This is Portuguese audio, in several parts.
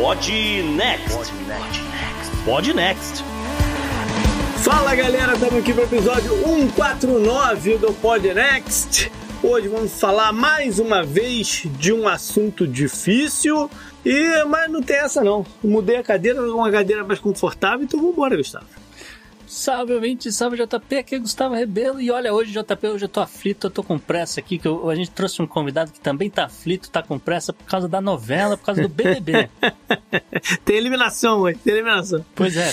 Pod Next. Pod Next. Fala galera, estamos aqui para o episódio 149 do Pod Next. Hoje vamos falar mais uma vez de um assunto difícil, e mas não tem essa não. Mudei a cadeira, uma cadeira mais confortável, então vamos embora, Gustavo. Salve, ouvinte, salve JP, aqui é Gustavo Rebelo. E olha, hoje, JP, hoje eu tô aflito, eu tô com pressa aqui, que eu, a gente trouxe um convidado que também tá aflito, tá com pressa por causa da novela, por causa do BBB. tem eliminação, ué, tem eliminação. Pois é.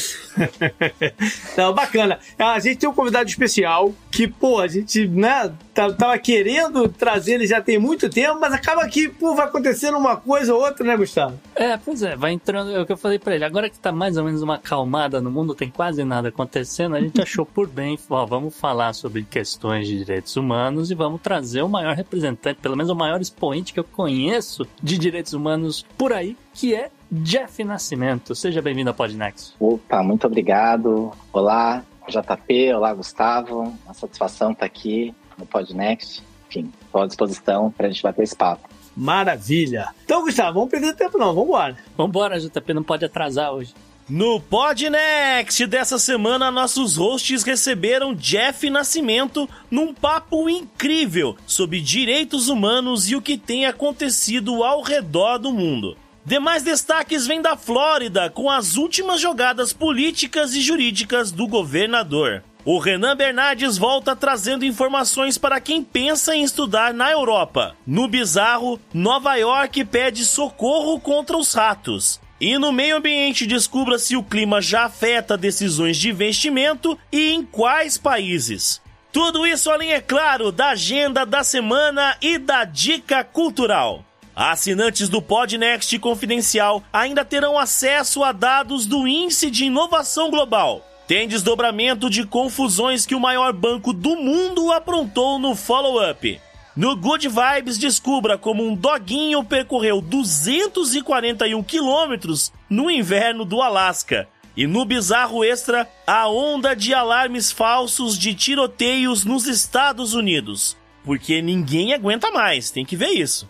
Não, bacana. A gente tem um convidado especial que, pô, a gente, né, tava querendo trazer ele já tem muito tempo, mas acaba que, pô, vai acontecendo uma coisa ou outra, né, Gustavo? É, pois é, vai entrando, é o que eu falei pra ele, agora que tá mais ou menos uma calmada no mundo, tem quase nada acontecendo acontecendo, a gente achou por bem, ó, vamos falar sobre questões de direitos humanos e vamos trazer o maior representante, pelo menos o maior expoente que eu conheço de direitos humanos por aí, que é Jeff Nascimento. Seja bem-vindo ao Podnext. Opa, muito obrigado. Olá, JP, olá, Gustavo. Uma satisfação estar aqui no Podnext. Enfim, estou à disposição para a gente bater esse papo. Maravilha. Então, Gustavo, vamos perder tempo não, vamos embora. Vamos embora, JP, não pode atrasar hoje. No Podnext dessa semana, nossos hosts receberam Jeff Nascimento num papo incrível sobre direitos humanos e o que tem acontecido ao redor do mundo. Demais destaques vêm da Flórida, com as últimas jogadas políticas e jurídicas do governador. O Renan Bernardes volta trazendo informações para quem pensa em estudar na Europa. No bizarro, Nova York pede socorro contra os ratos. E no meio ambiente, descubra se o clima já afeta decisões de investimento e em quais países. Tudo isso além, é claro, da agenda da semana e da dica cultural. Assinantes do Podnext Confidencial ainda terão acesso a dados do Índice de Inovação Global. Tem desdobramento de confusões que o maior banco do mundo aprontou no follow-up. No Good Vibes, descubra como um doguinho percorreu 241 quilômetros no inverno do Alasca. E no Bizarro Extra, a onda de alarmes falsos de tiroteios nos Estados Unidos. Porque ninguém aguenta mais, tem que ver isso.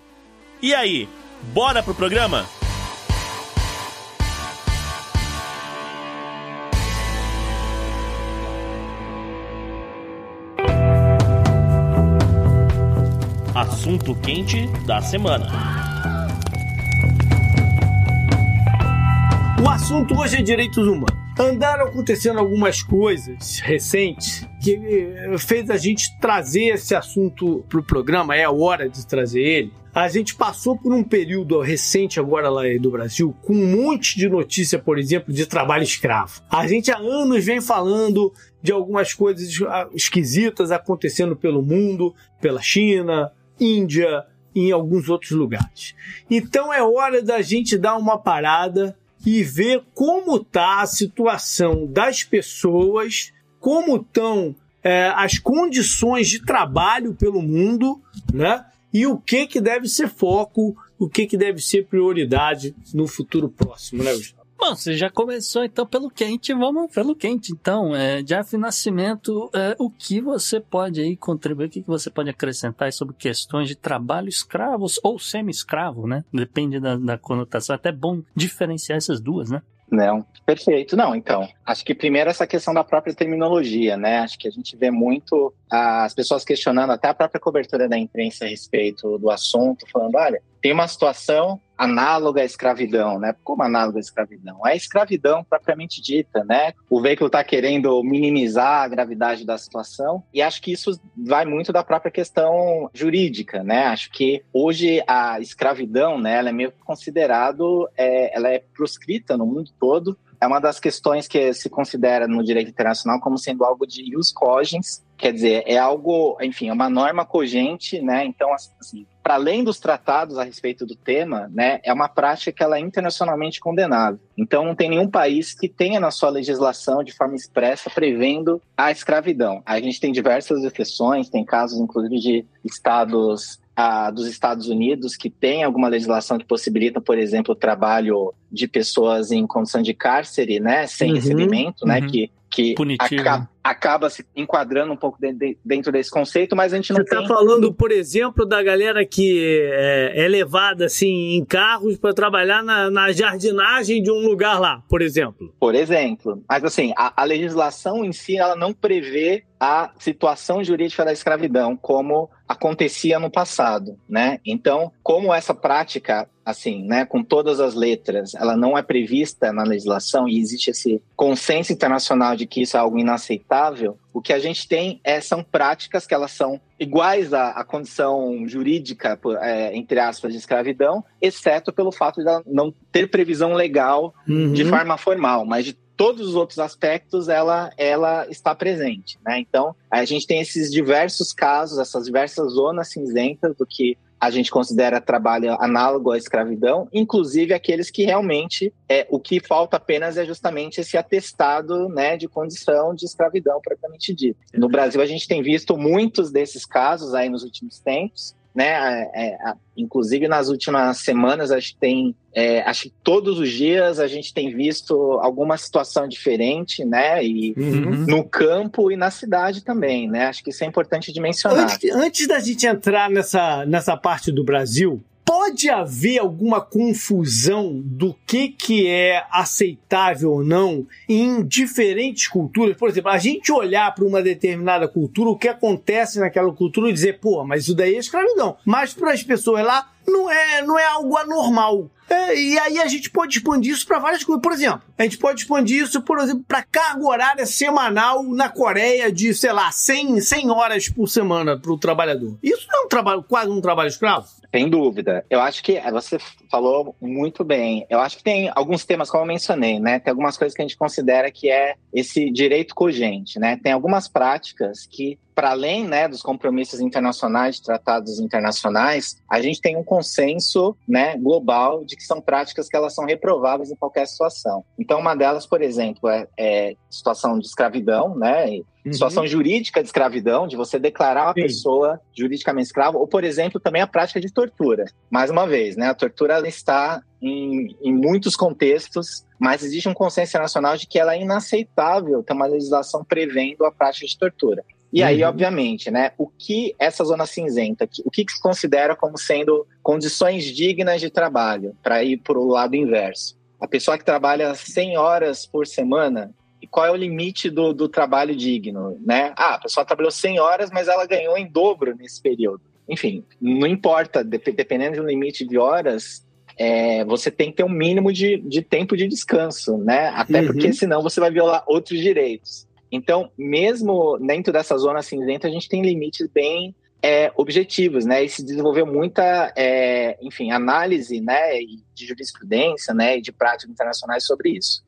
E aí, bora pro programa? Assunto quente da semana. O assunto hoje é direitos humanos. Andaram acontecendo algumas coisas recentes que fez a gente trazer esse assunto para o programa, é a hora de trazer ele. A gente passou por um período recente agora lá do Brasil com um monte de notícia, por exemplo, de trabalho escravo. A gente há anos vem falando de algumas coisas esquisitas acontecendo pelo mundo, pela China, Índia, em alguns outros lugares. Então é hora da gente dar uma parada e ver como está a situação das pessoas, como estão é, as condições de trabalho pelo mundo, né? E o que que deve ser foco, o que que deve ser prioridade no futuro próximo, né, Gustavo? Bom, você já começou então pelo quente, vamos pelo quente. Então, é, Jeff Nascimento, é, o que você pode aí contribuir, o que, você pode acrescentar sobre questões de trabalho escravos ou semi-escravo, né? Depende da, da conotação. É até bom diferenciar essas duas, né? Não, perfeito. Não, então, acho que primeiro essa questão da própria terminologia, né? Acho que a gente vê muito as pessoas questionando até a própria cobertura da imprensa a respeito do assunto, falando, olha, tem uma situação análoga à escravidão, né? Como análoga à escravidão? É a escravidão propriamente dita, né? O veículo está querendo minimizar a gravidade da situação e acho que isso vai muito da própria questão jurídica, né? Acho que hoje a escravidão, né? Ela é meio considerado, é, ela é proscrita no mundo todo é uma das questões que se considera no direito internacional como sendo algo de jus cogens, quer dizer, é algo, enfim, é uma norma cogente, né? Então, assim, para além dos tratados a respeito do tema, né, é uma prática que ela é internacionalmente condenável. Então, não tem nenhum país que tenha na sua legislação de forma expressa prevendo a escravidão. A gente tem diversas exceções, tem casos, inclusive, de estados a, dos Estados Unidos que tem alguma legislação que possibilita, por exemplo, o trabalho de pessoas em condição de cárcere, né, sem uhum, recebimento, né, uhum. que que punitivo. Acaba, acaba se enquadrando um pouco dentro desse conceito, mas a gente não Você está falando, por exemplo, da galera que é, é levada assim em carros para trabalhar na, na, jardinagem de um lugar lá, por exemplo. Por exemplo. Mas assim, a, a legislação em si ela não prevê a situação jurídica da escravidão como acontecia no passado, né? Então, como essa prática, assim, né, com todas as letras, ela não é prevista na legislação e existe esse consenso internacional de que isso é algo inaceitável, o que a gente tem é, são práticas que elas são iguais à, à condição jurídica, é, entre aspas, de escravidão, exceto pelo fato de ela não ter previsão legal uhum. de forma formal, mas de todos os outros aspectos ela, ela está presente, né? Então, a gente tem esses diversos casos, essas diversas zonas cinzentas do que a gente considera trabalho análogo à escravidão, inclusive aqueles que realmente é o que falta apenas é justamente esse atestado, né, de condição de escravidão propriamente dito. No Brasil a gente tem visto muitos desses casos aí nos últimos tempos, né? É, é, inclusive nas últimas semanas, acho que tem, é, acho que todos os dias a gente tem visto alguma situação diferente, né? E uhum. no campo e na cidade também, né? Acho que isso é importante de mencionar. Antes, antes da gente entrar nessa, nessa parte do Brasil, pode haver alguma confusão do que, que é aceitável ou não em diferentes culturas? Por exemplo, a gente olhar para uma determinada cultura, o que acontece naquela cultura e dizer, pô, mas isso daí é escravidão. Mas para as pessoas lá, não é, não é algo anormal. É, e aí a gente pode expandir isso para várias coisas. Por exemplo, a gente pode expandir isso, por exemplo, para carga horária semanal na Coreia de, sei lá, 100, 100 horas por semana para o trabalhador. Isso não é um trabalho, quase um trabalho escravo? Sem dúvida. Eu acho que você falou muito bem. Eu acho que tem alguns temas, como eu mencionei, né? Tem algumas coisas que a gente considera que é esse direito cogente, né? Tem algumas práticas que para além né, dos compromissos internacionais, de tratados internacionais, a gente tem um consenso né, global de que são práticas que elas são reprováveis em qualquer situação. Então, uma delas, por exemplo, é, é situação de escravidão, né? Uhum. Situação jurídica de escravidão, de você declarar uma Sim. pessoa juridicamente escrava, ou, por exemplo, também a prática de tortura. Mais uma vez, né? A tortura está em, em muitos contextos, mas existe um consenso internacional de que ela é inaceitável ter uma legislação prevendo a prática de tortura. E aí, uhum. obviamente, né, o que essa zona cinzenta, o que, que se considera como sendo condições dignas de trabalho, para ir para o lado inverso? A pessoa que trabalha 100 horas por semana, e qual é o limite do, do trabalho digno, né? Ah, a pessoa trabalhou 100 horas, mas ela ganhou em dobro nesse período. Enfim, não importa, dependendo do limite de horas, é, você tem que ter um mínimo de, de tempo de descanso, né? Até uhum. porque senão você vai violar outros direitos. Então, mesmo dentro dessa zona cinzenta, a gente tem limites bem é, objetivos, né? E se desenvolveu muita, é, enfim, análise, né, de jurisprudência, né, e de práticas internacionais sobre isso.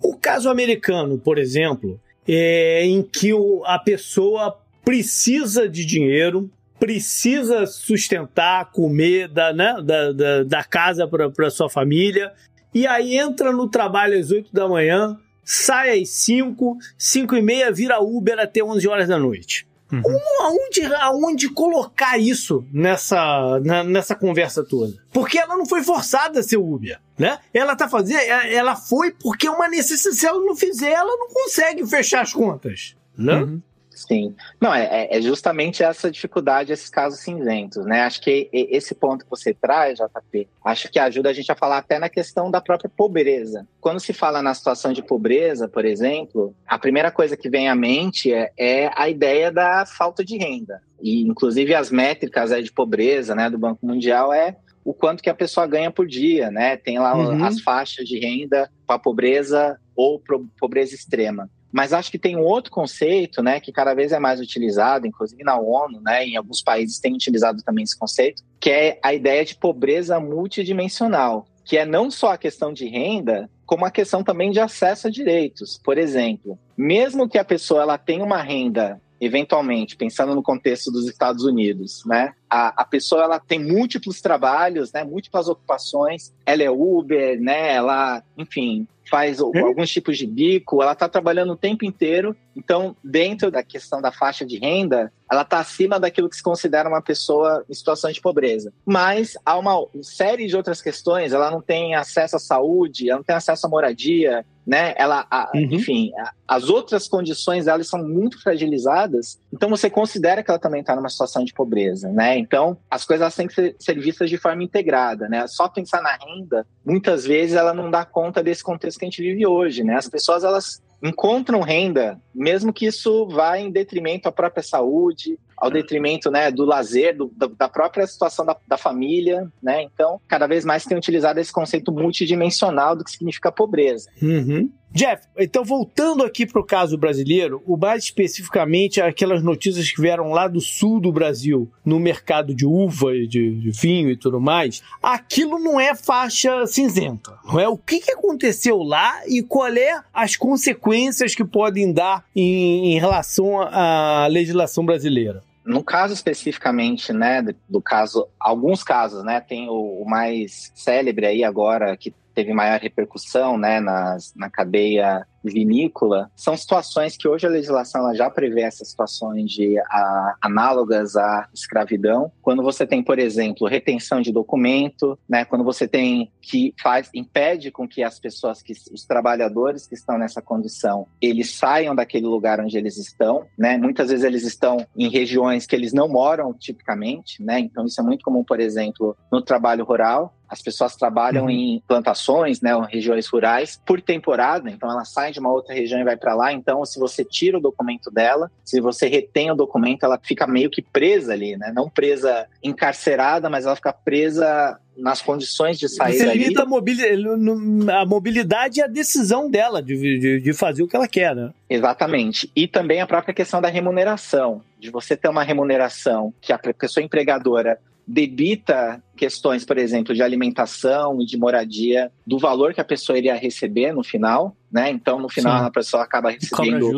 O caso americano, por exemplo, é em que a pessoa precisa de dinheiro, precisa sustentar, comer da, né, da, da, da casa para sua família, e aí entra no trabalho às 8 da manhã, sai às 5, 5 e meia, vira Uber até 11 horas da noite. Uhum. Aonde, aonde colocar isso nessa, na, nessa conversa toda? Porque ela não foi forçada a ser Uber, né? Ela tá fazendo, ela foi porque é uma necessidade. Se ela não fizer, ela não consegue fechar as contas, né? Uhum. Sim. Não, é, é justamente essa dificuldade, esses casos cinzentos, né? Acho que esse ponto que você traz, JP, acho que ajuda a gente a falar até na questão da própria pobreza. Quando se fala na situação de pobreza, por exemplo, a primeira coisa que vem à mente é, é a ideia da falta de renda. E, inclusive, as métricas de pobreza né, do Banco Mundial é o quanto que a pessoa ganha por dia, né? Tem lá uhum. as faixas de renda para pobreza ou pobreza extrema. Mas acho que tem um outro conceito, né, que cada vez é mais utilizado, inclusive na ONU, né, em alguns países tem utilizado também esse conceito, que é a ideia de pobreza multidimensional, que é não só a questão de renda, como a questão também de acesso a direitos. Por exemplo, mesmo que a pessoa ela tenha uma renda eventualmente, pensando no contexto dos Estados Unidos, né? a, a pessoa ela tem múltiplos trabalhos, né, múltiplas ocupações, ela é Uber, né, ela, enfim, faz hum? alguns tipos de bico, ela está trabalhando o tempo inteiro. Então, dentro da questão da faixa de renda, ela está acima daquilo que se considera uma pessoa em situação de pobreza. Mas há uma série de outras questões. Ela não tem acesso à saúde, ela não tem acesso à moradia, né? Ela, a, uhum. enfim, a, as outras condições dela são muito fragilizadas. Então, você considera que ela também está numa situação de pobreza, né? Então, as coisas têm que ser, ser vistas de forma integrada, né? Só pensar na renda, muitas vezes ela não dá conta desse contexto que a gente vive hoje, né? As pessoas elas encontram renda, mesmo que isso vá em detrimento à própria saúde, ao detrimento né, do lazer, do, da própria situação da, da, família, né? Então, cada vez mais tem utilizado esse conceito multidimensional do que significa pobreza. Uhum. Jeff, então voltando aqui para o caso brasileiro, o mais especificamente aquelas notícias que vieram lá do sul do Brasil, no mercado de uva, de, de vinho e tudo mais, aquilo não é faixa cinzenta, não é? O que, que aconteceu lá e qual é as consequências que podem dar em, em relação à legislação brasileira? No caso especificamente, né, do caso, alguns casos, né, tem o, o mais célebre aí agora que teve maior repercussão né, nas, na cadeia vinícola, são situações que hoje a legislação já prevê essas situações de a, análogas à escravidão. Quando você tem, por exemplo, retenção de documento, né, quando você tem que faz impede com que as pessoas que os trabalhadores que estão nessa condição, eles saiam daquele lugar onde eles estão, né? Muitas vezes eles estão em regiões que eles não moram tipicamente, né? Então isso é muito comum, por exemplo, no trabalho rural, as pessoas trabalham uhum. em plantações, né, regiões rurais, por temporada, então ela sai de uma outra região e vai para lá. Então, se você tira o documento dela, se você retém o documento, ela fica meio que presa ali, né? Não presa encarcerada, mas ela fica presa nas condições de sair Você limita a, mobilidade, a mobilidade e a decisão dela de, de, de, fazer o que ela quer, né? Exatamente. E também a própria questão da remuneração, de você ter uma remuneração que a pessoa empregadora debita questões, por exemplo, de alimentação e de moradia do valor que a pessoa iria receber no final, né? Então, no final, Sim. a pessoa acaba recebendo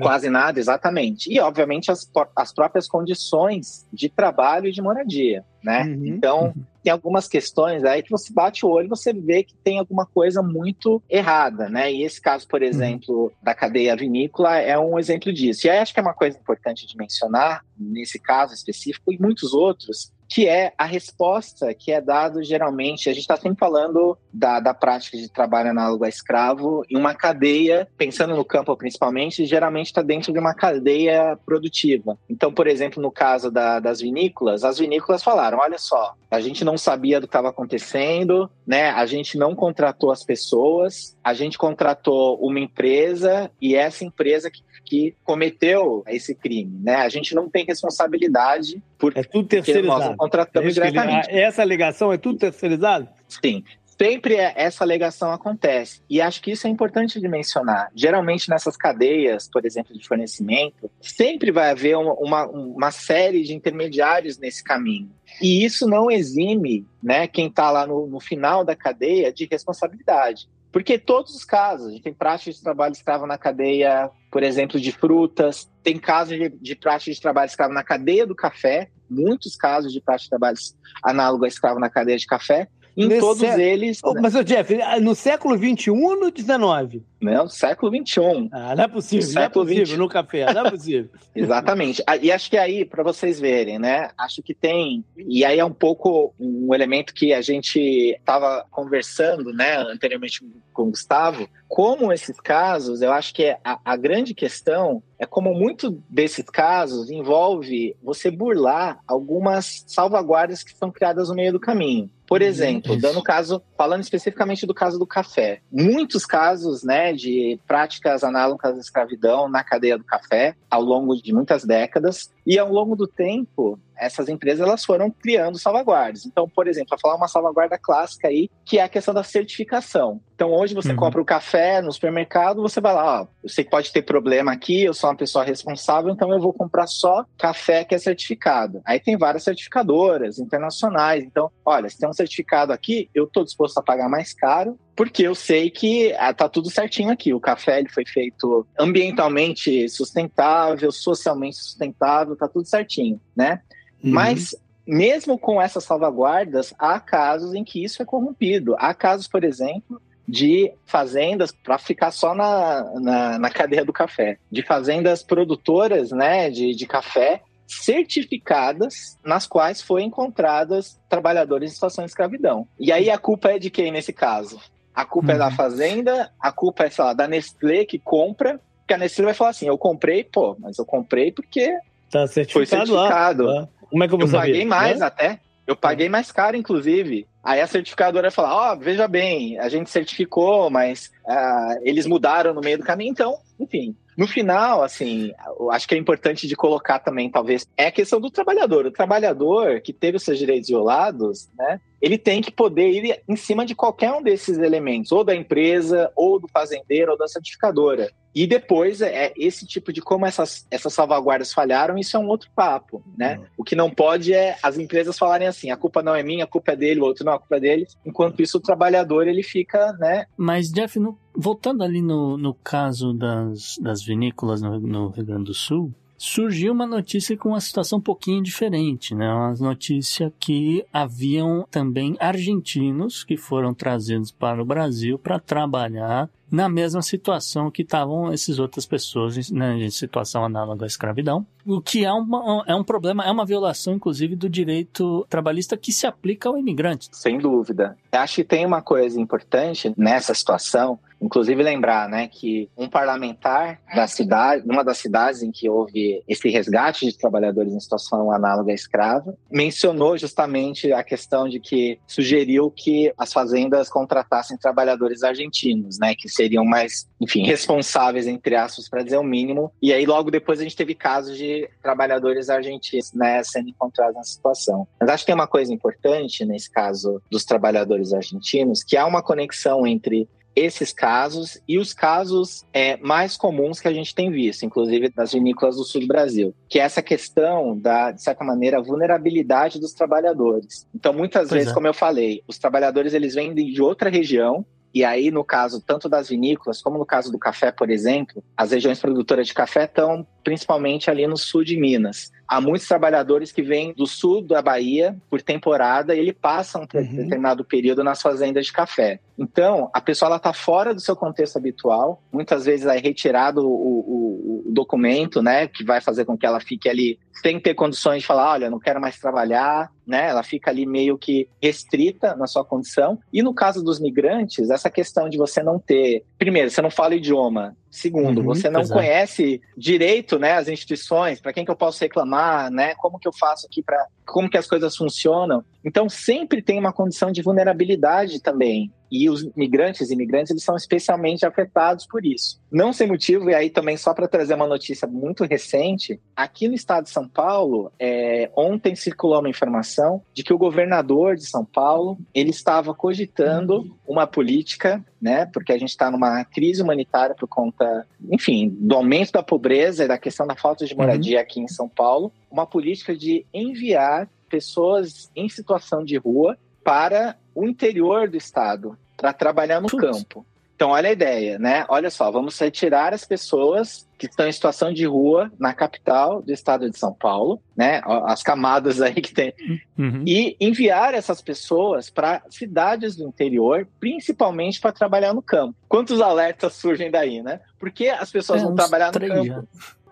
quase nada, exatamente. E, obviamente, as, as próprias condições de trabalho e de moradia, né? Uhum. Então, uhum. tem algumas questões aí que você bate o olho e você vê que tem alguma coisa muito errada, né? E esse caso, por uhum. exemplo, uhum. da cadeia vinícola é um exemplo disso. E aí acho que é uma coisa importante de mencionar, nesse caso específico, e muitos outros, que é a resposta que é dado geralmente. A gente está sempre falando da, da prática de trabalho análogo a escravo em uma cadeia, pensando no campo principalmente, geralmente está dentro de uma cadeia produtiva. Então, por exemplo, no caso da, das vinícolas, as vinícolas falaram: olha só, a gente não sabia do que estava acontecendo, né? A gente não contratou as pessoas, a gente contratou uma empresa e essa empresa que, que cometeu esse crime, né? A gente não tem responsabilidade por é tudo terceirizado. nós contratamos é diretamente. Ele, essa alegação é tudo terceirizado? Sim, sempre é, essa alegação acontece. E acho que isso é importante de mencionar. Geralmente nessas cadeias, por exemplo, de fornecimento, sempre vai haver uma, uma, uma série de intermediários nesse caminho. E isso não exime né, quem está lá no, no final da cadeia de responsabilidade. Porque todos os casos, a gente tem prática de trabalho escravo na cadeia, por exemplo, de frutas, tem casos de, de prática de trabalho escravo na cadeia do café, muitos casos de prática de trabalho análogo a escravo na cadeia de café, em Nesse todos eles. Oh, mas, Jeff, no século XXI ou no XIX? Não, século XXI. Ah, não é possível, não é possível 20... no café, não é possível. Exatamente. Ah, e acho que aí, para vocês verem, né? Acho que tem. E aí é um pouco um elemento que a gente estava conversando, né, anteriormente com o Gustavo. Como esses casos, eu acho que é a, a grande questão é como muito desses casos envolve você burlar algumas salvaguardas que são criadas no meio do caminho. Por uhum. exemplo, dando caso, falando especificamente do caso do café, muitos casos, né, de práticas análogas à escravidão na cadeia do café ao longo de muitas décadas e ao longo do tempo essas empresas elas foram criando salvaguardas. Então, por exemplo, vou falar uma salvaguarda clássica aí, que é a questão da certificação. Então, hoje você uhum. compra o café no supermercado, você vai lá, ó, eu sei que pode ter problema aqui, eu sou uma pessoa responsável, então eu vou comprar só café que é certificado. Aí tem várias certificadoras internacionais. Então, olha, se tem um certificado aqui, eu estou disposto a pagar mais caro, porque eu sei que ah, tá tudo certinho aqui. O café ele foi feito ambientalmente sustentável, socialmente sustentável, tá tudo certinho, né? Uhum. Mas mesmo com essas salvaguardas, há casos em que isso é corrompido. Há casos, por exemplo, de fazendas para ficar só na, na, na, cadeia do café, de fazendas produtoras né, de, de café certificadas nas quais foi encontradas trabalhadores em situação de escravidão. E aí a culpa é de quem nesse caso? A culpa é da uhum. fazenda, a culpa é, sei lá, da Nestlé que compra, porque a Nestlé vai falar assim, eu comprei, pô, mas eu comprei porque tá certificado foi certificado. Lá. Como é que eu vou eu saber? paguei mais até. Eu paguei mais caro, inclusive. Aí a certificadora vai falar: Ó, oh, veja bem, a gente certificou, mas uh, eles mudaram no meio do caminho. Então, enfim, no final, assim, eu acho que é importante de colocar também, talvez, é a questão do trabalhador. O trabalhador que teve os seus direitos violados, né? Ele tem que poder ir em cima de qualquer um desses elementos, ou da empresa, ou do fazendeiro, ou da certificadora. E depois, é, é esse tipo de como essas, essas salvaguardas falharam, isso é um outro papo, né? Uhum. O que não pode é as empresas falarem assim, a culpa não é minha, a culpa é dele, o outro não, a culpa é dele. Enquanto isso, o trabalhador, ele fica, né? Mas, Jeff, no, voltando ali no, no caso das, das vinícolas no, no Rio Grande do Sul, surgiu uma notícia com uma situação um pouquinho diferente, né? Uma notícia que haviam também argentinos que foram trazidos para o Brasil para trabalhar na mesma situação que estavam essas outras pessoas, né, em situação análoga à escravidão. O que é, uma, é um problema, é uma violação, inclusive, do direito trabalhista que se aplica ao imigrante. Sem dúvida. Acho que tem uma coisa importante nessa situação, inclusive lembrar, né, que um parlamentar da cidade, numa das cidades em que houve esse resgate de trabalhadores em situação análoga à escrava, mencionou justamente a questão de que sugeriu que as fazendas contratassem trabalhadores argentinos, né, que seriam mais, enfim, responsáveis, entre aspas, para dizer o mínimo. E aí, logo depois, a gente teve casos de trabalhadores argentinos né, sendo encontrados nessa situação. Mas acho que tem uma coisa importante nesse caso dos trabalhadores argentinos, que há uma conexão entre esses casos e os casos é, mais comuns que a gente tem visto, inclusive das vinícolas do sul do Brasil, que é essa questão da, de certa maneira, vulnerabilidade dos trabalhadores. Então, muitas pois vezes, é. como eu falei, os trabalhadores eles vêm de outra região e aí, no caso tanto das vinícolas, como no caso do café, por exemplo, as regiões produtoras de café estão principalmente ali no sul de Minas. Há muitos trabalhadores que vêm do sul da Bahia por temporada e ele passa um uhum. determinado período nas fazendas de café. Então, a pessoa está fora do seu contexto habitual, muitas vezes é retirado o, o, o, documento, né, que vai fazer com que ela fique ali sem ter condições de falar, olha, não quero mais trabalhar, né, ela fica ali meio que restrita na sua condição. E no caso dos migrantes, essa questão de você não ter, primeiro, você não fala idioma, Segundo, uhum, você não conhece direito, né, as instituições, para quem que eu posso reclamar, né, como que eu faço aqui para como que as coisas funcionam. Então sempre tem uma condição de vulnerabilidade também. E os migrantes e imigrantes eles são especialmente afetados por isso. Não sem motivo, e aí também só para trazer uma notícia muito recente, aqui no estado de São Paulo, é, ontem circulou uma informação de que o governador de São Paulo ele estava cogitando uma política, né? Porque a gente está numa crise humanitária por conta, enfim, do aumento da pobreza e da questão da falta de moradia uhum. aqui em São Paulo, uma política de enviar pessoas em situação de rua para o interior do estado para trabalhar no Putz. campo. Então, olha a ideia, né? Olha só, vamos retirar as pessoas que estão em situação de rua na capital do estado de São Paulo, né? As camadas aí que tem. Uhum. E enviar essas pessoas para cidades do interior, principalmente para trabalhar no campo. Quantos alertas surgem daí, né? Porque as pessoas é, vão trabalhar no campo.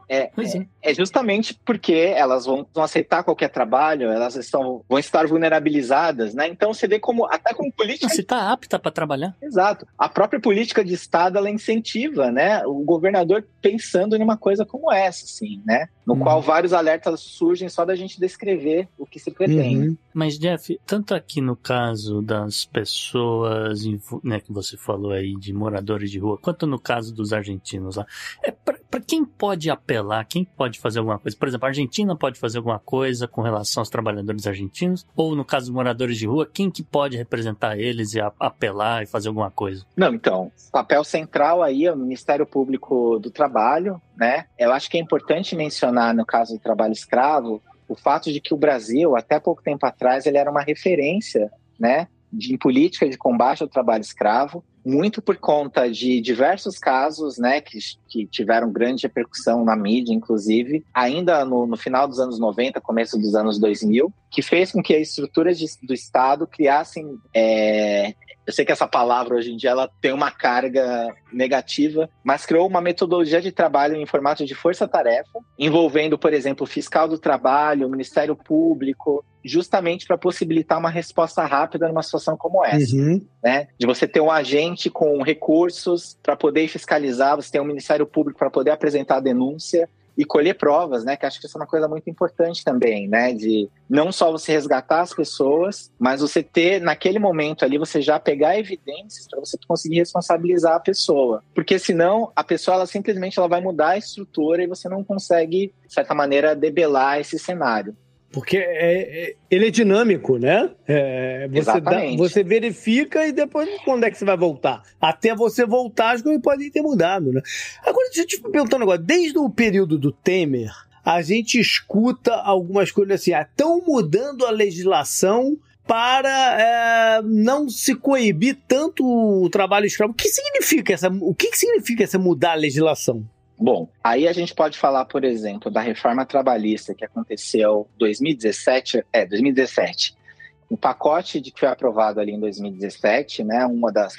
É, é, é, justamente porque elas vão, vão, aceitar qualquer trabalho, elas estão, vão estar vulnerabilizadas, né? Então você vê como, até como política. Você está apta para trabalhar. Exato. A própria política de Estado ela incentiva, né? O governador pensando em uma coisa como essa, assim, né? No uhum. qual vários alertas surgem só da gente descrever o que se pretende. Uhum. Mas, Jeff, tanto aqui no caso das pessoas né, que você falou aí, de moradores de rua, quanto no caso dos argentinos lá, é para quem pode apelar, quem pode fazer alguma coisa? Por exemplo, a Argentina pode fazer alguma coisa com relação aos trabalhadores argentinos? Ou no caso dos moradores de rua, quem que pode representar eles e apelar e fazer alguma coisa? Não, então, papel central aí é o Ministério Público do Trabalho, né? Eu acho que é importante mencionar no caso do trabalho escravo o fato de que o Brasil, até pouco tempo atrás, ele era uma referência, né, de política de combate ao trabalho escravo. Muito por conta de diversos casos, né, que, que tiveram grande repercussão na mídia, inclusive, ainda no, no final dos anos 90, começo dos anos 2000, que fez com que as estruturas de, do Estado criassem é, eu sei que essa palavra hoje em dia ela tem uma carga negativa, mas criou uma metodologia de trabalho em formato de força-tarefa, envolvendo, por exemplo, o fiscal do trabalho, o Ministério Público, justamente para possibilitar uma resposta rápida numa situação como essa, uhum. né? De você ter um agente com recursos para poder fiscalizar, você tem um Ministério Público para poder apresentar a denúncia, e colher provas, né? Que acho que isso é uma coisa muito importante também, né? De não só você resgatar as pessoas, mas você ter naquele momento ali você já pegar evidências para você conseguir responsabilizar a pessoa, porque senão a pessoa ela simplesmente ela vai mudar a estrutura e você não consegue de certa maneira debelar esse cenário. Porque é, é, ele é dinâmico, né? É, você, dá, você verifica e depois quando é que você vai voltar? Até você voltar, as coisas podem ter mudado, né? Agora, deixa eu te perguntar um negócio. Desde o período do Temer, a gente escuta algumas coisas assim, estão ah, mudando a legislação para é, não se coibir tanto o trabalho escravo. O que significa essa, o que significa essa mudar a legislação? Bom, aí a gente pode falar, por exemplo, da reforma trabalhista que aconteceu em 2017, é, 2017. O pacote de que foi aprovado ali em 2017, né, uma das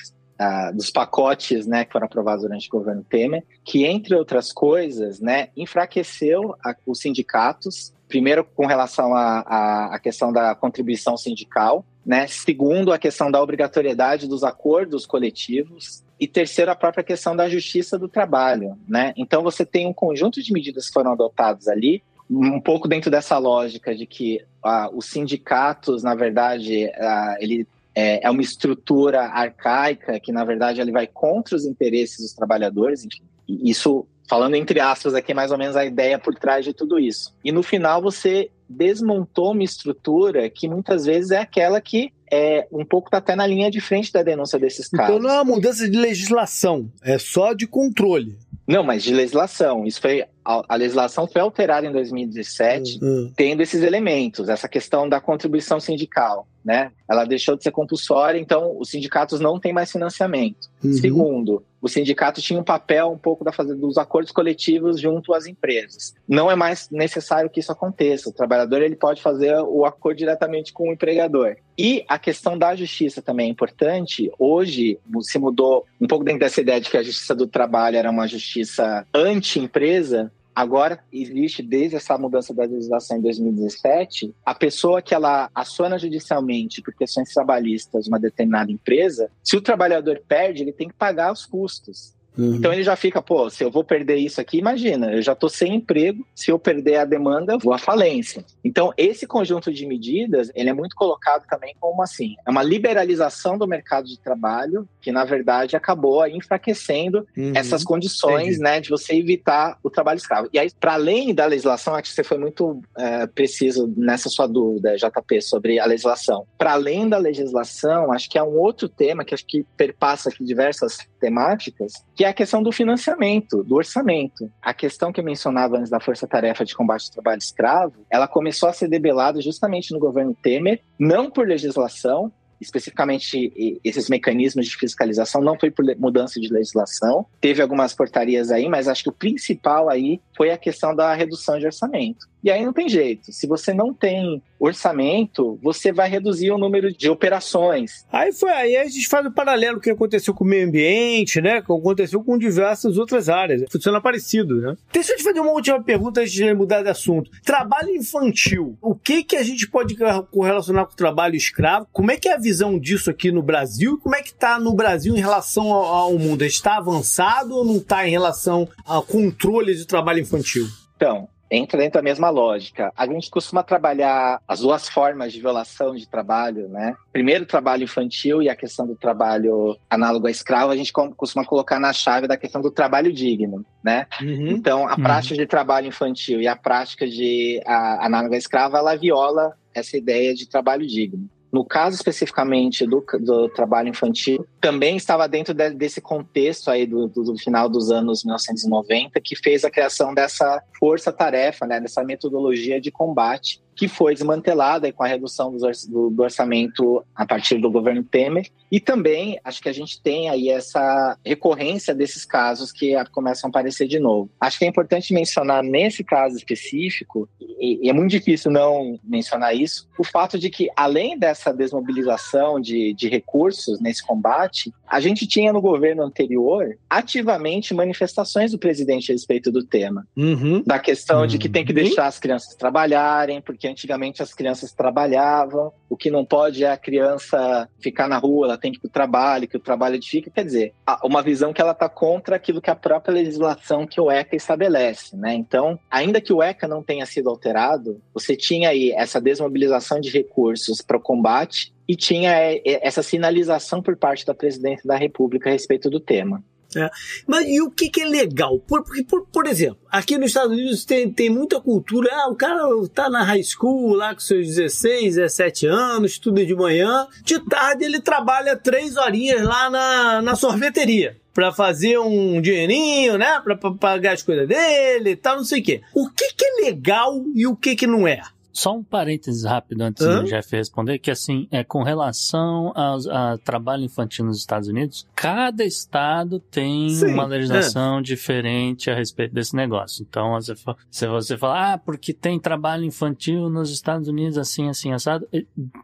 dos pacotes, né, que foram aprovados durante o governo Temer, que entre outras coisas, né, enfraqueceu a, os sindicatos, primeiro com relação à questão da contribuição sindical, né, segundo a questão da obrigatoriedade dos acordos coletivos, e terceiro, a própria questão da justiça do trabalho, né? Então você tem um conjunto de medidas que foram adotadas ali, um pouco dentro dessa lógica de que ah, os sindicatos, na verdade, ah, ele é, é, uma estrutura arcaica que, na verdade, ele vai contra os interesses dos trabalhadores. Isso, falando entre aspas aqui, mais ou menos a ideia por trás de tudo isso. E no final você desmontou uma estrutura que muitas vezes é aquela que é um pouco tá até na linha de frente da denúncia desses casos. Então não é uma mudança de legislação, é só de controle. Não, mas de legislação. Isso foi a, a legislação foi alterada em 2017, uhum. tendo esses elementos, essa questão da contribuição sindical, né? Ela deixou de ser compulsória, então os sindicatos não têm mais financiamento. Uhum. Segundo, o sindicato tinha um papel um pouco da fazer dos acordos coletivos junto às empresas. Não é mais necessário que isso aconteça. O trabalhador ele pode fazer o acordo diretamente com o empregador. E a questão da justiça também é importante. Hoje se mudou um pouco dentro dessa ideia de que a justiça do trabalho era uma justiça anti-empresa. Agora existe desde essa mudança da legislação em 2017, a pessoa que ela aciona judicialmente por questões trabalhistas uma determinada empresa, se o trabalhador perde, ele tem que pagar os custos. Uhum. Então ele já fica, pô, se eu vou perder isso aqui, imagina, eu já estou sem emprego, se eu perder a demanda, eu vou à falência. Então esse conjunto de medidas, ele é muito colocado também como assim, é uma liberalização do mercado de trabalho que na verdade acabou enfraquecendo uhum. essas condições, Entendi. né, de você evitar o trabalho escravo. E aí, para além da legislação, acho que você foi muito é, preciso nessa sua dúvida, JP, sobre a legislação. Para além da legislação, acho que é um outro tema que acho que perpassa aqui diversas temáticas, que é a questão do financiamento, do orçamento. A questão que eu mencionava antes da Força Tarefa de Combate ao Trabalho Escravo, ela começou a ser debelada justamente no governo Temer, não por legislação, especificamente esses mecanismos de fiscalização não foi por mudança de legislação, teve algumas portarias aí, mas acho que o principal aí foi a questão da redução de orçamento. E aí não tem jeito. Se você não tem orçamento, você vai reduzir o número de operações. Aí foi aí a gente faz o paralelo que aconteceu com o meio ambiente, né? Que aconteceu com diversas outras áreas. Funciona parecido, né? Deixa eu te fazer uma última pergunta antes de mudar de assunto. Trabalho infantil. O que que a gente pode correlacionar com o trabalho escravo? Como é que é a visão disso aqui no Brasil? Como é que está no Brasil em relação ao, ao mundo? Está avançado ou não está em relação ao controle de trabalho infantil? Então, entra dentro da mesma lógica. A gente costuma trabalhar as duas formas de violação de trabalho, né? Primeiro, o trabalho infantil e a questão do trabalho análogo a escravo, a gente costuma colocar na chave da questão do trabalho digno, né? Uhum. Então, a uhum. prática de trabalho infantil e a prática de a, análogo a escravo, ela viola essa ideia de trabalho digno. No caso especificamente do, do trabalho infantil, também estava dentro de, desse contexto aí do, do, do, final dos anos 1990 que fez a criação dessa força-tarefa, né, dessa metodologia de combate que foi desmantelada com a redução do orçamento a partir do governo Temer. E também acho que a gente tem aí essa recorrência desses casos que começam a aparecer de novo. Acho que é importante mencionar nesse caso específico, e, é muito difícil não mencionar isso, o fato de que, além dessa desmobilização de, de recursos nesse combate, a gente tinha no governo anterior ativamente manifestações do presidente a respeito do tema. Uhum. Da questão uhum. de que tem que deixar as crianças trabalharem, porque antigamente as crianças trabalhavam, o que não pode é a criança ficar na rua, ela tem que ir para o trabalho, que o trabalho edifica. Quer dizer, uma visão que ela está contra aquilo que a própria legislação que o ECA estabelece. Né? Então, ainda que o ECA não tenha sido alterado, você tinha aí essa desmobilização de recursos para o combate e tinha é, essa sinalização por parte da presidente da República a respeito do tema. É. Mas e o que, que é legal? Por, porque, por, por exemplo, aqui nos Estados Unidos tem, tem muita cultura. Ah, o cara tá na high school lá com seus 16, 17 anos, estuda de manhã. De tarde ele trabalha três horinhas lá na, na sorveteria para fazer um dinheirinho, né? Para pagar as coisas dele e tal, não sei o quê. O que, que é legal e o que, que não é? Só um parênteses rápido antes Hã? do Jeff responder, que assim, é com relação ao a trabalho infantil nos Estados Unidos, cada estado tem Sim, uma legislação é. diferente a respeito desse negócio. Então, você, se você falar, ah, porque tem trabalho infantil nos Estados Unidos assim, assim, assado,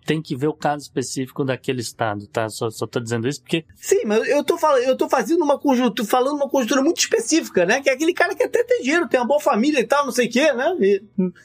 tem que ver o caso específico daquele estado, tá? Só, só tô dizendo isso porque... Sim, mas eu tô, falando, eu tô fazendo uma conjuntura, falando uma conjuntura muito específica, né? Que é aquele cara que até tem dinheiro, tem uma boa família e tal, não sei o quê, né? E...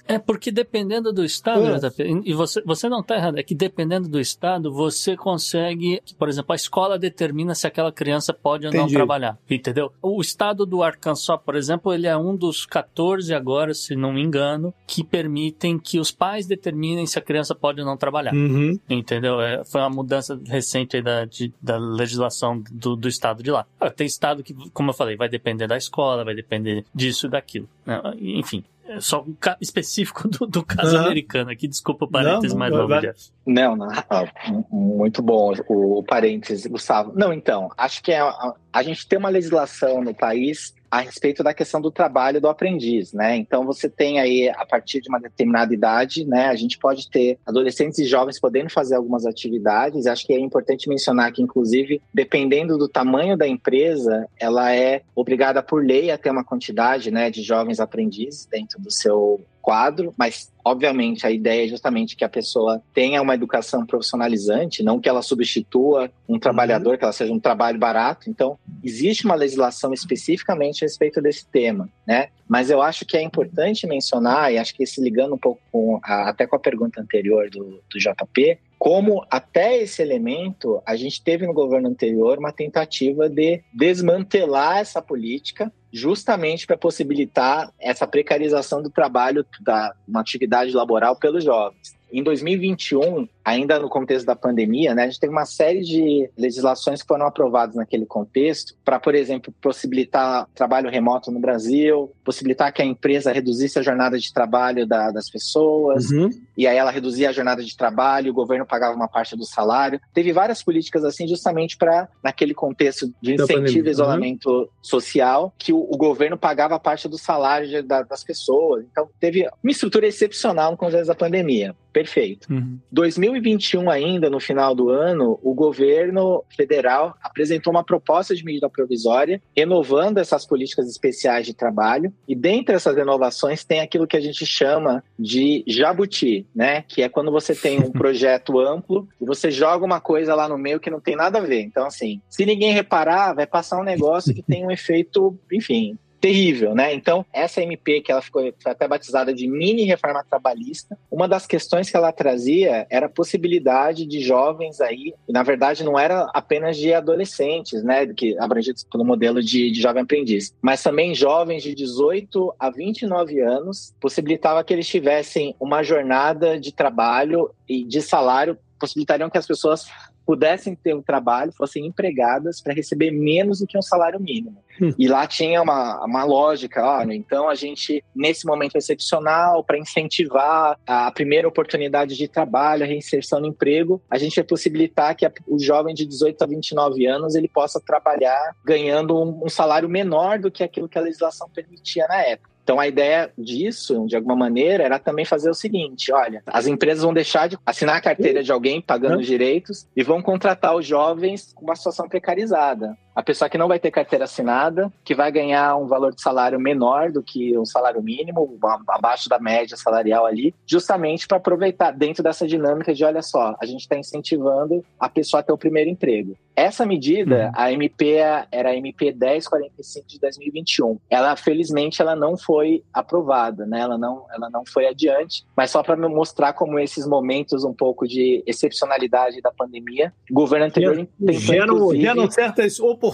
É porque dependendo do do estado, é. e você, você não está errado, é que dependendo do estado, você consegue, por exemplo, a escola determina se aquela criança pode ou não trabalhar, entendeu? O estado do Arkansas, por exemplo, ele é um dos 14 agora, se não me engano, que permitem que os pais determinem se a criança pode ou não trabalhar, uhum. entendeu? É, foi uma mudança recente da, de, da legislação do, do estado de lá. Tem estado que, como eu falei, vai depender da escola, vai depender disso e daquilo. Né? Enfim, é só um específico do, do caso uhum. americano aqui. Desculpa o parênteses mais novo, Jeff. Não, não. Ah, muito bom o, o parênteses, Gustavo. Não, então, acho que é, a, a gente tem uma legislação no país a respeito da questão do trabalho do aprendiz, né? Então você tem aí a partir de uma determinada idade, né? A gente pode ter adolescentes e jovens podendo fazer algumas atividades. Acho que é importante mencionar que, inclusive, dependendo do tamanho da empresa, ela é obrigada por lei a ter uma quantidade, né, de jovens aprendizes dentro do seu quadro, mas obviamente a ideia é justamente que a pessoa tenha uma educação profissionalizante, não que ela substitua um uhum. trabalhador, que ela seja um trabalho barato. Então, existe uma legislação especificamente a respeito desse tema, né? Mas eu acho que é importante mencionar, e acho que se ligando um pouco com até com a pergunta anterior do, do JP, como até esse elemento a gente teve no governo anterior uma tentativa de desmantelar essa política justamente para possibilitar essa precarização do trabalho da uma atividade laboral pelos jovens. Em 2021, ainda no contexto da pandemia, né, a gente teve uma série de legislações que foram aprovadas naquele contexto para, por exemplo, possibilitar trabalho remoto no Brasil, possibilitar que a empresa reduzisse a jornada de trabalho da, das pessoas, uhum. e aí ela reduzia a jornada de trabalho, o governo pagava uma parte do salário. Teve várias políticas assim, justamente para, naquele contexto de incentivo e isolamento uhum. social, que o, o, governo pagava parte do salário de, da, das pessoas. Então, teve uma estrutura excepcional no contexto da pandemia. Perfeito. Uhum. 2021 ainda, no final do ano, o governo federal apresentou uma proposta de medida provisória renovando essas políticas especiais de trabalho e dentre essas renovações tem aquilo que a gente chama de jabuti, né? Que é quando você tem um projeto amplo e você joga uma coisa lá no meio que não tem nada a ver. Então, assim, se ninguém reparar, vai passar um negócio que tem um efeito, enfim, terrível, né? Então, essa MP, que ela ficou até batizada de mini reforma trabalhista, uma das questões que ela trazia era a possibilidade de jovens aí, na verdade não era apenas de adolescentes, né, que abrangidos pelo modelo de, de jovem aprendiz, mas também jovens de 18 a 29 anos, possibilitava que eles tivessem uma jornada de trabalho e de salário possibilitariam que as pessoas pudessem ter um trabalho, fossem empregadas para receber menos do que um salário mínimo. Hum. E lá tinha uma, uma lógica, olha, então a gente, nesse momento excepcional, para incentivar a primeira oportunidade de trabalho, a reinserção no emprego, a gente vai possibilitar que a, o jovem de 18 a 29 anos ele possa trabalhar ganhando um, um salário menor do que aquilo que a legislação permitia na época. Então a ideia disso, de alguma maneira, era também fazer o seguinte: olha, as empresas vão deixar de assinar a carteira de alguém pagando os direitos e vão contratar os jovens com uma situação precarizada. A pessoa que não vai ter carteira assinada, que vai ganhar um valor de salário menor do que um salário mínimo, abaixo da média salarial ali, justamente para aproveitar dentro dessa dinâmica de, olha só, a gente está incentivando a pessoa a ter o primeiro emprego. Essa medida, uhum. a MP era a MP 1045 de 2021. Ela, felizmente, ela não foi aprovada, né? Ela não, ela não foi adiante, mas só para mostrar como esses momentos um pouco de excepcionalidade da pandemia, o governo anterior tentou, geram, geram certas oportunidades,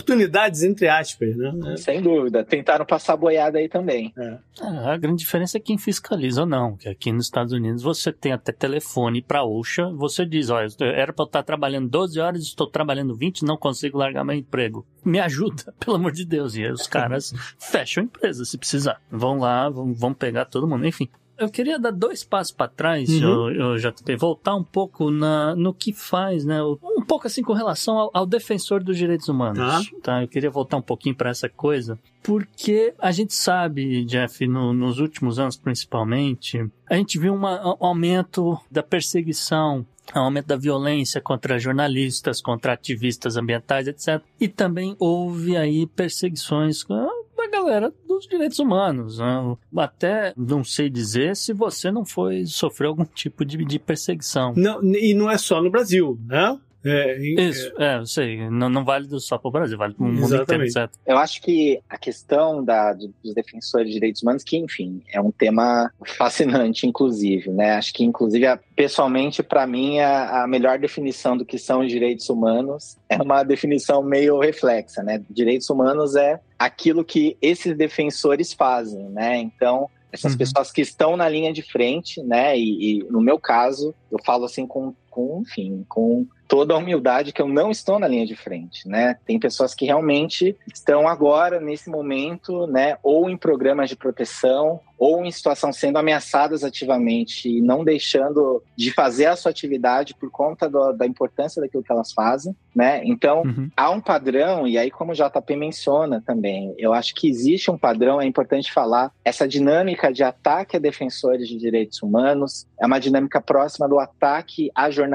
entre aspas, né? Sem dúvida. Tentaram passar boiada aí também. É. Ah, a grande diferença é quem fiscaliza ou não, que aqui nos Estados Unidos você tem até telefone para OSHA, você diz, olha, era para eu estar trabalhando 12 horas, estou trabalhando 20, não consigo largar meu emprego. Me ajuda, pelo amor de Deus. E aí os caras fecham a empresa se precisar. Vão lá, vão, vão pegar todo mundo. Enfim, eu queria dar dois passos para trás, uhum. eu, eu JP, voltar um pouco na, no que faz, né? Um pouco assim com relação ao, ao defensor dos direitos humanos. Tá. tá? Eu queria voltar um pouquinho para essa coisa, porque a gente sabe, Jeff, no, nos últimos anos principalmente, a gente viu uma, um aumento da perseguição um aumento da violência contra jornalistas, contra ativistas ambientais, etc. E também houve aí perseguições da galera dos direitos humanos. Né? Até não sei dizer se você não foi sofrer algum tipo de, de perseguição. Não, e não é só no Brasil, né? É, Isso, é, eu sei. Não, não vale só para o Brasil, vale para o mundo inteiro, certo? Eu acho que a questão da, dos defensores de direitos humanos, que, enfim, é um tema fascinante, inclusive, né? Acho que, inclusive, pessoalmente, para mim, a, a, melhor definição do que são os direitos humanos é uma definição meio reflexa, né? Direitos humanos é aquilo que esses defensores fazem, né? Então, essas uhum. pessoas que estão na linha de frente, né? E, e, no meu caso, eu falo assim com, com enfim, com toda a humildade que eu não estou na linha de frente, né? Tem pessoas que realmente estão agora nesse momento, né, ou em programas de proteção, ou em situação sendo ameaçadas ativamente e não deixando de fazer a sua atividade por conta do, da importância daquilo que elas fazem, né? Então, uhum. há um padrão, e aí como o JP menciona também, eu acho que existe um padrão, é importante falar, essa dinâmica de ataque a defensores de direitos humanos é uma dinâmica próxima do ataque a jornalistas,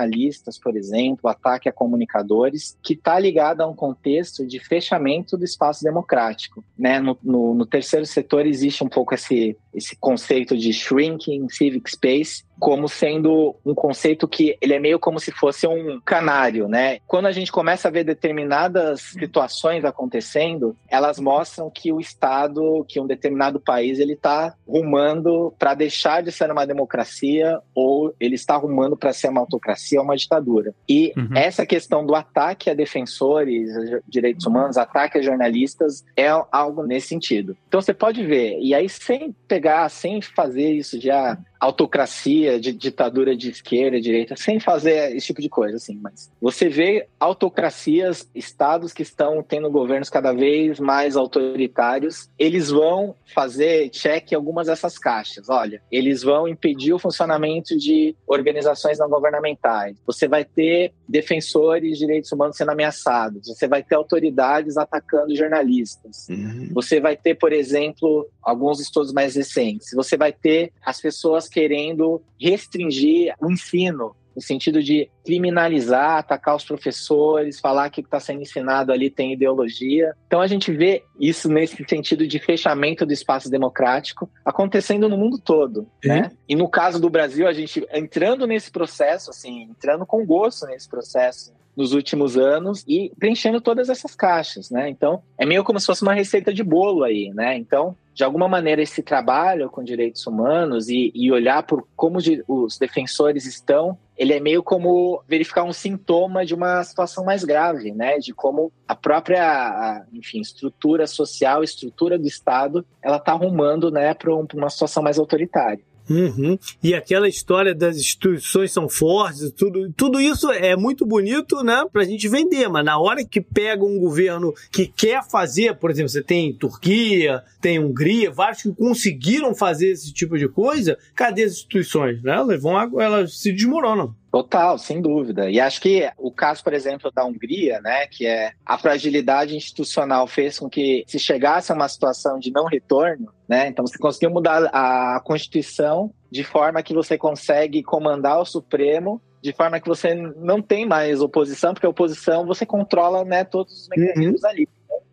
por exemplo, ataque a comunicadores, que está ligada a um contexto de fechamento do espaço democrático, né? No, no, no terceiro setor existe um pouco esse esse conceito de shrinking civic space, como sendo um conceito que ele é meio como se fosse um canário, né? Quando a gente começa a ver determinadas situações acontecendo, elas mostram que o Estado, que um determinado país, ele está rumando para deixar de ser uma democracia ou ele está rumando para ser uma autocracia ou uma ditadura. E uhum. essa questão do ataque a defensores, a direitos humanos, ataque a jornalistas, é algo nesse sentido. Então você pode ver, e aí sem pegar, sem fazer isso já autocracia, de ditadura de esquerda, direita, sem fazer esse tipo de coisa, assim. Mas você vê autocracias, estados que estão tendo governos cada vez mais autoritários, eles vão fazer check em algumas dessas caixas. Olha, eles vão impedir o funcionamento de organizações não governamentais. Você vai ter defensores de direitos humanos sendo ameaçados. Você vai ter autoridades atacando jornalistas. Uhum. Você vai ter, por exemplo, alguns estudos mais recentes. Você vai ter as pessoas querendo restringir o ensino, no sentido de criminalizar, atacar os professores, falar que o que está sendo ensinado ali tem ideologia. Então a gente vê isso nesse sentido de fechamento do espaço democrático acontecendo no mundo todo, né? E no caso do Brasil, a gente entrando nesse processo, assim, entrando com gosto nesse processo nos últimos anos e preenchendo todas essas caixas, né? Então, é meio como se fosse uma receita de bolo aí, né? Então, de alguma maneira, esse trabalho com direitos humanos e, e olhar por como os defensores estão, ele é meio como verificar um sintoma de uma situação mais grave, né? De como a própria, enfim, estrutura social, estrutura do Estado, ela está arrumando, né, para uma situação mais autoritária. Uhum. E aquela história das instituições são fortes, tudo, tudo isso é muito bonito, né, pra gente vender, mas na hora que pega um governo que quer fazer, por exemplo, você tem Turquia, tem Hungria, vários que conseguiram fazer esse tipo de coisa, cadê as instituições? Né? Elas, vão, elas se desmoronam. Total, sem dúvida. E acho que o caso, por exemplo, da Hungria, né, que é a fragilidade institucional fez com que se chegasse a uma situação de não retorno, né, então você conseguiu mudar a Constituição de forma que você consegue comandar o Supremo de forma que você não tem mais oposição, porque a oposição você controla né, todos os mecanismos uhum. ali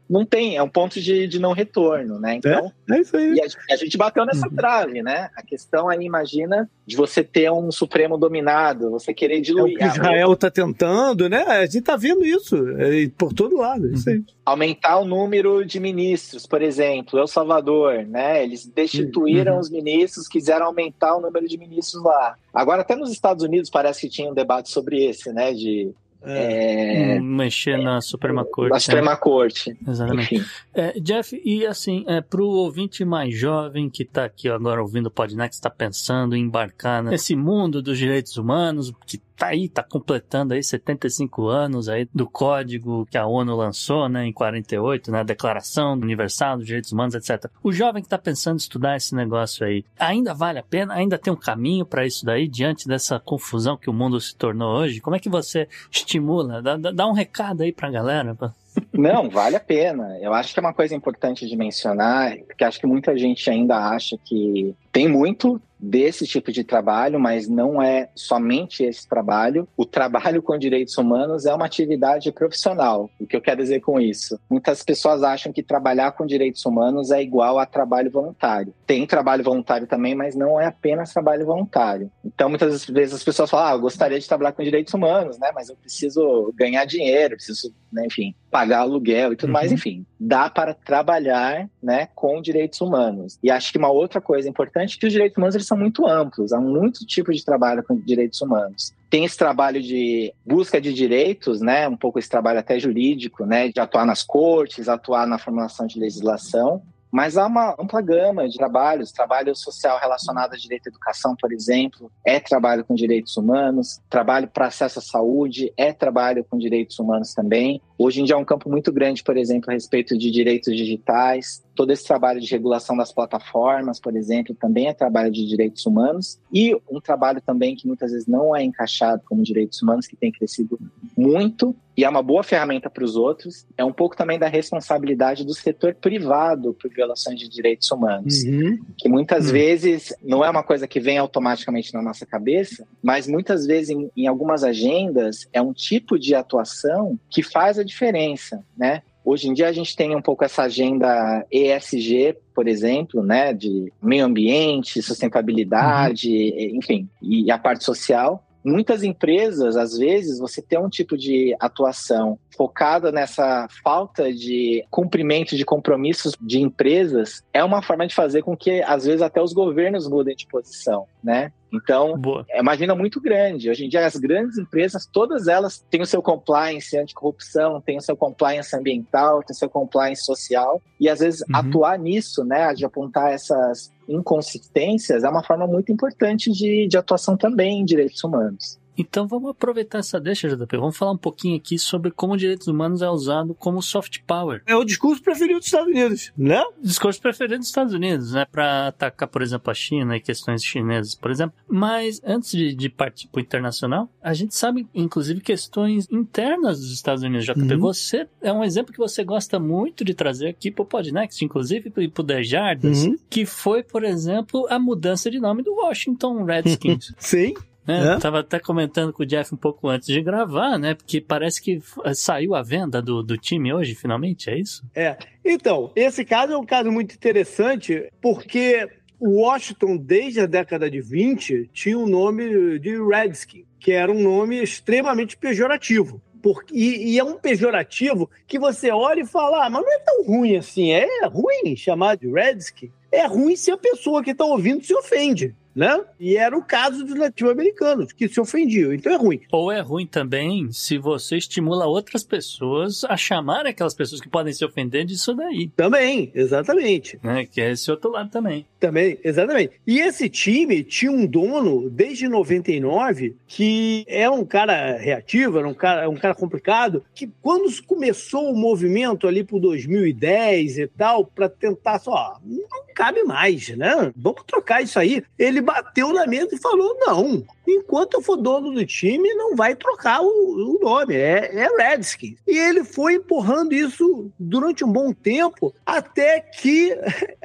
não tem, é um ponto de, de não retorno, né? Então, é, é isso aí. E a, a, gente bateu nessa uhum. trave, né? A questão aí, imagina, de você ter um Supremo dominado, você querer diluir. É o que Israel está tentando, né? A gente está vendo isso é, por todo lado, é isso aí. Aumentar o número de ministros, por exemplo, El Salvador, né? Eles destituíram uhum. os ministros, quiseram aumentar o número de ministros lá. Agora, até nos Estados Unidos parece que tinha um debate sobre esse, né? De é, é, mexer na Suprema Corte. Na né? Suprema Corte. Exatamente. É, Jeff, e assim, é, para o ouvinte mais jovem que está aqui agora ouvindo o Podnext, está pensando em embarcar nesse mundo dos direitos humanos, que tá aí, tá completando aí 75 anos aí do código que a ONU lançou, né, em 48, né, Declaração Universal dos Direitos Humanos, etc. O jovem que tá pensando em estudar esse negócio aí, ainda vale a pena? Ainda tem um caminho para isso daí diante dessa confusão que o mundo se tornou hoje? Como é que você estimula? Dá, dá um recado aí pra galera. Não, vale a pena. Eu acho que é uma coisa importante de mencionar, porque acho que muita gente ainda acha que tem muito desse tipo de trabalho, mas não é somente esse trabalho. O trabalho com direitos humanos é uma atividade profissional. O que eu quero dizer com isso? Muitas pessoas acham que trabalhar com direitos humanos é igual a trabalho voluntário. Tem trabalho voluntário também, mas não é apenas trabalho voluntário. Então, muitas vezes as pessoas falam: ah, eu gostaria de trabalhar com direitos humanos, né? Mas eu preciso ganhar dinheiro, preciso, né, enfim, pagar aluguel e tudo uhum. mais, enfim. Dá para trabalhar, né, com direitos humanos. E acho que uma outra coisa importante é que os direitos humanos eles são muito amplos, há muito tipo de trabalho com direitos humanos. Tem esse trabalho de busca de direitos, né, um pouco esse trabalho até jurídico, né, de atuar nas cortes, atuar na formulação de legislação, mas há uma ampla gama de trabalhos, trabalho social relacionado a direito à educação, por exemplo, é trabalho com direitos humanos, trabalho para acesso à saúde, é trabalho com direitos humanos também. Hoje em dia é um campo muito grande, por exemplo, a respeito de direitos digitais. Todo esse trabalho de regulação das plataformas, por exemplo, também é trabalho de direitos humanos. E um trabalho também que muitas vezes não é encaixado como direitos humanos, que tem crescido muito e é uma boa ferramenta para os outros, é um pouco também da responsabilidade do setor privado por violações de direitos humanos. Uhum. Que muitas uhum. vezes não é uma coisa que vem automaticamente na nossa cabeça, mas muitas vezes em, em algumas agendas é um tipo de atuação que faz a diferença, né? Hoje em dia a gente tem um pouco essa agenda ESG, por exemplo, né, de meio ambiente, sustentabilidade, uhum. enfim, e a parte social. Muitas empresas, às vezes, você tem um tipo de atuação focada nessa falta de cumprimento de compromissos de empresas, é uma forma de fazer com que, às vezes, até os governos mudem de posição, né? Então, Boa. é uma agenda muito grande. Hoje em dia, as grandes empresas, todas elas têm o seu compliance anticorrupção, têm o seu compliance ambiental, têm o seu compliance social. E, às vezes, uhum. atuar nisso, né, de apontar essas inconsistências, é uma forma muito importante de, de atuação também em direitos humanos. Então vamos aproveitar essa deixa, JP. Vamos falar um pouquinho aqui sobre como direitos humanos é usado como soft power. É o discurso preferido dos Estados Unidos, né? Discurso preferido dos Estados Unidos, né? Para atacar, por exemplo, a China e questões chinesas, por exemplo. Mas antes de, de partir para o internacional, a gente sabe, inclusive, questões internas dos Estados Unidos, JP. Uhum. Você é um exemplo que você gosta muito de trazer aqui para o Podnext, inclusive para o Dejardas, uhum. que foi, por exemplo, a mudança de nome do Washington Redskins. Sim. É, é? Tava até comentando com o Jeff um pouco antes de gravar, né? Porque parece que saiu a venda do, do time hoje, finalmente, é isso? É. Então, esse caso é um caso muito interessante, porque o Washington, desde a década de 20, tinha o um nome de Redskin, que era um nome extremamente pejorativo. Porque, e, e, é um pejorativo que você olha e fala, ah, mas não é tão ruim assim. É ruim chamar de Redskin. É ruim se a pessoa que está ouvindo se ofende né? E era o caso dos latino-americanos que se ofendiam. Então é ruim. Ou é ruim também se você estimula outras pessoas a chamarem aquelas pessoas que podem se ofender disso daí. Também, exatamente. Né? Que é esse outro lado também. Também, exatamente. E esse time tinha um dono desde 99 que é um cara reativo, era um cara, um cara complicado, que quando começou o movimento ali por 2010 e tal, para tentar só, não cabe mais, né? Vamos trocar isso aí. Ele bateu na mesa e falou: não, enquanto eu for dono do time, não vai trocar o, o nome, é, é Redskins. E ele foi empurrando isso durante um bom tempo, até que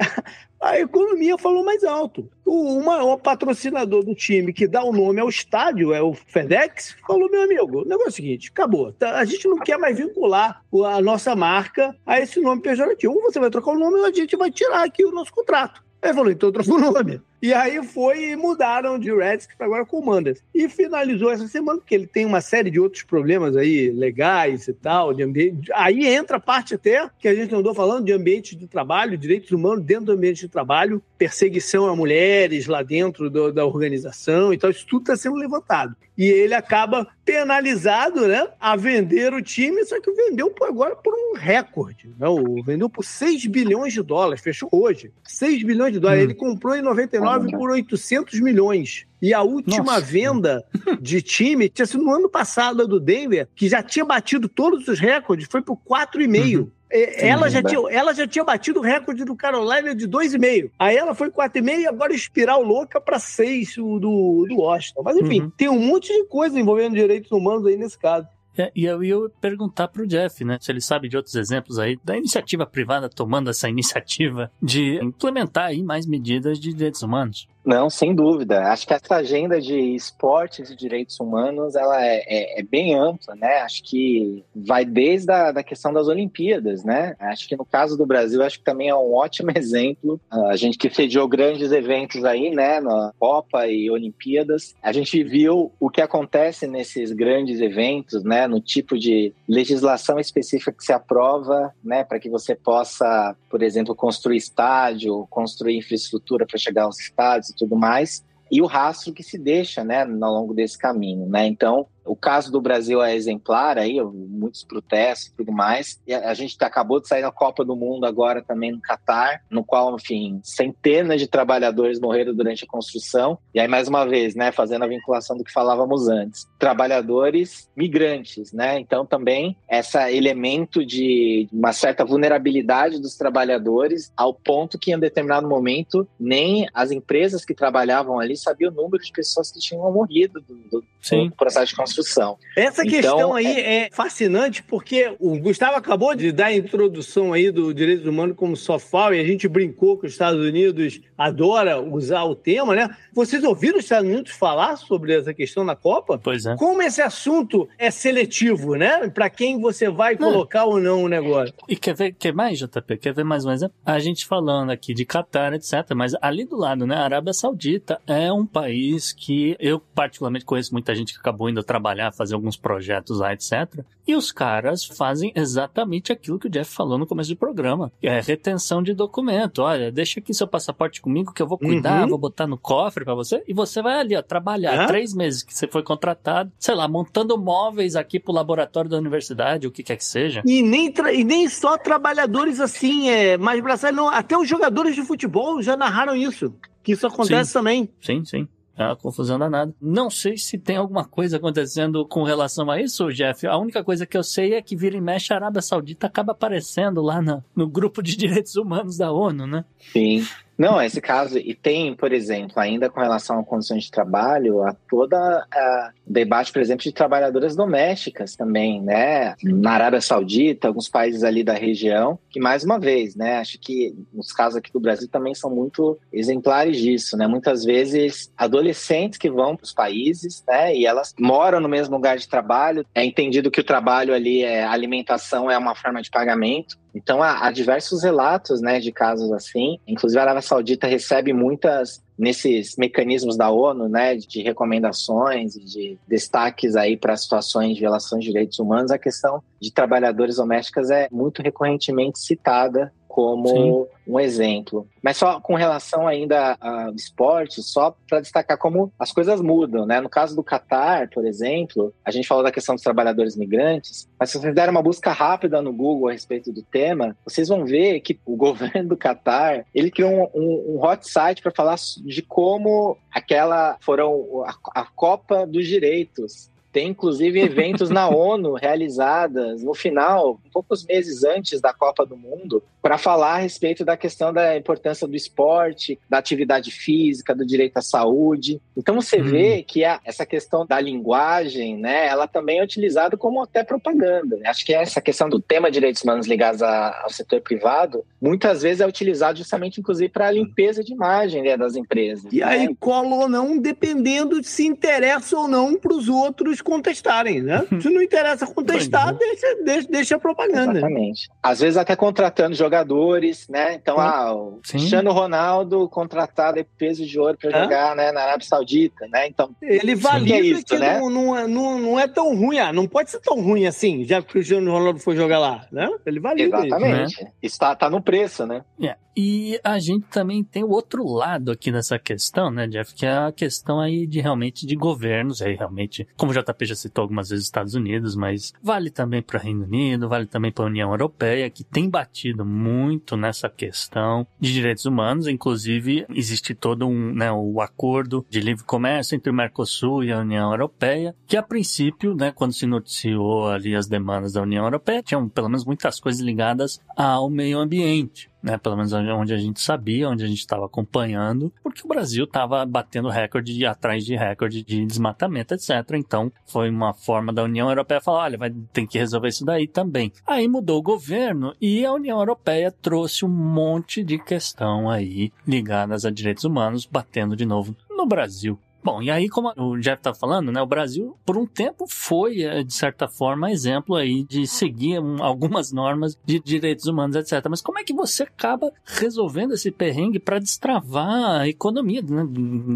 a economia falou mais alto. O maior patrocinador do time que dá o nome ao estádio é o FedEx. Falou, meu amigo, o negócio é o seguinte: acabou. Tá, a gente não quer mais vincular a nossa marca a esse nome pejorativo. Ou você vai trocar o nome ou a gente vai tirar aqui o nosso contrato. Ele falou, então troca o nome. E aí foi e mudaram de Redskins para agora Commanders. E finalizou essa semana, porque ele tem uma série de outros problemas aí, legais e tal, de ambiente. Aí entra a parte até que a gente andou falando de ambiente de trabalho, direitos humanos dentro do ambiente de trabalho, perseguição a mulheres lá dentro do, da organização e tal. Isso tudo está sendo levantado. E ele acaba penalizado, né, a vender o time, só que vendeu por agora por um recorde. Né? vendeu por 6 bilhões de dólares, fechou hoje. 6 bilhões de dólares. Hum. Ele comprou em 99 por 800 milhões. E a última Nossa. venda de time tinha sido no ano passado do Denver, que já tinha batido todos os recordes, foi por 4,5. Uhum. Ela já, tinha, ela já tinha batido o recorde do Carolina de 2,5. Aí ela foi 4,5 e agora espiral louca para 6 do, do Washington. Mas enfim, uhum. tem um monte de coisa envolvendo direitos humanos aí nesse caso. É, e eu ia perguntar pro Jeff, né, se ele sabe de outros exemplos aí da iniciativa privada tomando essa iniciativa de implementar aí mais medidas de direitos humanos. Não, sem dúvida. Acho que essa agenda de esportes e direitos humanos ela é, é, é, bem ampla, né? Acho que vai desde a da questão das Olimpíadas, né? Acho que no caso do Brasil, acho que também é um ótimo exemplo. A gente que sediou grandes eventos aí, né? Na Copa e Olimpíadas, a gente viu o que acontece nesses grandes eventos, né? No tipo de legislação específica que se aprova, né? Para que você possa, por exemplo, construir estádio, construir infraestrutura para chegar aos estádios e tudo mais, e o rastro que se deixa, né, ao longo desse caminho, né? Então, o caso do Brasil é exemplar aí, muitos protestos e tudo mais. E a gente acabou de sair da Copa do Mundo agora também no Catar, no qual, enfim, centenas de trabalhadores morreram durante a construção. E aí, mais uma vez, né, fazendo a vinculação do que falávamos antes, trabalhadores migrantes, né? Então, também esse elemento de uma certa vulnerabilidade dos trabalhadores, ao ponto que em um determinado momento nem as empresas que trabalhavam ali sabiam o número de pessoas que tinham morrido do, do, do processo de construção construção. Essa então, questão aí é... é... fascinante porque o Gustavo acabou de dar a introdução aí do direito humano como power e a gente brincou que os Estados Unidos adora usar o tema, né? Vocês ouviram os Estados Unidos falar sobre essa questão na Copa? Pois é. Como esse assunto é seletivo, né? Para quem você vai colocar ou não o negócio. E quer ver quer mais, JP? Quer ver mais um exemplo? A gente falando aqui de Qatar, etc. Mas ali do lado, né? A Arábia Saudita é um país que eu particularmente conheço muita gente que acabou indo trabalhar trabalhar, fazer alguns projetos lá, etc. E os caras fazem exatamente aquilo que o Jeff falou no começo do programa. É retenção de documento. Olha, deixa aqui seu passaporte comigo que eu vou cuidar, uhum. vou botar no cofre para você. E você vai ali, ó, trabalhar três meses que você foi contratado, sei lá, montando móveis aqui pro laboratório da universidade, o que quer que seja. E nem, e nem só trabalhadores assim, é, mais braçais, não. Até os jogadores de futebol já narraram isso. Que isso acontece sim. também. Sim, sim. É uma confusão danada. Não sei se tem alguma coisa acontecendo com relação a isso, Jeff. A única coisa que eu sei é que vira e mexe a Arábia Saudita acaba aparecendo lá no, no grupo de direitos humanos da ONU, né? Sim. Não, esse caso, e tem, por exemplo, ainda com relação a condições de trabalho, a toda a debate, por exemplo, de trabalhadoras domésticas também, né? Na Arábia Saudita, alguns países ali da região, que mais uma vez, né? Acho que os casos aqui do Brasil também são muito exemplares disso, né? Muitas vezes adolescentes que vão para os países, né? E elas moram no mesmo lugar de trabalho, é entendido que o trabalho ali é alimentação é uma forma de pagamento, então há, há, diversos relatos né, de casos assim. Inclusive a Arábia Saudita recebe muitas nesses mecanismos da ONU, né, de recomendações e de destaques aí para situações de violação de direitos humanos, a questão de trabalhadores domésticas é muito recorrentemente citada como Sim. um exemplo. Mas só com relação ainda ao esporte, só para destacar como as coisas mudam, né? No caso do Catar, por exemplo, a gente falou da questão dos trabalhadores migrantes, mas se vocês derem uma busca rápida no Google a respeito do tema, vocês vão ver que o governo do Catar, ele criou um, um, um hot site para falar de como aquela foram a, a Copa dos Direitos tem inclusive eventos na ONU realizadas no final, poucos meses antes da Copa do Mundo, para falar a respeito da questão da importância do esporte, da atividade física, do direito à saúde. Então você hum. vê que a, essa questão da linguagem, né, ela também é utilizada como até propaganda. Acho que essa questão do tema direitos humanos ligados a, ao setor privado, muitas vezes é utilizado justamente, inclusive, para a limpeza de imagem né, das empresas. E aí, né? cola ou não, dependendo de se interessa ou não para os outros contestarem, né? Se não interessa contestar, deixa, deixa, deixa a propaganda. Exatamente. Às vezes até contratando jogadores, né? Então, ah, o Sim. Cristiano Ronaldo contratado em peso de ouro para jogar né, na Arábia Saudita, né? Então, ele valida que, é isso, que né? não, não, é, não, não é tão ruim, ah, não pode ser tão ruim assim, já que o Cristiano Ronaldo foi jogar lá, né? Ele valida Exatamente. Isso, né? Está tá no preço, né? Yeah. E a gente também tem o outro lado aqui nessa questão, né, Jeff? Que é a questão aí de realmente de governos, aí realmente, como o JP já citou algumas vezes Estados Unidos, mas vale também para o Reino Unido, vale também para a União Europeia, que tem batido muito nessa questão de direitos humanos. Inclusive, existe todo um, né, o acordo de livre comércio entre o Mercosul e a União Europeia, que a princípio, né, quando se noticiou ali as demandas da União Europeia, tinham pelo menos muitas coisas ligadas ao meio ambiente né? Pelo menos onde a gente sabia, onde a gente estava acompanhando, porque o Brasil estava batendo recorde atrás de recorde de desmatamento, etc. Então, foi uma forma da União Europeia falar, olha, vai ter que resolver isso daí também. Aí mudou o governo e a União Europeia trouxe um monte de questão aí ligadas a direitos humanos, batendo de novo no Brasil. Bom, e aí, como o Jeff tá falando, né, o Brasil, por um tempo, foi, eh, de certa forma, exemplo aí de seguir algumas normas de direitos humanos, etc. Mas como é que você acaba resolvendo esse perrengue para destravar a economia, né?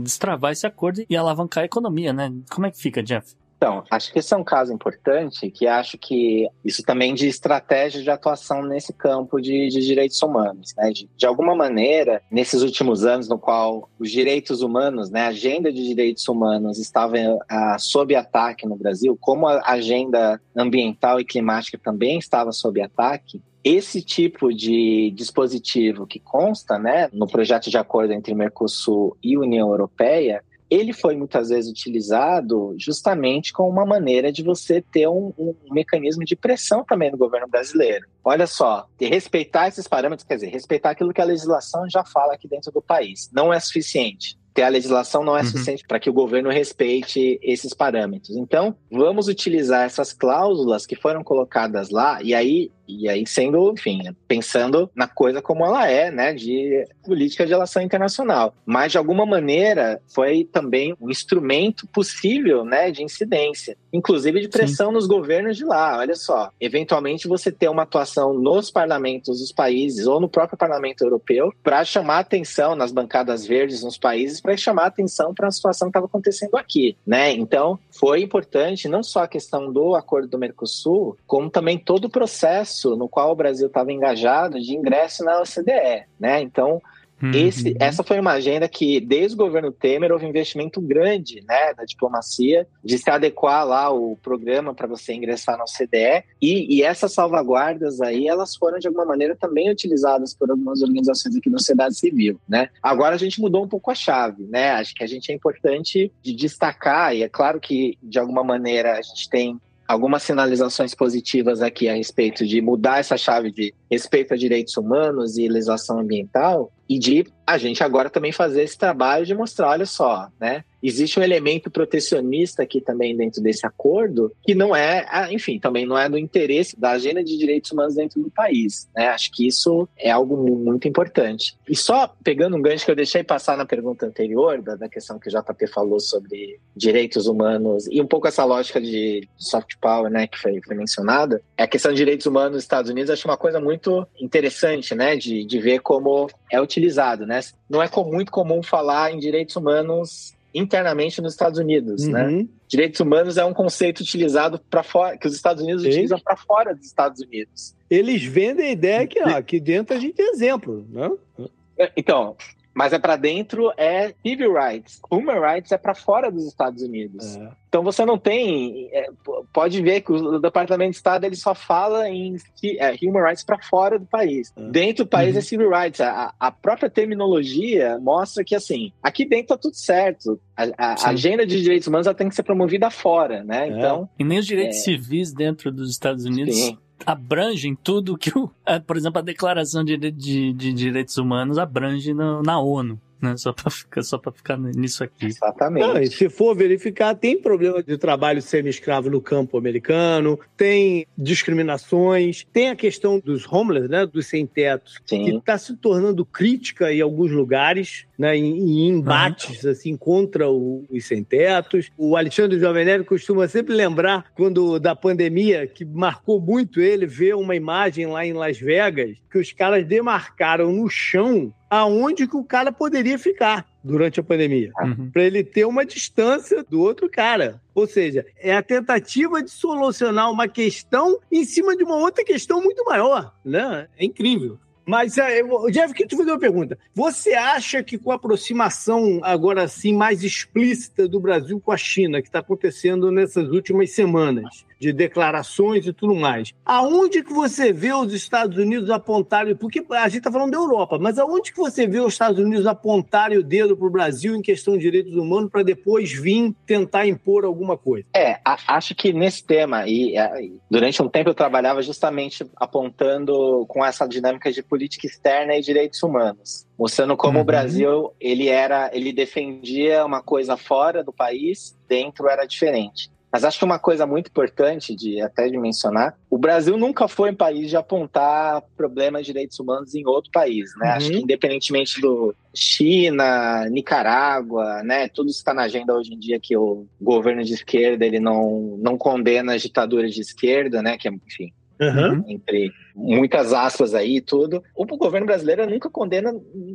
Destravar esse acordo e alavancar a economia, né? Como é que fica, Jeff? Então, acho que esse é um caso importante, que acho que isso também de estratégia de atuação nesse campo de, de direitos humanos. Né? De, de, alguma maneira, nesses últimos anos, no qual os direitos humanos, né, a agenda de direitos humanos estava uh, sob ataque no Brasil, como a agenda ambiental e climática também estava sob ataque, esse tipo de dispositivo que consta né, no projeto de acordo entre Mercosul e União Europeia ele foi muitas vezes utilizado justamente como uma maneira de você ter um, um, mecanismo de pressão também no governo brasileiro. Olha só, respeitar esses parâmetros, quer dizer, respeitar aquilo que a legislação já fala aqui dentro do país, não é suficiente ter a legislação não é uhum. suficiente para que o governo respeite esses parâmetros. Então, vamos utilizar essas cláusulas que foram colocadas lá, e aí e aí sendo, enfim, pensando na coisa como ela é, né, de política de relação internacional. Mas de alguma maneira foi também um instrumento possível, né, de incidência, inclusive de pressão Sim. nos governos de lá. Olha só, eventualmente você ter uma atuação nos parlamentos dos países ou no próprio Parlamento Europeu para chamar atenção nas bancadas verdes nos países para chamar atenção para a situação que estava acontecendo aqui, né? Então, foi importante não só a questão do acordo do Mercosul, como também todo o processo no qual o Brasil estava engajado de ingresso na OCDE, né? Então, Uhum. Esse, essa foi uma agenda que, desde o governo Temer, houve um investimento grande né, da diplomacia de se adequar lá o programa para você ingressar na OCDE. E, e, essas salvaguardas aí, elas foram, de alguma maneira, também utilizadas por algumas organizações aqui na sociedade civil. Né? Agora a gente mudou um pouco a chave. Né? Acho que a gente é importante de destacar, e é claro que, de alguma maneira, a gente tem algumas sinalizações positivas aqui a respeito de mudar essa chave de respeito a direitos humanos e legislação ambiental e de a gente agora também fazer esse trabalho de mostrar, olha só, né? Existe um elemento protecionista aqui também dentro desse acordo, que não é, enfim, também não é do interesse da agenda de direitos humanos dentro do país, né? Acho que isso é algo muito importante. E só pegando um gancho que eu deixei passar na pergunta anterior, da, da questão que o JP falou sobre direitos humanos e um pouco essa lógica de soft power, né, que foi, foi mencionada, é a questão de direitos humanos nos Estados Unidos, acho uma coisa muito interessante, né, de, de ver como é utilizado, né? Não é muito comum falar em direitos humanos internamente nos Estados Unidos, né? uhum. né? Direitos humanos é um conceito utilizado para fora, que os Estados Unidos utilizam para fora dos Estados Unidos. Eles vendem a ideia que ó, aqui dentro a gente tem exemplo, né? Então, mas é para dentro é civil rights. Human rights é para fora dos Estados Unidos. É. Então você não tem, é, pode ver que o Departamento de Estado ele só fala em é, human rights para fora do país. É. Dentro do país é uhum. é civil rights. A, a, própria terminologia mostra que assim, aqui dentro tá tudo certo. A, a agenda de direitos humanos ela tem que ser promovida fora, né? É. Então e nem os direitos civis dentro dos Estados Unidos. Sim abrangem tudo que o, por exemplo, a Declaração de, de, de Direitos Humanos abrange na, na ONU né? Só para ficar, só para ficar nisso aqui. Exatamente. Não, e se for verificar, tem problema de trabalho semi-escravo no campo americano, tem discriminações, tem a questão dos homeless, né? Dos sem-tetos, que está se tornando crítica em alguns lugares, né? Em, em embates uhum. assim contra o, os sem-tetos. O Alexandre Jovem Nerd costuma sempre lembrar quando da pandemia que marcou muito ele ver uma imagem lá em Las Vegas que os caras demarcaram no chão aonde que o cara poderia ficar durante a pandemia, uhum. para ele ter uma distância do outro cara. Ou seja, é a tentativa de solucionar uma questão em cima de uma outra questão muito maior, né? É incrível. Mas, é, Jeff, que te fazer uma pergunta. Você acha que com a aproximação agora sim mais explícita do Brasil com a China, que está acontecendo nessas últimas semanas, de declarações e tudo mais. Aonde que você vê os Estados Unidos apontarem, porque a gente está falando da Europa, mas aonde que você vê os Estados Unidos apontarem o dedo para o Brasil em questão de direitos humanos para depois vir tentar impor alguma coisa? É, acho que nesse tema, e durante um tempo eu trabalhava justamente apontando com essa dinâmica de política externa e direitos humanos mostrando como uhum. o Brasil ele era ele defendia uma coisa fora do país dentro era diferente mas acho que uma coisa muito importante de até de mencionar, o Brasil nunca foi um país de apontar problemas de direitos humanos em outro país, né? Uhum. Acho que independentemente do China, Nicarágua, né, tudo está na agenda hoje em dia que o governo de esquerda ele não não condena as ditaduras de esquerda, né? Que enfim, Uhum. entre muitas aspas aí e tudo. O governo brasileiro nunca condena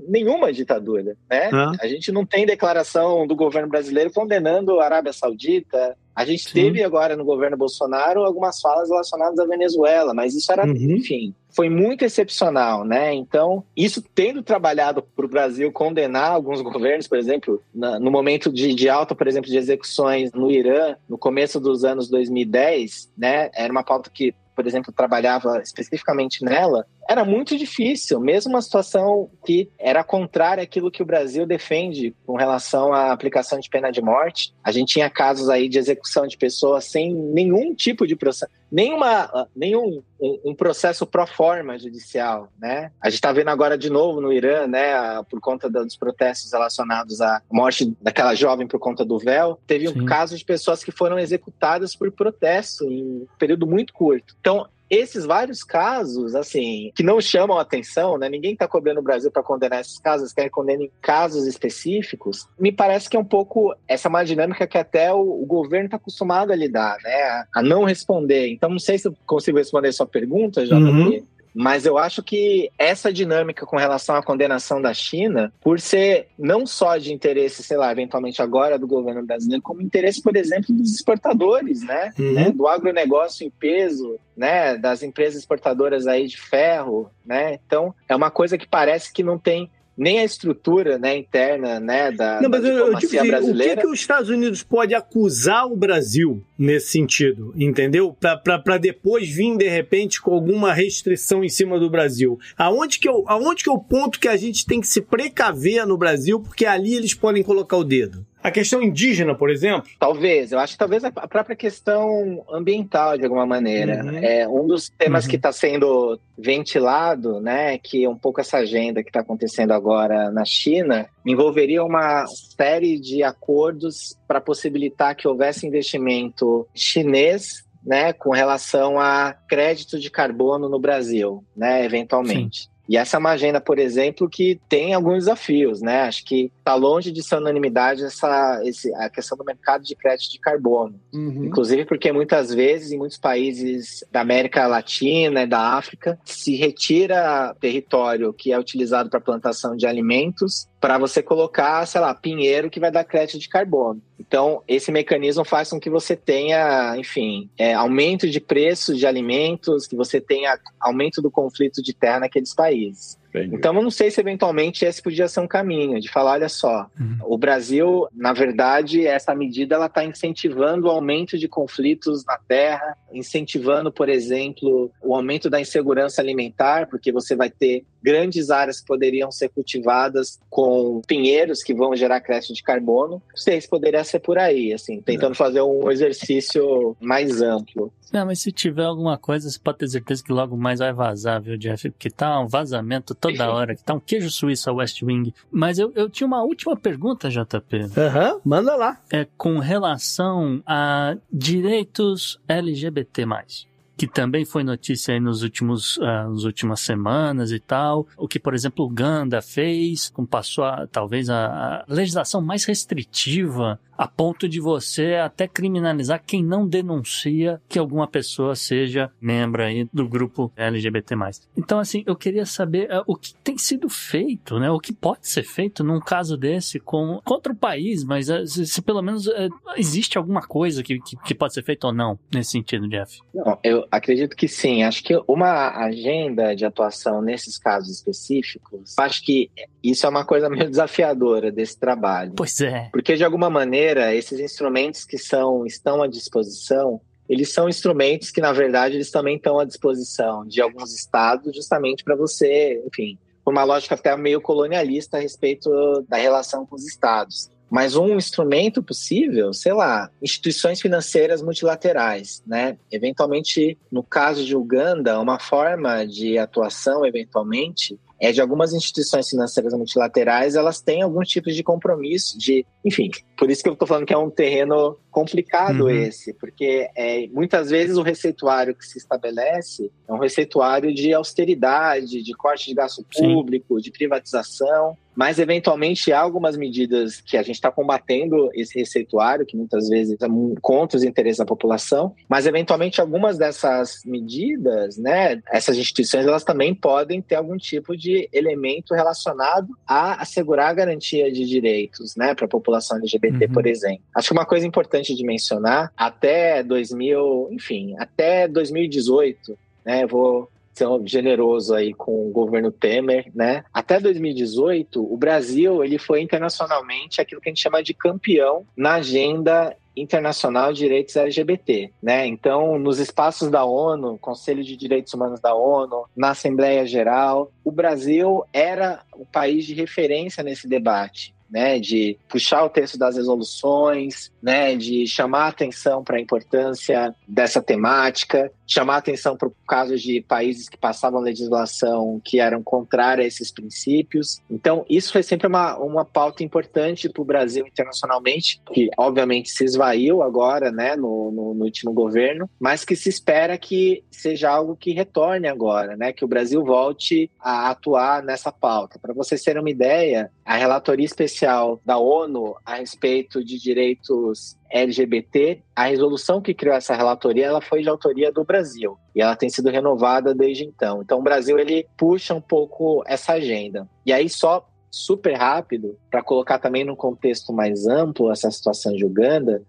nenhuma ditadura, né? Uhum. A gente não tem declaração do governo brasileiro condenando a Arábia Saudita, a gente Sim. teve agora no governo Bolsonaro algumas falas relacionadas à Venezuela, mas isso era, uhum. enfim, foi muito excepcional, né? Então, isso tendo trabalhado para o Brasil condenar alguns governos, por exemplo, na, no momento de, de, alta, por exemplo, de execuções no Irã, no começo dos anos 2010, né? Era uma pauta que por exemplo, trabalhava especificamente nela, era muito difícil, mesmo uma situação que era contrária àquilo que o Brasil defende com relação à aplicação de pena de morte. A gente tinha casos aí de execução de pessoas sem nenhum tipo de processo, nenhuma, nenhum um, um processo pro forma judicial, né? A gente está vendo agora de novo no Irã, né, por conta dos protestos relacionados à morte daquela jovem por conta do véu, teve Sim. um caso de pessoas que foram executadas por protesto em um período muito curto. Então, esses vários casos, assim, que não chamam atenção, né? Ninguém está cobrando o Brasil para condenar esses casos, querem condenar casos específicos. Me parece que é um pouco essa é uma dinâmica que até o, o governo está acostumado a lidar, né? A, a, não responder. Então, não sei se eu consigo responder a sua pergunta, já. Uhum. Mas eu acho que essa dinâmica com relação à condenação da China, por ser não só de interesse, sei lá, eventualmente agora do governo brasileiro, como interesse, por exemplo, dos exportadores, né? Uhum. né? Do agronegócio em peso, né? Das empresas exportadoras aí de ferro, né? Então, é uma coisa que parece que não tem nem a estrutura né, interna né, da, Não, mas da eu, tipo assim, brasileira. O que, que os Estados Unidos pode acusar o Brasil nesse sentido, entendeu? Para depois vir, de repente, com alguma restrição em cima do Brasil. Aonde que, o, aonde que é o ponto que a gente tem que se precaver no Brasil, porque ali eles podem colocar o dedo? A questão indígena, por exemplo? Talvez. Eu acho que talvez a própria questão ambiental, de alguma maneira. Uhum. É um dos temas uhum. que está sendo ventilado, né, que é um pouco essa agenda que está acontecendo agora na China, envolveria uma série de acordos para possibilitar que houvesse investimento chinês né, com relação a crédito de carbono no Brasil, né, eventualmente. Sim. E essa é uma agenda, por exemplo, que tem alguns desafios, né? Acho que está longe de ser unanimidade essa, esse, a questão do mercado de crédito de carbono. Uhum. Inclusive porque muitas vezes, em muitos países da América Latina e da África, se retira território que é utilizado para plantação de alimentos para você colocar, sei lá, pinheiro que vai dar crédito de carbono. Então, esse mecanismo faz com que você tenha, enfim, é, aumento de preço de alimentos, que você tenha aumento do conflito de terra naqueles países. Entendi. Então, eu não sei se eventualmente esse podia ser um caminho de falar, olha só, uhum. o Brasil, na verdade, essa medida ela está incentivando o aumento de conflitos na terra, incentivando, por exemplo, o aumento da insegurança alimentar, porque você vai ter grandes áreas que poderiam ser cultivadas com pinheiros que vão gerar crédito de carbono. Não sei se poderia ser por aí, assim, tentando fazer um exercício mais amplo. Não, mas se tiver alguma coisa, você pode ter certeza que logo mais vai vazar, viu, Jeff? Porque tá um vazamento toda hora, que tá um queijo suíço a West Wing. Mas eu, eu tinha uma última pergunta, JP. Aham, uhum, manda lá. É com relação a direitos LGBT+ que também foi notícia aí nos últimos, uh, nas últimas semanas e tal. O que, por exemplo, Uganda fez, como passou a, talvez a, a legislação mais restritiva a ponto de você até criminalizar quem não denuncia que alguma pessoa seja membro aí do grupo LGBT+. Então, assim, eu queria saber uh, o que tem sido feito, né? O que pode ser feito num caso desse com, contra o país, mas uh, se, se, pelo menos uh, existe alguma coisa que, que, que, pode ser feita ou não nesse sentido, Jeff? Não, eu acredito que sim. Acho que uma agenda de atuação nesses casos específicos, acho que isso é uma coisa meio desafiadora desse trabalho. Pois é. Porque, de alguma maneira, maneira, esses instrumentos que são, estão à disposição, eles são instrumentos que, na verdade, eles também estão à disposição de alguns estados, justamente para você, enfim, por uma lógica até meio colonialista a respeito da relação com os estados. Mas um instrumento possível, sei lá, instituições financeiras multilaterais, né? Eventualmente, no caso de Uganda, uma forma de atuação, eventualmente, é de algumas instituições financeiras multilaterais, elas têm alguns tipos de compromisso, de, enfim, por isso que eu estou falando que é um terreno complicado uhum. esse, porque é, muitas vezes o receituário que se estabelece é um receituário de austeridade, de corte de gasto público, Sim. de privatização, mas eventualmente há algumas medidas que a gente está combatendo esse receituário, que muitas vezes é contra os interesses da população, mas eventualmente algumas dessas medidas, né, essas instituições, elas também podem ter algum tipo de elemento relacionado a assegurar a garantia de direitos, né, para a população LGBT, uhum. por exemplo. Acho que uma coisa importante de mencionar, até 2000, enfim, até 2018, né, vou ser generoso aí com o governo Temer, né? Até 2018, o Brasil ele foi internacionalmente aquilo que a gente chama de campeão na agenda internacional de direitos LGBT, né? Então, nos espaços da ONU, Conselho de Direitos Humanos da ONU, na Assembleia Geral, o Brasil era o país de referência nesse debate né, de puxar o texto das resoluções, né, de chamar atenção para a importância dessa temática, chamar atenção para casos de países que passavam legislação que eram contrária a esses princípios. Então, isso foi sempre uma, uma pauta importante para o Brasil internacionalmente, que obviamente se esvaiu agora, né, no, no, no, último governo, mas que se espera que seja algo que retorne agora, né, que o Brasil volte a atuar nessa pauta. Para vocês terem uma ideia, a relatoria especial da ONU a respeito de direitos LGBT, a resolução que criou essa relatoria, ela foi de autoria do Brasil e ela tem sido renovada desde então. Então o Brasil ele puxa um pouco essa agenda. E aí só super rápido para colocar também num contexto mais amplo essa situação de Uganda,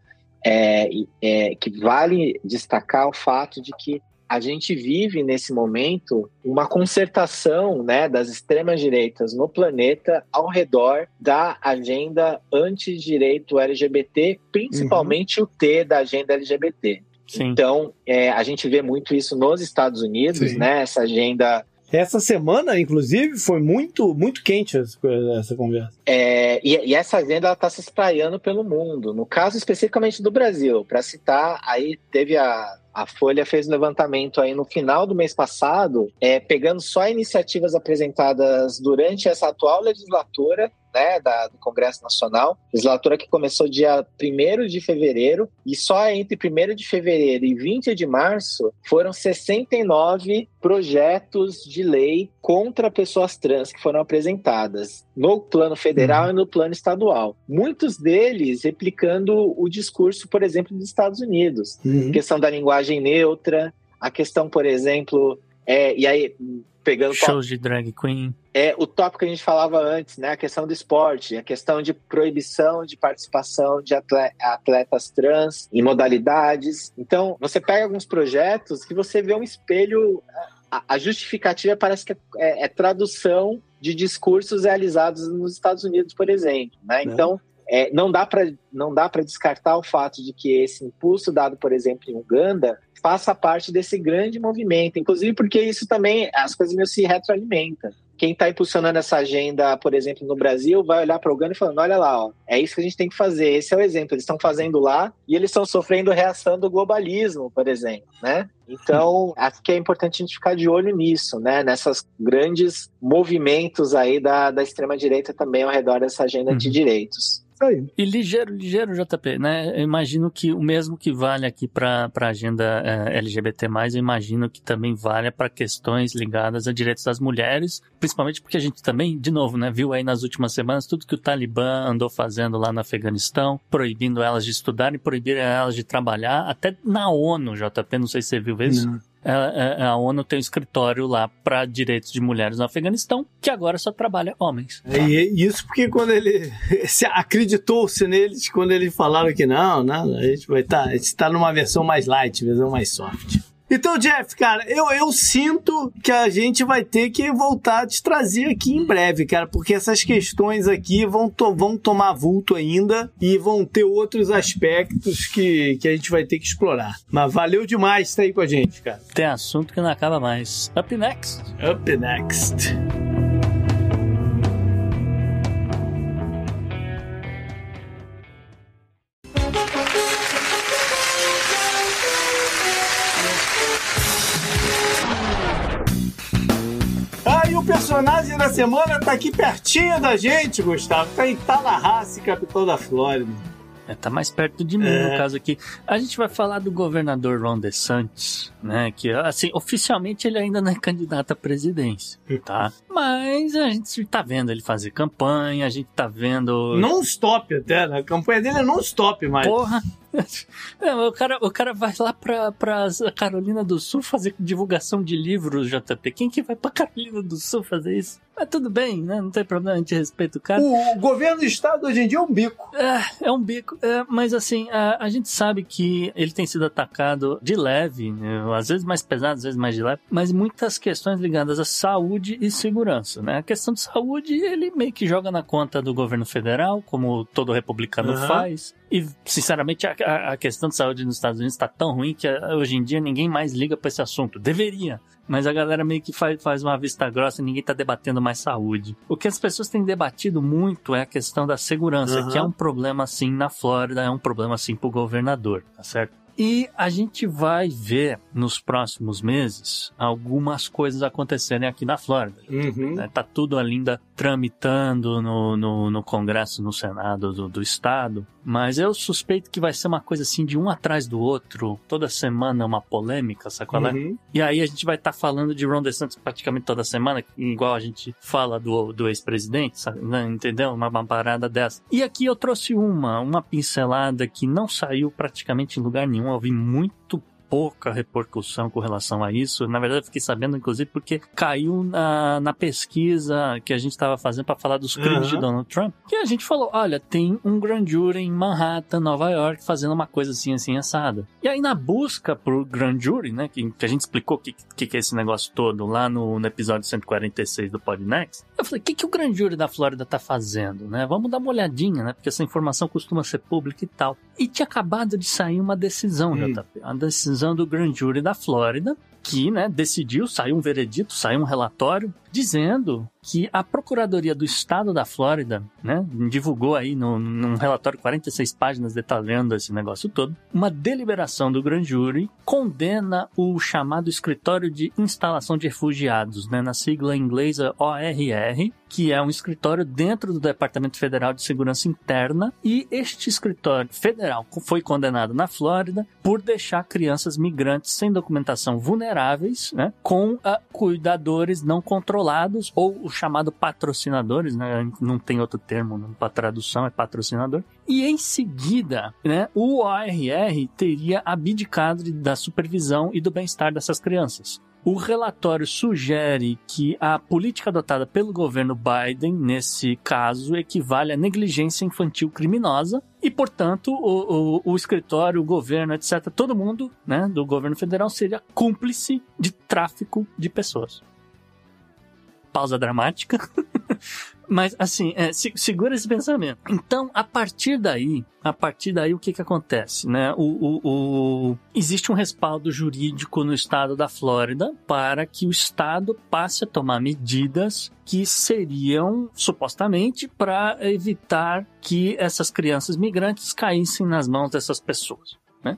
é, é, que vale destacar o fato de que a gente vive nesse momento uma concertação né, das extremas direitas no planeta ao redor da agenda anti-direito LGBT, principalmente uhum. o T da agenda LGBT. Sim. Então, é, a gente vê muito isso nos Estados Unidos, Sim. né? Essa agenda essa semana, inclusive, foi muito, muito quente essa conversa. É, e, e, essa agenda está se espraiando pelo mundo. No caso especificamente do Brasil, para citar, aí teve a a Folha fez um levantamento aí no final do mês passado, é, pegando só iniciativas apresentadas durante essa atual legislatura né, da, do Congresso Nacional, legislatura que começou dia 1 de fevereiro, e só entre 1 de fevereiro e 20 de março foram 69 projetos de lei contra pessoas trans que foram apresentadas no plano federal uhum. e no plano estadual. Muitos deles replicando o discurso, por exemplo, dos Estados Unidos. Uhum. questão da linguagem neutra, a questão, por exemplo, É, e aí, pegando shows de drag queen. É o tópico que a gente falava antes, né? A questão do esporte, a questão de proibição de participação de atletas trans em modalidades. Então, você pega alguns projetos que você vê um espelho. A justificativa parece que é, é, é tradução de discursos realizados nos Estados Unidos, por exemplo. Né? Então, é, não dá para descartar o fato de que esse impulso dado, por exemplo, em Uganda, faça parte desse grande movimento, inclusive porque isso também, as coisas meio se retroalimentam. Quem está impulsionando essa agenda, por exemplo, no Brasil, vai olhar para o Uganda e falando: olha lá, ó, é isso que a gente tem que fazer. Esse é o exemplo. Eles estão fazendo lá e eles estão sofrendo reação do globalismo, por exemplo, né? Então, acho que é importante a gente ficar de olho nisso, né? Nessas grandes movimentos aí da, da extrema-direita também ao redor dessa agenda uhum. de direitos aí. E ligeiro, ligeiro, JP, né? Eu imagino que o mesmo que vale aqui para a agenda é, LGBT, eu imagino que também vale para questões ligadas a direitos das mulheres, principalmente porque a gente também, de novo, né, viu aí nas últimas semanas tudo que o Talibã andou fazendo lá no Afeganistão, proibindo elas de estudar e proibindo elas de trabalhar, até na ONU, JP, não sei se você viu isso. Não a, a ONU tem um escritório lá para direitos de mulheres no Afeganistão, que agora só trabalha homens. E isso porque quando ele acreditou-se neles, quando eles falaram que não, não, a gente vai estar, tá, a tá numa versão mais light, versão mais soft. Então, Jeff, cara, eu, eu sinto que a gente vai ter que voltar a te trazer aqui em breve, cara, porque essas questões aqui vão, to vão tomar vulto ainda e vão ter outros aspectos que, que a gente vai ter que explorar. Mas valeu demais estar aí com a gente, cara. Tem assunto que não acaba mais. Up next. Up next. Personagem da semana tá aqui pertinho da gente, Gustavo. Tá em Tallahassee, capital da Flórida. É, tá mais perto de mim, é. no caso aqui. A gente vai falar do governador Ron DeSantis, né? Que, assim, oficialmente ele ainda não é candidato à presidência, tá? Mas a gente tá vendo ele fazer campanha, a gente tá vendo... Não stop até, né? A campanha dele é não stop mais. Porra, Não, o, cara, o cara vai lá pra, pra Carolina do Sul fazer divulgação de livros, JP. Quem que vai pra Carolina do Sul fazer isso? Mas tudo bem, né? Não tem problema, a gente respeita o cara. O governo do estado hoje em dia é um bico. É, é um bico. É, mas assim, a, a, gente sabe que ele tem sido atacado de leve, né? às vezes mais pesado, às vezes mais de leve, mas muitas questões ligadas à saúde e segurança, né? A questão de saúde, ele meio que joga na conta do governo federal, como todo republicano uhum. faz. E, sinceramente, a, a, questão de saúde nos Estados Unidos está tão ruim que hoje em dia ninguém mais liga para esse assunto. Deveria. Mas a galera meio que faz, faz uma vista grossa e ninguém está debatendo mais saúde. O que as pessoas têm debatido muito é a questão da segurança, uhum. que é um problema, sim, na Flórida, é um problema, sim, para o governador, tá certo? E a gente vai ver nos próximos meses algumas coisas acontecerem aqui na Flórida. Uhum. Né? Tá tudo ainda tramitando no, no, no Congresso, no Senado do, do, Estado. Mas eu suspeito que vai ser uma coisa assim de um atrás do outro. Toda semana uma polêmica, sabe qual é? Uhum. E aí a gente vai estar tá falando de Ron DeSantis praticamente toda semana, igual a gente fala do, do ex-presidente, né? entendeu? Uma, uma parada dessa. E aqui eu trouxe uma, uma pincelada que não saiu praticamente em lugar nenhum nenhum, ouvi muito pouca repercussão com relação a isso. Na verdade, eu fiquei sabendo, inclusive, porque caiu na, na pesquisa que a gente estava fazendo para falar dos crimes uhum. de Donald Trump. Que a gente falou: olha, tem um grand jury em Manhattan, Nova York, fazendo uma coisa assim, assim, assada. E aí, na busca por grand jury, né, que, que a gente explicou o que, que, que, é esse negócio todo lá no, no episódio 146 do Podnext, eu falei: o que, que o grand jury da Flórida tá fazendo, né? Vamos dar uma olhadinha, né? Porque essa informação costuma ser pública e tal. E tinha acabado de sair uma decisão, hum. JP. Uma decisão do Grand Jury da Flórida, que né, decidiu, saiu um veredito, saiu um relatório dizendo que a Procuradoria do Estado da Flórida, né, divulgou aí no, num relatório 46 páginas detalhando esse negócio todo, uma deliberação do Grand Jury condena o chamado Escritório de Instalação de Refugiados, né, na sigla inglesa ORR, que é um escritório dentro do Departamento Federal de Segurança Interna, e este escritório federal foi condenado na Flórida por deixar crianças migrantes sem documentação vulneráveis, né, com uh, cuidadores não controlados ou o chamado patrocinadores, né? Não tem outro termo né? para tradução, é patrocinador. E em seguida, né, o ORR teria abdicado da supervisão e do bem-estar dessas crianças. O relatório sugere que a política adotada pelo governo Biden, nesse caso, equivale à negligência infantil criminosa e, portanto, o, o, o, escritório, o governo, etc., todo mundo né, do governo federal seria cúmplice de tráfico de pessoas. Pausa dramática. Mas, assim, é, se, segura esse pensamento. Então, a partir daí, a partir daí, o que que acontece, né? O, o, o, Existe um respaldo jurídico no estado da Flórida para que o estado passe a tomar medidas que seriam, supostamente, para evitar que essas crianças migrantes caíssem nas mãos dessas pessoas. Né?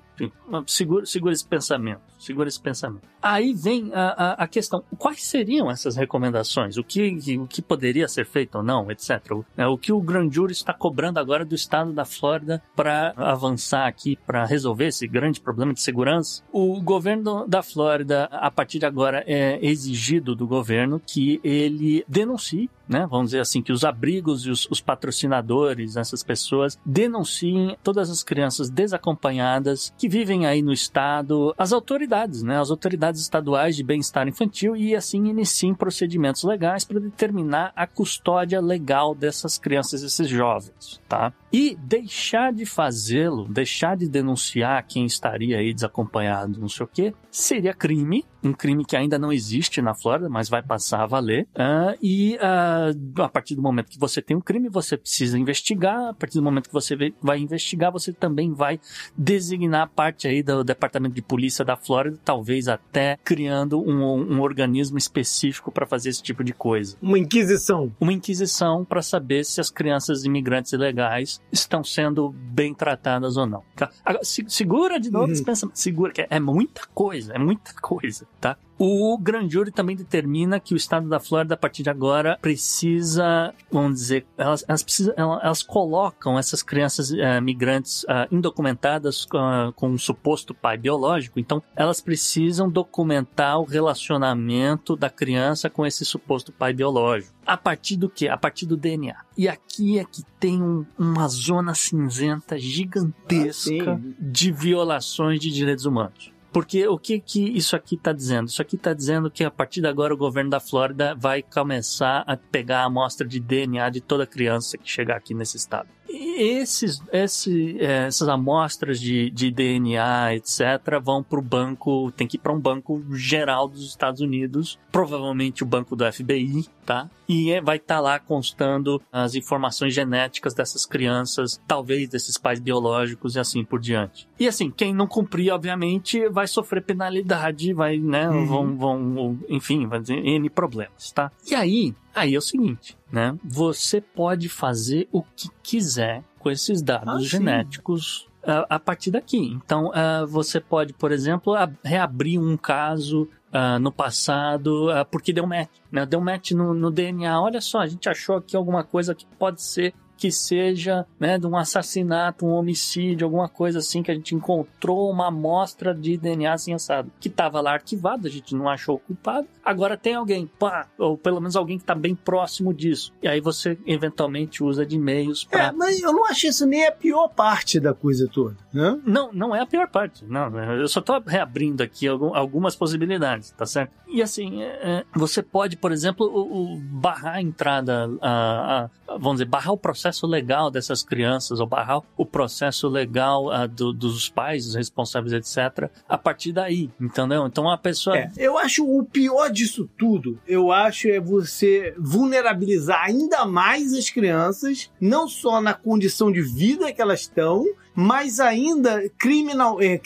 Segura, segura esse pensamento. Segura esse pensamento. Aí vem a, a, a, questão: quais seriam essas recomendações? O que, o que poderia ser feito ou não, etc. O, é, o que o Grand Jury está cobrando agora do estado da Flórida para avançar aqui, para resolver esse grande problema de segurança? O governo da Flórida, a partir de agora, é exigido do governo que ele denuncie né? Vamos dizer assim, que os abrigos e os, os, patrocinadores, essas pessoas, denunciem todas as crianças desacompanhadas que vivem aí no estado, as autoridades, né? As autoridades estaduais de bem-estar infantil e assim iniciem procedimentos legais para determinar a custódia legal dessas crianças, esses jovens, tá? E deixar de fazê-lo, deixar de denunciar quem estaria aí desacompanhado, não sei o quê, seria crime, um crime que ainda não existe na Flórida, mas vai passar a valer. Uh, e uh, a partir do momento que você tem um crime, você precisa investigar. A partir do momento que você vai investigar, você também vai designar parte aí do Departamento de Polícia da Flórida, talvez até criando um, um organismo específico para fazer esse tipo de coisa. Uma inquisição. Uma inquisição para saber se as crianças imigrantes ilegais estão sendo bem tratadas ou não. Tá? Agora, segura de novo uhum. esse pensamento. Segura, que é muita coisa, é muita coisa tá? O Grand Jury também determina que o estado da Flórida, a partir de agora, precisa, vamos dizer, elas, elas, precisam, elas colocam essas crianças uh, migrantes uh, indocumentadas uh, com um suposto pai biológico, então elas precisam documentar o relacionamento da criança com esse suposto pai biológico. A partir do que? A partir do DNA. E aqui é que tem um, uma zona cinzenta gigantesca ah, de violações de direitos humanos. Porque o que, que isso aqui está dizendo? Isso aqui está dizendo que a partir de agora o governo da Flórida vai começar a pegar a amostra de DNA de toda criança que chegar aqui nesse estado esses, esse, é, essas amostras de, de DNA, etc., vão para o banco, tem que ir para um banco geral dos Estados Unidos, provavelmente o banco do FBI, tá? E é, vai estar tá lá constando as informações genéticas dessas crianças, talvez desses pais biológicos e assim por diante. E assim, quem não cumprir, obviamente, vai sofrer penalidade, vai, né, uhum. vão, vão, enfim, vai ter N problemas, tá? E aí, Aí é o seguinte, né? Você pode fazer o que quiser com esses dados ah, genéticos a, a, partir daqui. Então, uh, você pode, por exemplo, reabrir um caso Uh, no passado, uh, porque deu match, né? Deu match no, no, DNA. Olha só, a gente achou aqui alguma coisa que pode ser que seja né, de um assassinato, um homicídio, alguma coisa assim, que a gente encontrou uma amostra de DNA assim assado, que estava lá arquivado, a gente não achou o culpado. Agora tem alguém, pá, ou pelo menos alguém que está bem próximo disso. E aí você eventualmente usa de e-mails para. É, mas eu não acho isso nem a pior parte da coisa toda, né? Não, não é a pior parte. Não, eu só estou reabrindo aqui algumas possibilidades, tá certo? E assim, é, é, você pode, por exemplo, o, o barrar a entrada, a, a, vamos dizer, barrar o processo legal dessas crianças, ou barrar o processo legal uh, do, dos pais, dos responsáveis, etc., a partir daí, entendeu? Então a pessoa. É, eu acho o pior disso tudo, eu acho é você vulnerabilizar ainda mais as crianças, não só na condição de vida que elas estão, mas ainda criminal, é,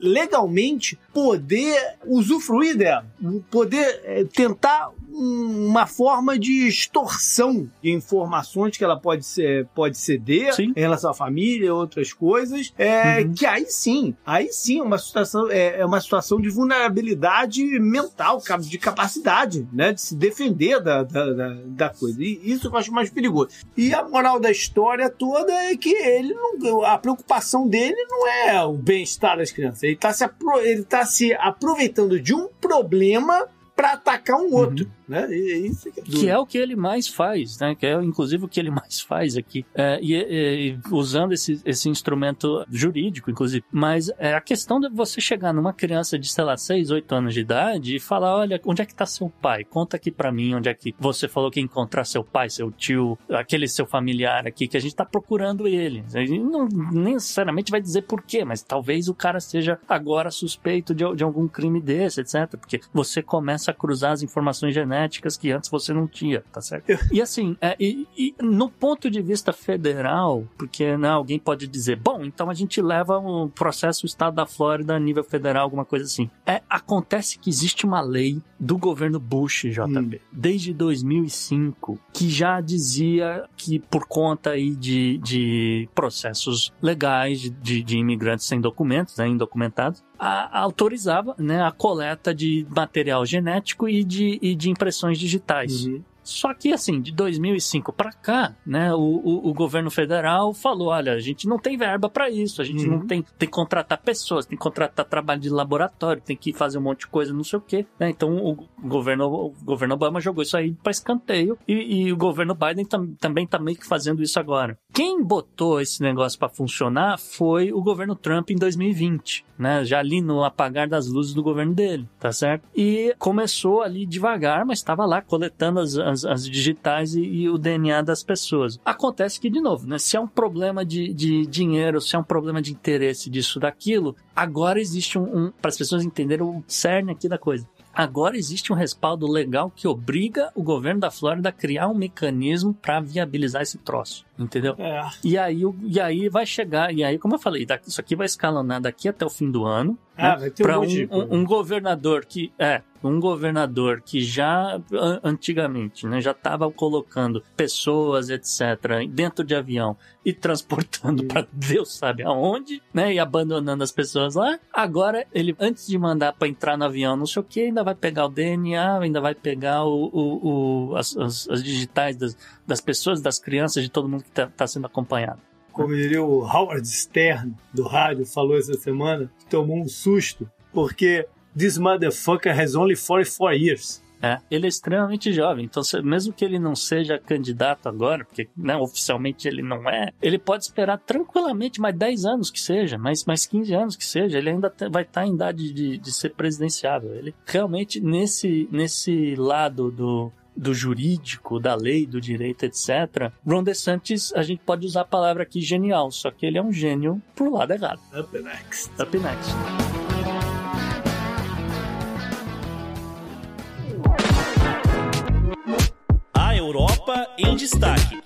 legalmente poder usufruir dela, poder é, uma forma de extorsão de informações que ela pode, ser, pode ceder sim. em relação à família, outras coisas, é, uhum. que aí sim, aí sim é uma situação, é, é, uma situação de vulnerabilidade mental, de capacidade, né, de se defender da, da, da, da coisa. E isso eu acho mais perigoso. E a moral da história toda é que ele não, a preocupação dele não é o bem-estar das crianças, ele está se, ele tá se aproveitando de um problema para atacar um outro. Uhum. Né? E, é que é o que ele mais faz, né? Que é inclusive o que ele mais faz aqui. É, e, e, usando esse, esse instrumento jurídico, inclusive. Mas é a questão de você chegar numa criança de, sei lá, 6, 8 anos de idade e falar: olha, onde é que tá seu pai? Conta aqui para mim onde é que você falou que encontrar seu pai, seu tio, aquele seu familiar aqui, que a gente tá procurando ele. A gente não necessariamente vai dizer por quê, mas talvez o cara seja agora suspeito de, de algum crime desse, etc. Porque você começa a cruzar as informações genéticas que antes você não tinha, tá certo? E assim, é, e, e no ponto de vista federal, porque né, alguém pode dizer, bom, então a gente leva um processo estado da Flórida a nível federal, alguma coisa assim. É, acontece que existe uma lei do governo Bush, JB, hum. desde 2005, que já dizia que por conta aí de, de processos legais de, de, de imigrantes sem documentos, né, indocumentados, a, autorizava né, a coleta de material genético e de, e de impressões digitais. Uhum. Só que, assim, de 2005 para cá, né, o, o, o, governo federal falou: olha, a gente não tem verba para isso, a gente uhum. não tem, tem que contratar pessoas, tem que contratar trabalho de laboratório, tem que fazer um monte de coisa, não sei o quê. Né? Então, o governo, o governo Obama jogou isso aí para escanteio e, e, o governo Biden tam, também tá meio que fazendo isso agora. Quem botou esse negócio para funcionar foi o governo Trump em 2020, né? Já ali no apagar das luzes do governo dele, tá certo? E começou ali devagar, mas estava lá coletando as, as, as digitais e, e, o DNA das pessoas. Acontece que, de novo, né? Se é um problema de, de dinheiro, se é um problema de interesse disso, daquilo, agora existe um, um para as pessoas entenderem o cerne aqui da coisa Agora existe um respaldo legal que obriga o governo da Flórida a criar um mecanismo para viabilizar esse troço, entendeu? É. E aí, e aí vai chegar, e aí, como eu falei, isso aqui vai escalonar daqui até o fim do ano. Ah, né, para um, um, um, governador que é um governador que já antigamente né, já estava colocando pessoas, etc., dentro de avião e transportando para Deus sabe aonde, né, e abandonando as pessoas lá. Agora, ele, antes de mandar para entrar no avião, não sei o que, ainda vai pegar o DNA, ainda vai pegar o, o, o as, as, as, digitais das, das pessoas, das crianças, de todo mundo que está tá sendo acompanhado como diria o Howard Stern do rádio, falou essa semana, tomou um susto, porque This motherfucker has only 44 years. É, ele é extremamente jovem, então mesmo que ele não seja candidato agora, porque né, oficialmente ele não é, ele pode esperar tranquilamente mais 10 anos que seja, mais, mais 15 anos que seja, ele ainda vai estar tá em idade de, de ser presidenciável. Ele realmente, nesse, nesse lado do, do jurídico, da lei, do direito, etc. Ron DeSantis, a gente pode usar a palavra aqui genial, só que ele é um gênio pro lado errado. Up next. Up next. Europa em Destaque.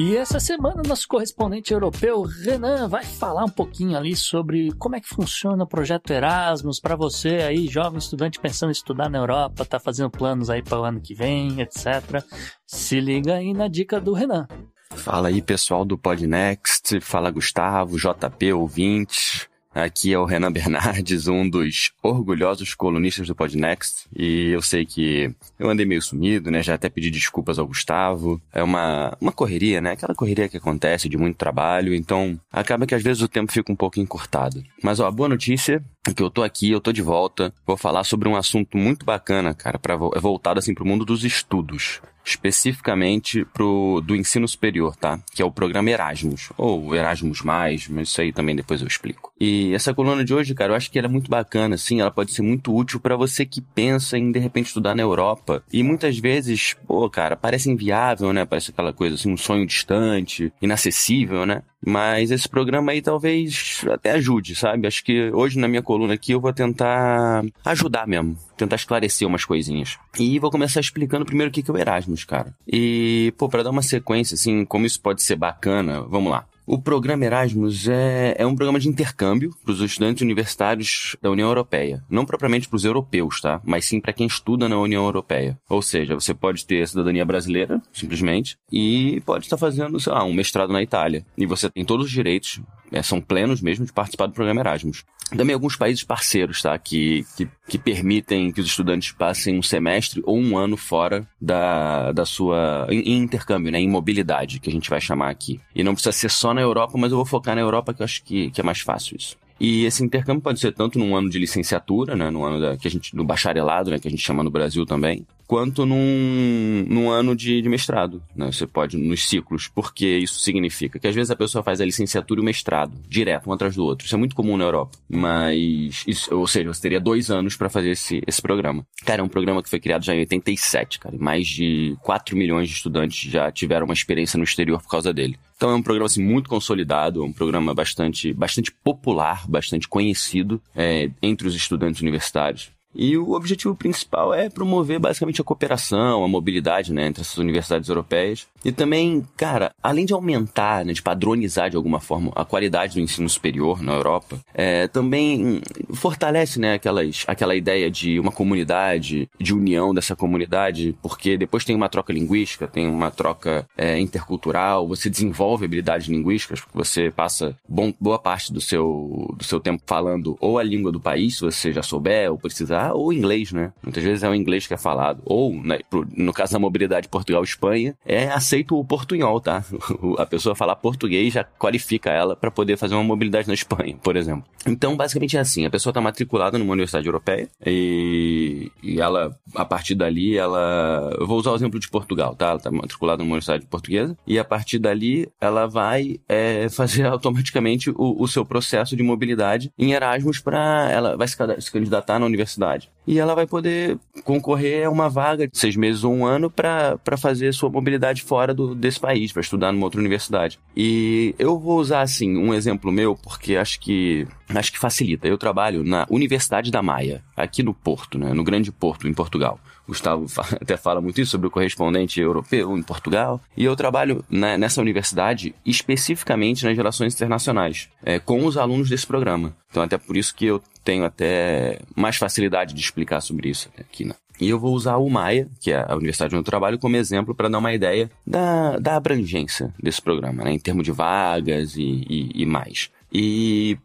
E essa semana, nosso correspondente europeu, Renan, vai falar um pouquinho ali sobre como é que funciona o projeto Erasmus para você aí, jovem estudante pensando em estudar na Europa, tá fazendo planos aí para o ano que vem, etc. Se liga aí na dica do Renan. Fala aí, pessoal do Podnext, fala Gustavo, JP, ouvintes. Aqui é o Renan Bernardes, um dos orgulhosos colunistas do Podnext. E eu sei que eu andei meio sumido, né? Já até pedi desculpas ao Gustavo. É uma, uma correria, né? Aquela correria que acontece de muito trabalho. Então, acaba que às vezes o tempo fica um pouco encurtado. Mas, ó, a boa notícia que eu tô aqui, eu tô de volta. Vou falar sobre um assunto muito bacana, cara, para é voltado assim pro mundo dos estudos especificamente pro, do ensino superior, tá? Que é o programa Erasmus, ou Erasmus+, mas isso aí também depois eu explico. E essa coluna de hoje, cara, eu acho que ela é muito bacana, assim, ela pode ser muito útil para você que pensa em, de repente, estudar na Europa. E muitas vezes, pô, cara, parece inviável, né? Parece aquela coisa, assim, um sonho distante, inacessível, né? Mas esse programa aí talvez até ajude, sabe? Acho que hoje na minha coluna aqui eu vou tentar ajudar mesmo, tentar esclarecer umas coisinhas. E vou começar explicando primeiro o que é o Erasmus, cara. E, pô, para dar uma sequência, assim, como isso pode ser bacana, vamos lá. O programa Erasmus é, é um programa de intercâmbio para os estudantes universitários da União Europeia. Não propriamente para os europeus, tá? Mas sim para quem estuda na União Europeia. Ou seja, você pode ter cidadania brasileira, simplesmente, e pode estar fazendo, sei lá, um mestrado na Itália. E você tem todos os direitos, é, são plenos mesmo, de participar do programa Erasmus. Também alguns países parceiros, tá? Que, que, que, permitem que os estudantes passem um semestre ou um ano fora da, da sua. Em, em, intercâmbio, né? Em mobilidade, que a gente vai chamar aqui. E não precisa ser só na Europa, mas eu vou focar na Europa, que eu acho que, que é mais fácil isso. E esse intercâmbio pode ser tanto num ano de licenciatura, né, no ano da, que a gente, do bacharelado, né, que a gente chama no Brasil também, quanto num, num ano de, de mestrado. Né? Você pode, nos ciclos, porque isso significa que às vezes a pessoa faz a licenciatura e o mestrado, direto, um atrás do outro. Isso é muito comum na Europa. Mas, isso, ou seja, você teria dois anos para fazer esse, esse programa. Cara, é um programa que foi criado já em 87, cara. E mais de 4 milhões de estudantes já tiveram uma experiência no exterior por causa dele. Então é um programa assim, muito consolidado, é um programa bastante, bastante popular, bastante conhecido é, entre os estudantes universitários. E o objetivo principal é promover basicamente a cooperação, a mobilidade né, entre essas universidades europeias. E também, cara, além de aumentar, né, de padronizar de alguma forma a qualidade do ensino superior na Europa, é, também fortalece né, aquelas, aquela ideia de uma comunidade, de união dessa comunidade, porque depois tem uma troca linguística, tem uma troca é, intercultural, você desenvolve habilidades linguísticas, porque você passa bom, boa parte do seu, do seu tempo falando ou a língua do país, se você já souber ou precisar ou inglês, né? Muitas vezes é o inglês que é falado. Ou, né, no caso da mobilidade Portugal-Espanha, é aceito o portunhol, tá? A pessoa falar português já qualifica ela para poder fazer uma mobilidade na Espanha, por exemplo. Então, basicamente é assim: a pessoa está matriculada numa universidade europeia e, e ela, a partir dali, ela. Eu vou usar o exemplo de Portugal, tá? Ela está matriculada numa universidade portuguesa e a partir dali ela vai é, fazer automaticamente o, o seu processo de mobilidade em Erasmus para. Ela vai se candidatar na universidade E ela vai poder concorrer a uma vaga de seis meses ou um ano para fazer sua mobilidade fora do, desse país, para estudar numa outra universidade. E eu vou usar, assim, um exemplo meu, porque acho que acho que facilita. Eu trabalho na Universidade da Maia, aqui no Porto, né, no Grande Porto, em Portugal. Gustavo até fala muito isso sobre o correspondente europeu em Portugal. E eu trabalho né, nessa universidade especificamente nas relações internacionais, é, com os alunos desse programa. Então, até por isso que eu tenho até mais facilidade de explicar sobre isso aqui, né? E eu vou usar o Maia, que é a universidade onde eu trabalho, como exemplo para dar uma ideia da, da abrangência desse programa, né? em termos de vagas e, e, e mais. E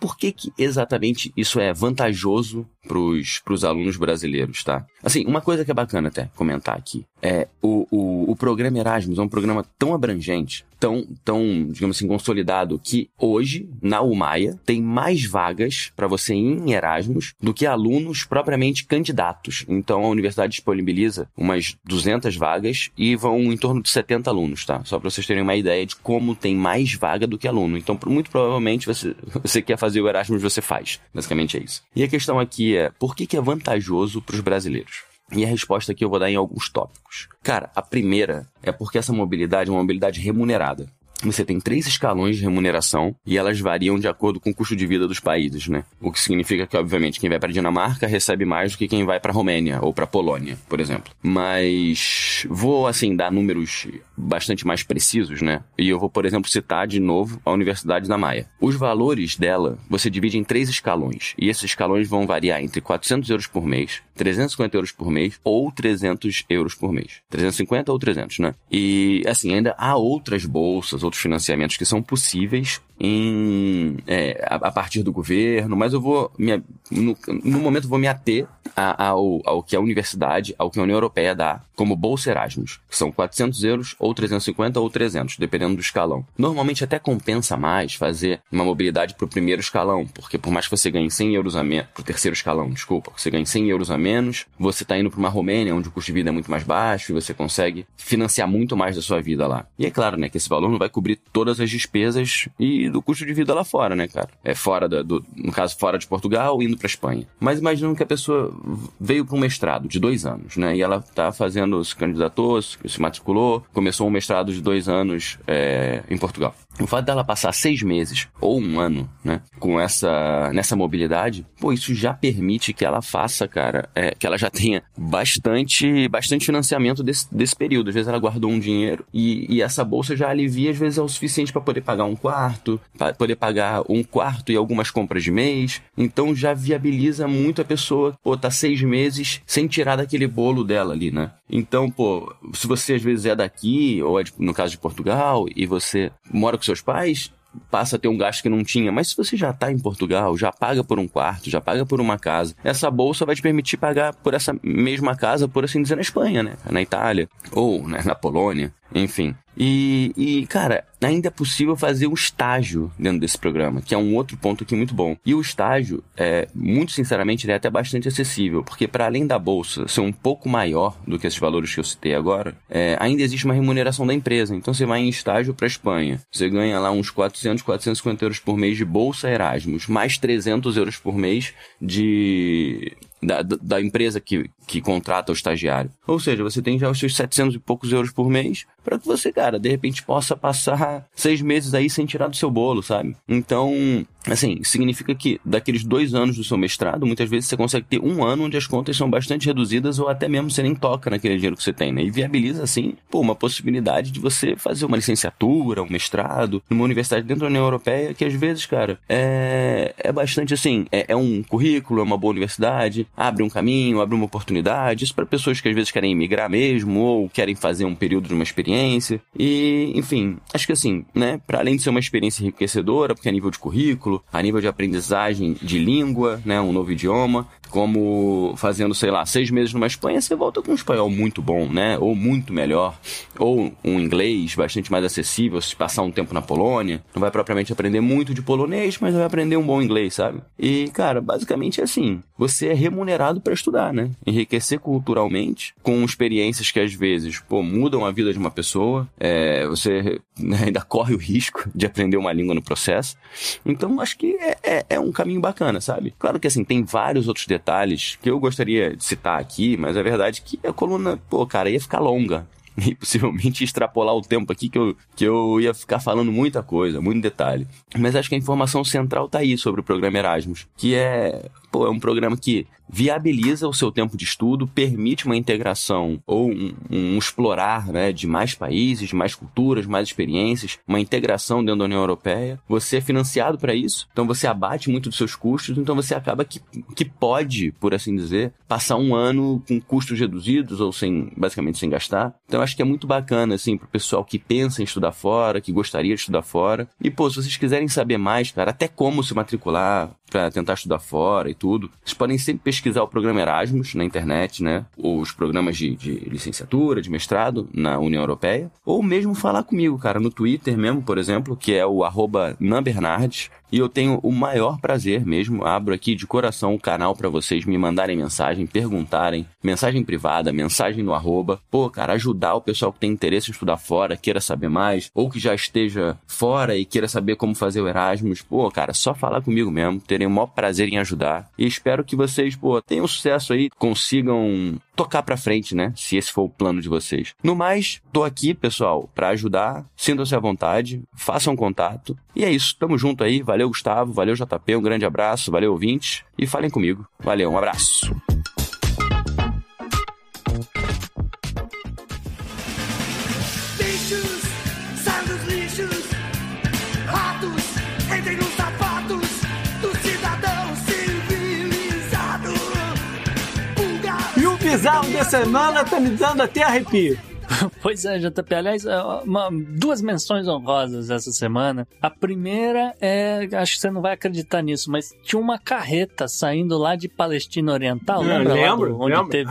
por que, que exatamente isso é vantajoso para os alunos brasileiros, tá? Assim, uma coisa que é bacana até comentar aqui é o, o, o programa Erasmus é um programa tão abrangente, tão, tão, digamos assim, consolidado que hoje, na UMAIA, tem mais vagas para você ir em Erasmus do que alunos propriamente candidatos. Então a universidade disponibiliza umas 200 vagas e vão em torno de 70 alunos, tá? Só para vocês terem uma ideia de como tem mais vaga do que aluno. Então, muito provavelmente você, você quer fazer o Erasmus, você faz. Basicamente é isso. E a questão aqui é, por que, que é vantajoso para os brasileiros? E a resposta aqui eu vou dar em alguns tópicos. Cara, a primeira é porque essa mobilidade é uma mobilidade remunerada você tem três escalões de remuneração e elas variam de acordo com o custo de vida dos países, né? O que significa que, obviamente, quem vai para Dinamarca recebe mais do que quem vai para Romênia ou para Polônia, por exemplo. Mas vou, assim, dar números bastante mais precisos, né? E eu vou, por exemplo, citar de novo a Universidade da Maia. Os valores dela você divide em três escalões e esses escalões vão variar entre 400 euros por mês, 350 euros por mês ou 300 euros por mês. 350 ou 300, né? E, assim, ainda há outras bolsas, outros financiamentos que são possíveis em, é, a, a, partir do governo, mas eu vou, me, no, no momento, vou me ater a, ao, ao que a universidade, ao que a União Europeia dá como Bolsa Erasmus, que são 400 euros ou 350 ou 300, dependendo do escalão. Normalmente até compensa mais fazer uma mobilidade para o primeiro escalão, porque por mais que você ganhe 100 euros a menos, para o terceiro escalão, desculpa, você ganhe 100 euros a menos, você está indo para uma Romênia, onde o custo de vida é muito mais baixo e você consegue financiar muito mais da sua vida lá. E é claro, né, que esse valor não vai cobrir todas as despesas e do custo de vida lá fora, né, cara? É fora do, do no caso, fora de Portugal, indo para Espanha. Mas imaginando que a pessoa veio para um mestrado de dois anos, né? E ela tá fazendo, se candidatou, se matriculou, começou um mestrado de dois anos é, em Portugal. O fato dela passar seis meses ou um ano, né, com essa nessa mobilidade, pô, isso já permite que ela faça, cara, é, que ela já tenha bastante bastante financiamento desse, desse período. Às vezes ela guardou um dinheiro e, e essa bolsa já alivia, às vezes é o suficiente para poder pagar um quarto, para poder pagar um quarto e algumas compras de mês. Então já viabiliza muito a pessoa, pô, tá seis meses sem tirar daquele bolo dela ali, né? Então, pô, se você às vezes é daqui, ou é de, no caso de Portugal, e você mora com seus pais, passa a ter um gasto que não tinha. Mas se você já está em Portugal, já paga por um quarto, já paga por uma casa, essa bolsa vai te permitir pagar por essa mesma casa, por assim dizer, na Espanha, né? Na Itália, ou né, na Polônia, enfim. E, e, cara, ainda é possível fazer um estágio dentro desse programa, que é um outro ponto aqui muito bom. E o estágio, é, muito sinceramente, ele é até bastante acessível, porque para além da bolsa ser um pouco maior do que esses valores que eu citei agora, é, ainda existe uma remuneração da empresa. Então você vai em estágio para Espanha, você ganha lá uns 400, 450 euros por mês de bolsa Erasmus, mais 300 euros por mês de da, da empresa que, que contrata o estagiário. Ou seja, você tem já os seus 700 e poucos euros por mês para que você, cara, de repente possa passar seis meses aí sem tirar do seu bolo, sabe? Então, assim, significa que daqueles dois anos do seu mestrado, muitas vezes você consegue ter um ano onde as contas são bastante reduzidas ou até mesmo você nem toca naquele dinheiro que você tem, né? E viabiliza, assim, pô, uma possibilidade de você fazer uma licenciatura, um mestrado, numa universidade dentro da União Europeia, que às vezes, cara, é, é bastante assim, é, é um currículo, é uma boa universidade, abre um caminho, abre uma oportunidade. Isso para pessoas que às vezes querem emigrar mesmo ou querem fazer um período de uma experiência. E, enfim, acho que assim, né, para além de ser uma experiência enriquecedora, porque a nível de currículo, a nível de aprendizagem de língua, né, um novo idioma, como fazendo, sei lá, seis meses numa Espanha, você volta com um espanhol muito bom, né? Ou muito melhor. Ou um inglês bastante mais acessível, se passar um tempo na Polônia. Não vai propriamente aprender muito de polonês, mas vai aprender um bom inglês, sabe? E, cara, basicamente é assim. Você é remunerado para estudar, né? Enriquecer culturalmente, com experiências que às vezes, pô, mudam a vida de uma pessoa. É, você né, ainda corre o risco de aprender uma língua no processo. Então, acho que é, é, é um caminho bacana, sabe? Claro que, assim, tem vários outros detalhes detalhes que eu gostaria de citar aqui, mas é verdade que a coluna, pô, cara, ia ficar longa. E possivelmente extrapolar o tempo aqui que eu, que eu ia ficar falando muita coisa, muito detalhe. Mas acho que a informação central tá aí sobre o programa Erasmus, que é, pô, é um programa que viabiliza o seu tempo de estudo, permite uma integração ou um, um, explorar né, de mais países, de mais culturas, mais experiências, uma integração dentro da União Europeia. Você é financiado para isso, então você abate muito dos seus custos, então você acaba que, que pode, por assim dizer, passar um ano com custos reduzidos ou sem, basicamente sem gastar. Então acho que é muito bacana, assim, pro pessoal que pensa em estudar fora, que gostaria de estudar fora. E, pô, se vocês quiserem saber mais, cara, até como se matricular para tentar estudar fora e tudo, vocês podem sempre pesquisar o programa Erasmus na internet, né? Os programas de, de licenciatura, de mestrado na União Europeia. Ou mesmo falar comigo, cara, no Twitter mesmo, por exemplo, que é o arroba Nambernardes. E eu tenho o maior prazer mesmo, abro aqui de coração o canal para vocês me mandarem mensagem, perguntarem, mensagem privada, mensagem no arroba. Pô, cara, ajudar o pessoal que tem interesse em estudar fora, queira saber mais, ou que já esteja fora e queira saber como fazer o Erasmus. Pô, cara, só falar comigo mesmo, terei o maior prazer em ajudar. E espero que vocês, pô, tenham sucesso aí, consigam tocar para frente, né? Se esse for o plano de vocês. No mais, tô aqui, pessoal, para ajudar. Sintam-se à vontade, façam contato. E é isso, tamo junto aí. Valeu, Gustavo, valeu, JP, um grande abraço, valeu, ouvintes, e falem comigo. Valeu, um abraço. bizarro da semana tá me dando até arrepio. Pois é, JP. Aliás, é, uma, duas menções honrosas essa semana. A primeira é, acho que você não vai acreditar nisso, mas tinha uma carreta saindo lá de Palestina Oriental, lembra? Lembro, do, onde lembro. teve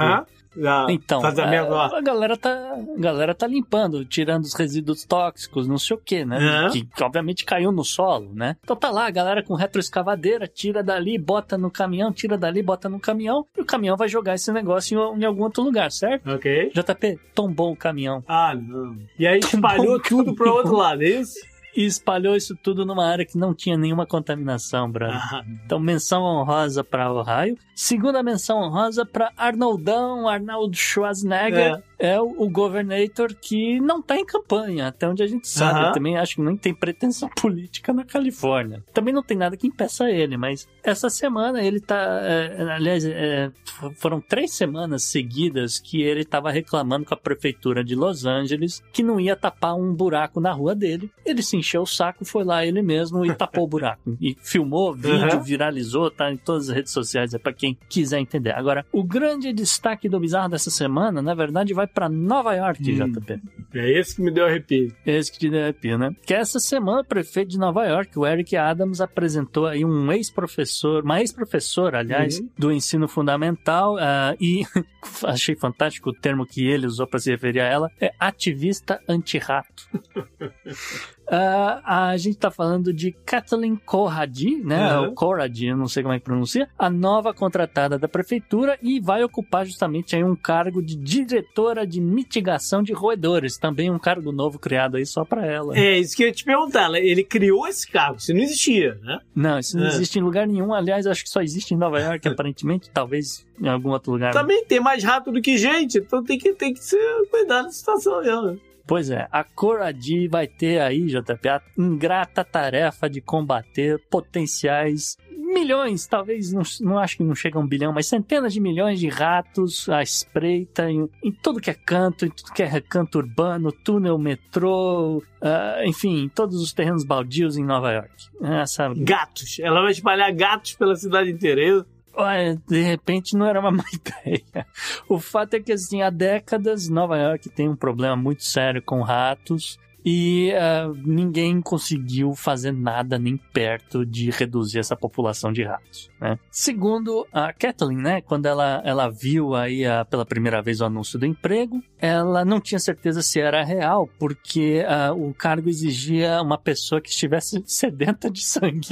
então, a, a, galera tá, a galera tá limpando, tirando os resíduos tóxicos, não sei o que, né? Uhum. Que, que, obviamente caiu no solo, né? Então tá lá, a galera com retroescavadeira, tira dali, bota no caminhão, tira dali, bota no caminhão, e o caminhão vai jogar esse negócio em, em algum outro lugar, certo? Ok. JP, tombou o caminhão. Ah, não. E aí espalhou tudo pro outro lado, é isso? E espalhou isso tudo numa área que não tinha nenhuma contaminação, brother. Ah. Então, menção honrosa para Ohio. Segunda menção honrosa para Arnoldão, Arnold Schwarzenegger. É é o, o Governator que não tá em campanha, até onde a gente sabe. Uhum. Também acho que nem tem pretensão política na Califórnia. Também não tem nada que impeça ele, mas essa semana ele tá. É, aliás, é, foram três semanas seguidas que ele tava reclamando com a prefeitura de Los Angeles que não ia tapar um buraco na rua dele. Ele se encheu o saco, foi lá ele mesmo e tapou o buraco. E filmou, vídeo, uhum. viralizou, tá em todas as redes sociais, é para quem quiser entender. Agora, o grande destaque do bizarro dessa semana, na verdade, vai para Nova York, hum. JP. É esse que me deu arrepio. Esse que te deu arrepio, né? Que essa semana o prefeito de Nova York, o Eric Adams, apresentou aí um ex-professor, uma ex-professora, aliás, Uhum. do ensino fundamental, ah, e achei fantástico o termo que ele usou para se referir a ela, é ativista anti-rato. Ah, a gente tá falando de Kathleen Corradi, né? Uhum. Corradi, eu não sei como é que pronuncia, a nova contratada da prefeitura e vai ocupar justamente aí um cargo de diretora de mitigação de roedores, também um cargo novo criado aí só para ela. É, isso que eu ia te perguntar. né? Ele criou esse cargo, isso não existia, né? Não, isso não É. existe em lugar nenhum. Aliás, acho que só existe em Nova York, aparentemente, talvez em algum outro lugar. Também tem mais rato do que gente, então tem que, tem que ser cuidar da situação mesmo. Pois é, a Coradi vai ter aí, JP, a ingrata tarefa de combater potenciais milhões, talvez, não, não acho que não chega a um bilhão, mas centenas de milhões de ratos à espreita em, em tudo que é canto, em tudo que é recanto urbano, túnel, metrô, ah, enfim, em todos os terrenos baldios em Nova York. Essa Gatos. Ela vai espalhar gatos pela cidade inteira. Olha, de repente não era uma má ideia. O fato é que, assim, há décadas Nova York tem um problema muito sério com ratos e ah, ninguém conseguiu fazer nada nem perto de reduzir essa população de ratos. Né? Segundo a Kathleen, né, quando ela, ela viu aí ah, pela primeira vez o anúncio do emprego, ela não tinha certeza se era real, porque ah, o cargo exigia uma pessoa que estivesse sedenta de sangue.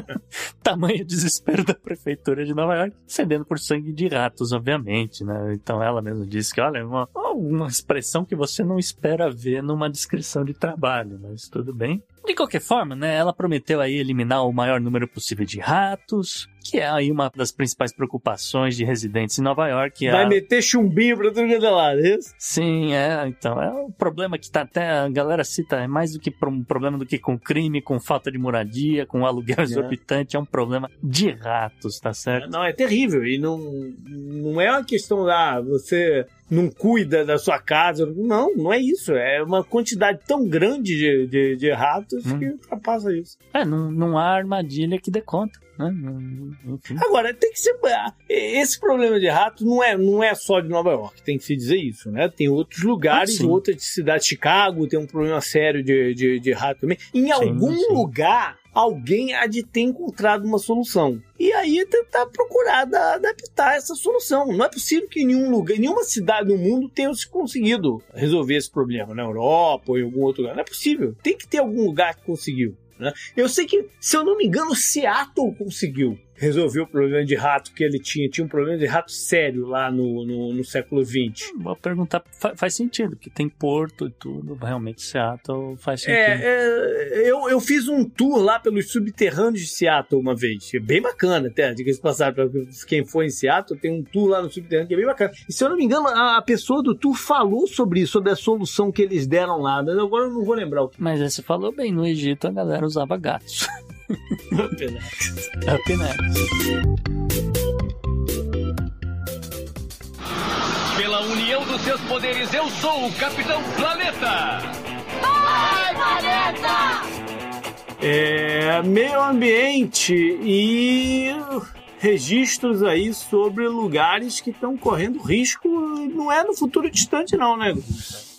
Tamanho desespero da prefeitura de Nova York, cedendo por sangue de ratos, obviamente, né? Então ela mesma disse que, olha, é uma, uma expressão que você não espera ver numa descrição de trabalho, mas tudo bem. De qualquer forma, né, ela prometeu aí eliminar o maior número possível de ratos, que é aí uma das principais preocupações de residentes em Nova York. é Vai a- meter chumbinho pra tudo que é lado, é isso? Sim, é, então, é um problema que tá até, a galera cita, é mais do que um problema do que com crime, com falta de moradia, com aluguel exorbitante, é um problema de ratos, tá certo? Não, é terrível. E não, não é uma questão da você não cuida da sua casa. Não, não é isso. É uma quantidade tão grande de, de, de ratos Hum. que ultrapassa isso. É, não, não há armadilha que dê conta, né? Agora, tem que ser. ah, Esse problema de rato não é, não é só de Nova York, tem que se dizer isso, né? Tem outros lugares, Ah, sim. outras cidades, Chicago tem um problema sério de, de, de rato também. Em algum sim. lugar, alguém há de ter encontrado uma solução. E aí tentar procurar da- adaptar essa solução. Não é possível que nenhum lugar, nenhuma cidade do mundo tenha se conseguido resolver esse problema, na Europa ou em algum outro lugar. Não é possível. Tem que ter algum lugar que conseguiu. né? Eu sei que, se eu não me engano, Seattle conseguiu resolver o problema de rato que ele tinha. Tinha um problema de rato sério lá no, no, no século XX. Vou perguntar, fa- faz sentido, que tem porto e tudo, realmente Seattle faz sentido. É, é, eu, eu fiz um tour lá pelos subterrâneos de Seattle uma vez. É bem bacana, até. Diga-se passar para quem for em Seattle, tem um tour lá no subterrâneo que é bem bacana. E se eu não me engano, a, a pessoa do tour falou sobre isso, sobre a solução que eles deram lá. Mas Agora eu não vou lembrar o que. Mas você falou bem, no Egito a galera usava gatos. Up next. Pela união dos seus poderes, eu sou o Capitão Planeta! É, meio ambiente e registros aí sobre lugares que estão correndo risco. Não é no futuro distante, não, né?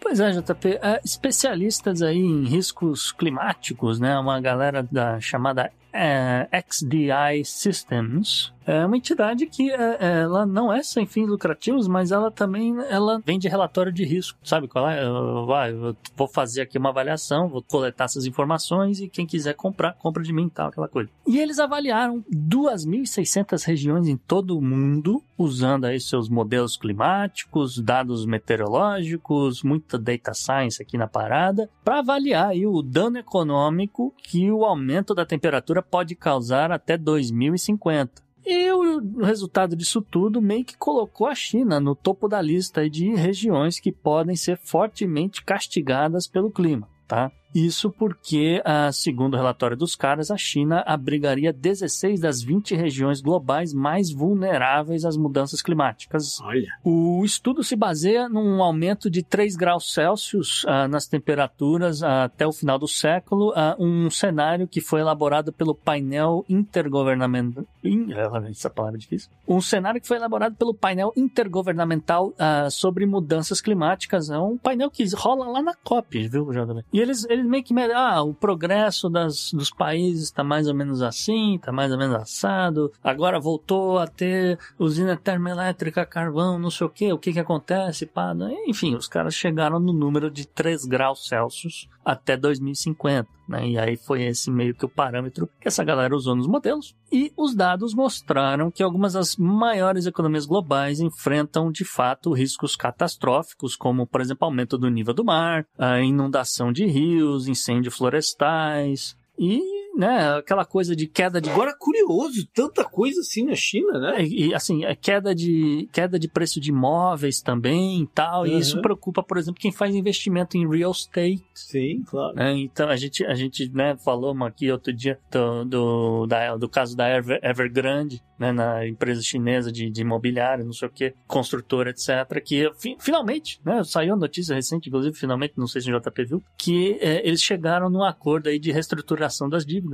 Pois é, JP. É, especialistas aí em riscos climáticos, né? Uma galera da chamada é, XDI Systems. É uma entidade que é, ela não é sem fins lucrativos, mas ela também ela vende relatório de risco. Sabe qual é? Vai, vou fazer aqui uma avaliação, vou coletar essas informações e quem quiser comprar, compra de mim e tal, aquela coisa. E eles avaliaram 2.600 regiões em todo o mundo, usando aí seus modelos climáticos, dados meteorológicos, muita data science aqui na parada, para avaliar aí o dano econômico que o aumento da temperatura pode causar até 2050. E o resultado disso tudo meio que colocou a China no topo da lista de regiões que podem ser fortemente castigadas pelo clima. Tá? Isso porque, ah, segundo o relatório dos caras, a China abrigaria 16 das 20 regiões globais mais vulneráveis às mudanças climáticas. Olha. O estudo se baseia num aumento de 3 graus Celsius ah, nas temperaturas ah, até o final do século, um cenário que foi elaborado pelo painel intergovernamental. In, essa palavra é difícil. Um cenário que foi elaborado pelo painel intergovernamental sobre mudanças climáticas. É um painel que rola lá na COP, viu, JB? E eles, eles meio que medem, ah, o progresso das, dos países está mais ou menos assim, está mais ou menos assado. Agora voltou a ter usina termoelétrica, carvão, não sei o que, o que que acontece, pá. né? Enfim, os caras chegaram no número de 3 graus Celsius até 2050. Né? E aí foi esse meio que o parâmetro que essa galera usou nos modelos. E os dados mostraram que algumas das maiores economias globais enfrentam de fato riscos catastróficos, como por exemplo aumento do nível do mar, a inundação de rios, incêndios florestais e né, aquela coisa de queda de Agora, curioso, tanta coisa assim na China, né? e, e, assim, é queda de, queda de preço de imóveis também e tal. E Uhum. isso preocupa, por exemplo, quem faz investimento em real estate. Sim, claro. né? Então a gente, a gente né, falou aqui outro dia do, do, da- do caso da Ever, Evergrande, né, na empresa chinesa de, de imobiliário, não sei o que, construtora, etc. Que fi- finalmente, né, saiu a notícia recente, inclusive, finalmente, não sei se o JP viu, que eh, eles chegaram num acordo aí de reestruturação das dívidas.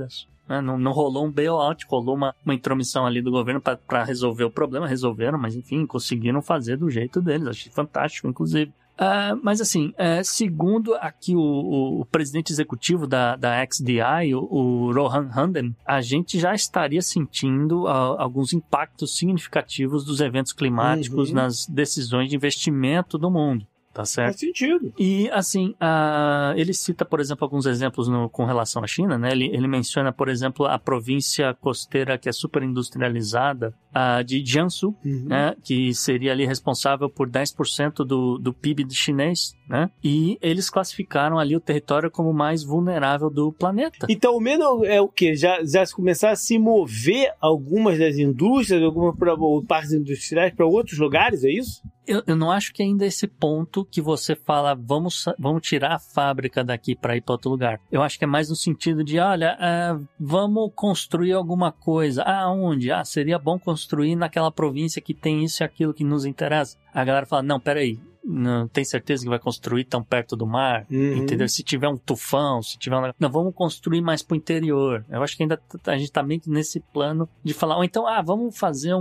Né? Não, não rolou um bailout, rolou uma, uma intromissão ali do governo para resolver o problema. Resolveram, mas enfim, conseguiram fazer do jeito deles. Achei fantástico, inclusive. Ah, mas assim, eh, segundo aqui o, o- o presidente executivo da, da XDI, o, o Rohan Handen, a gente já estaria sentindo ah, alguns impactos significativos dos eventos climáticos Uhum. nas decisões de investimento do mundo. Tá certo? Faz sentido. E, assim, ele cita, por exemplo, alguns exemplos no- com relação à China, né? Ele, ele menciona, por exemplo, a província costeira que é super industrializada ah, de Jiangsu, Uhum. né? Que seria ali responsável por 10% do, do PIB chinês, né? E eles classificaram ali o território como o mais vulnerável do planeta. Então, o medo é o quê? Já, já se começar a se mover algumas das indústrias, algumas parques industriais para outros lugares, é isso? Eu, eu não acho que ainda é esse ponto que você fala, vamos, vamos tirar a fábrica daqui para ir para outro lugar. Eu acho que é mais no sentido de, olha, ah, vamos construir alguma coisa. Ah, onde? Ah, seria bom construir naquela província que tem isso e aquilo que nos interessa. A galera fala, não, peraí, não tem certeza que vai construir tão perto do mar? Uhum. Entendeu? Se tiver um tufão, se tiver um... Não, vamos construir mais pro interior. Eu acho que ainda a gente tá meio que nesse plano de falar, ou então, ah, vamos fazer um,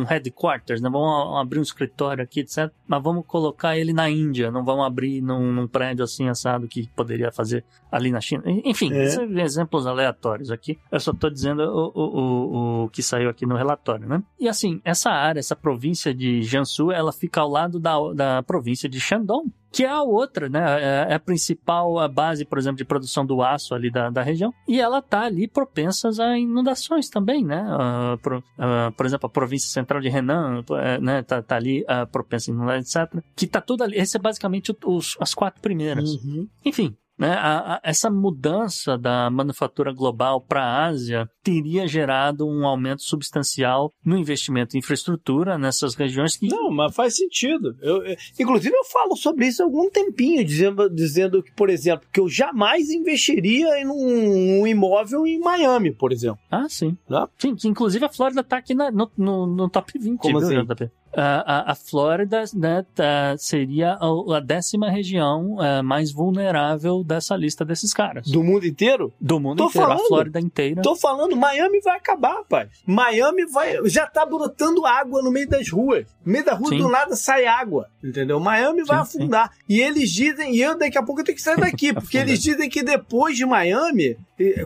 um headquarters, né? Vamos abrir um escritório aqui, etc. Mas vamos colocar ele na Índia, não vamos abrir num, num prédio assim assado que poderia fazer ali na China. Enfim, É. exemplos aleatórios aqui. Eu só tô dizendo o, o, o, o que saiu aqui no relatório, né? E assim, essa área, essa província de Jiangsu, ela fica ao lado da, da província de Shandong, que é a outra, né? É é a principal a base, por exemplo, de produção do aço ali da, da região. E ela tá ali propensas a inundações também, né? Ah, por, ah, por exemplo, a província central de Henan, eh, né? Tá, tá ali ah, propensa a inundar, etc. Que tá tudo ali. Esse é basicamente os, as quatro primeiras. Uhum. Enfim, né, a- a- essa mudança da manufatura global para a Ásia teria gerado um aumento substancial no investimento em infraestrutura nessas regiões que Não, mas faz sentido. Eu, eu- inclusive, eu falo sobre isso há algum tempinho, dizendo, dizendo que, por exemplo, que eu jamais investiria em um, um imóvel em Miami, por exemplo. Ah, sim. Né? Sim, que inclusive a Flórida tá aqui na- no, no, no top 20, Como viu, assim? JP? A, a, a Flórida né, tá- seria a, a décima região eh, mais vulnerável dessa lista desses caras. Do, Do mundo inteiro? mundo Tô inteiro, falando. a Flórida inteira. Tô falando, Miami vai acabar, pai. Miami vai. Já tá brotando água no meio das ruas. No meio da rua, Sim. do nada sai água. Entendeu? Miami vai Sim, afundar. E eles dizem, e eu daqui a pouco eu tenho que sair daqui, porque eles dizem que depois de Miami,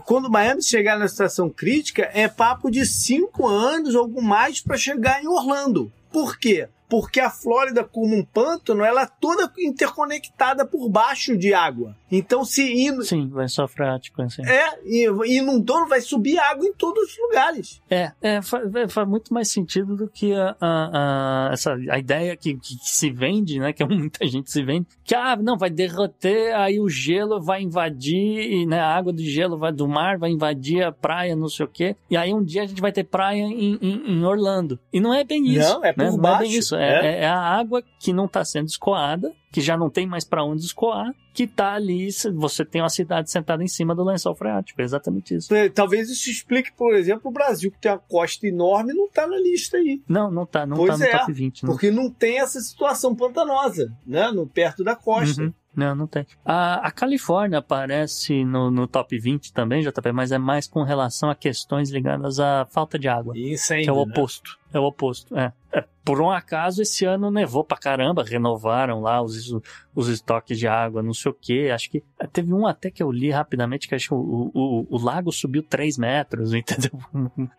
quando Miami chegar na situação crítica, é papo de cinco anos ou algo mais para chegar em Orlando. Por quê? Porque a Flórida, como um pântano, ela é toda interconectada por baixo de água. Então, se in- Sim, lençol freático, assim. é, e inundou, vai subir água em todos os lugares. É, é, fa- é, faz muito mais sentido do que a, a, a- essa, a ideia que, que se vende, né? Que muita gente se vende, que ah, não, vai derreter, aí o gelo vai invadir, e, né? A água do gelo vai, do mar vai invadir a praia, não sei o quê. E aí um dia a gente vai ter praia em, em, em Orlando. E não é bem isso. Não, é por né? Não é baixo. bem isso. É, é? é a água que não está sendo escoada, que já não tem mais para onde escoar, que está ali, você tem uma cidade sentada em cima do lençol freático. É exatamente isso. É, talvez isso explique, por exemplo, o Brasil, que tem uma costa enorme, não está na lista aí. Não, não está, não está no top 20. Não. Porque não tem essa situação pantanosa, né? No, perto da costa. Uhum. Não, não tem. A, a Califórnia aparece no, no top 20 também, JP, mas é mais com relação a questões ligadas à falta de água. Incêndio, que é o né? oposto. É o oposto, é. É. Por um acaso, esse ano nevou pra caramba, renovaram lá os, os estoques de água, não sei o que. Acho que teve um até que eu li rapidamente que acho que o, o, o lago subiu 3 metros, entendeu?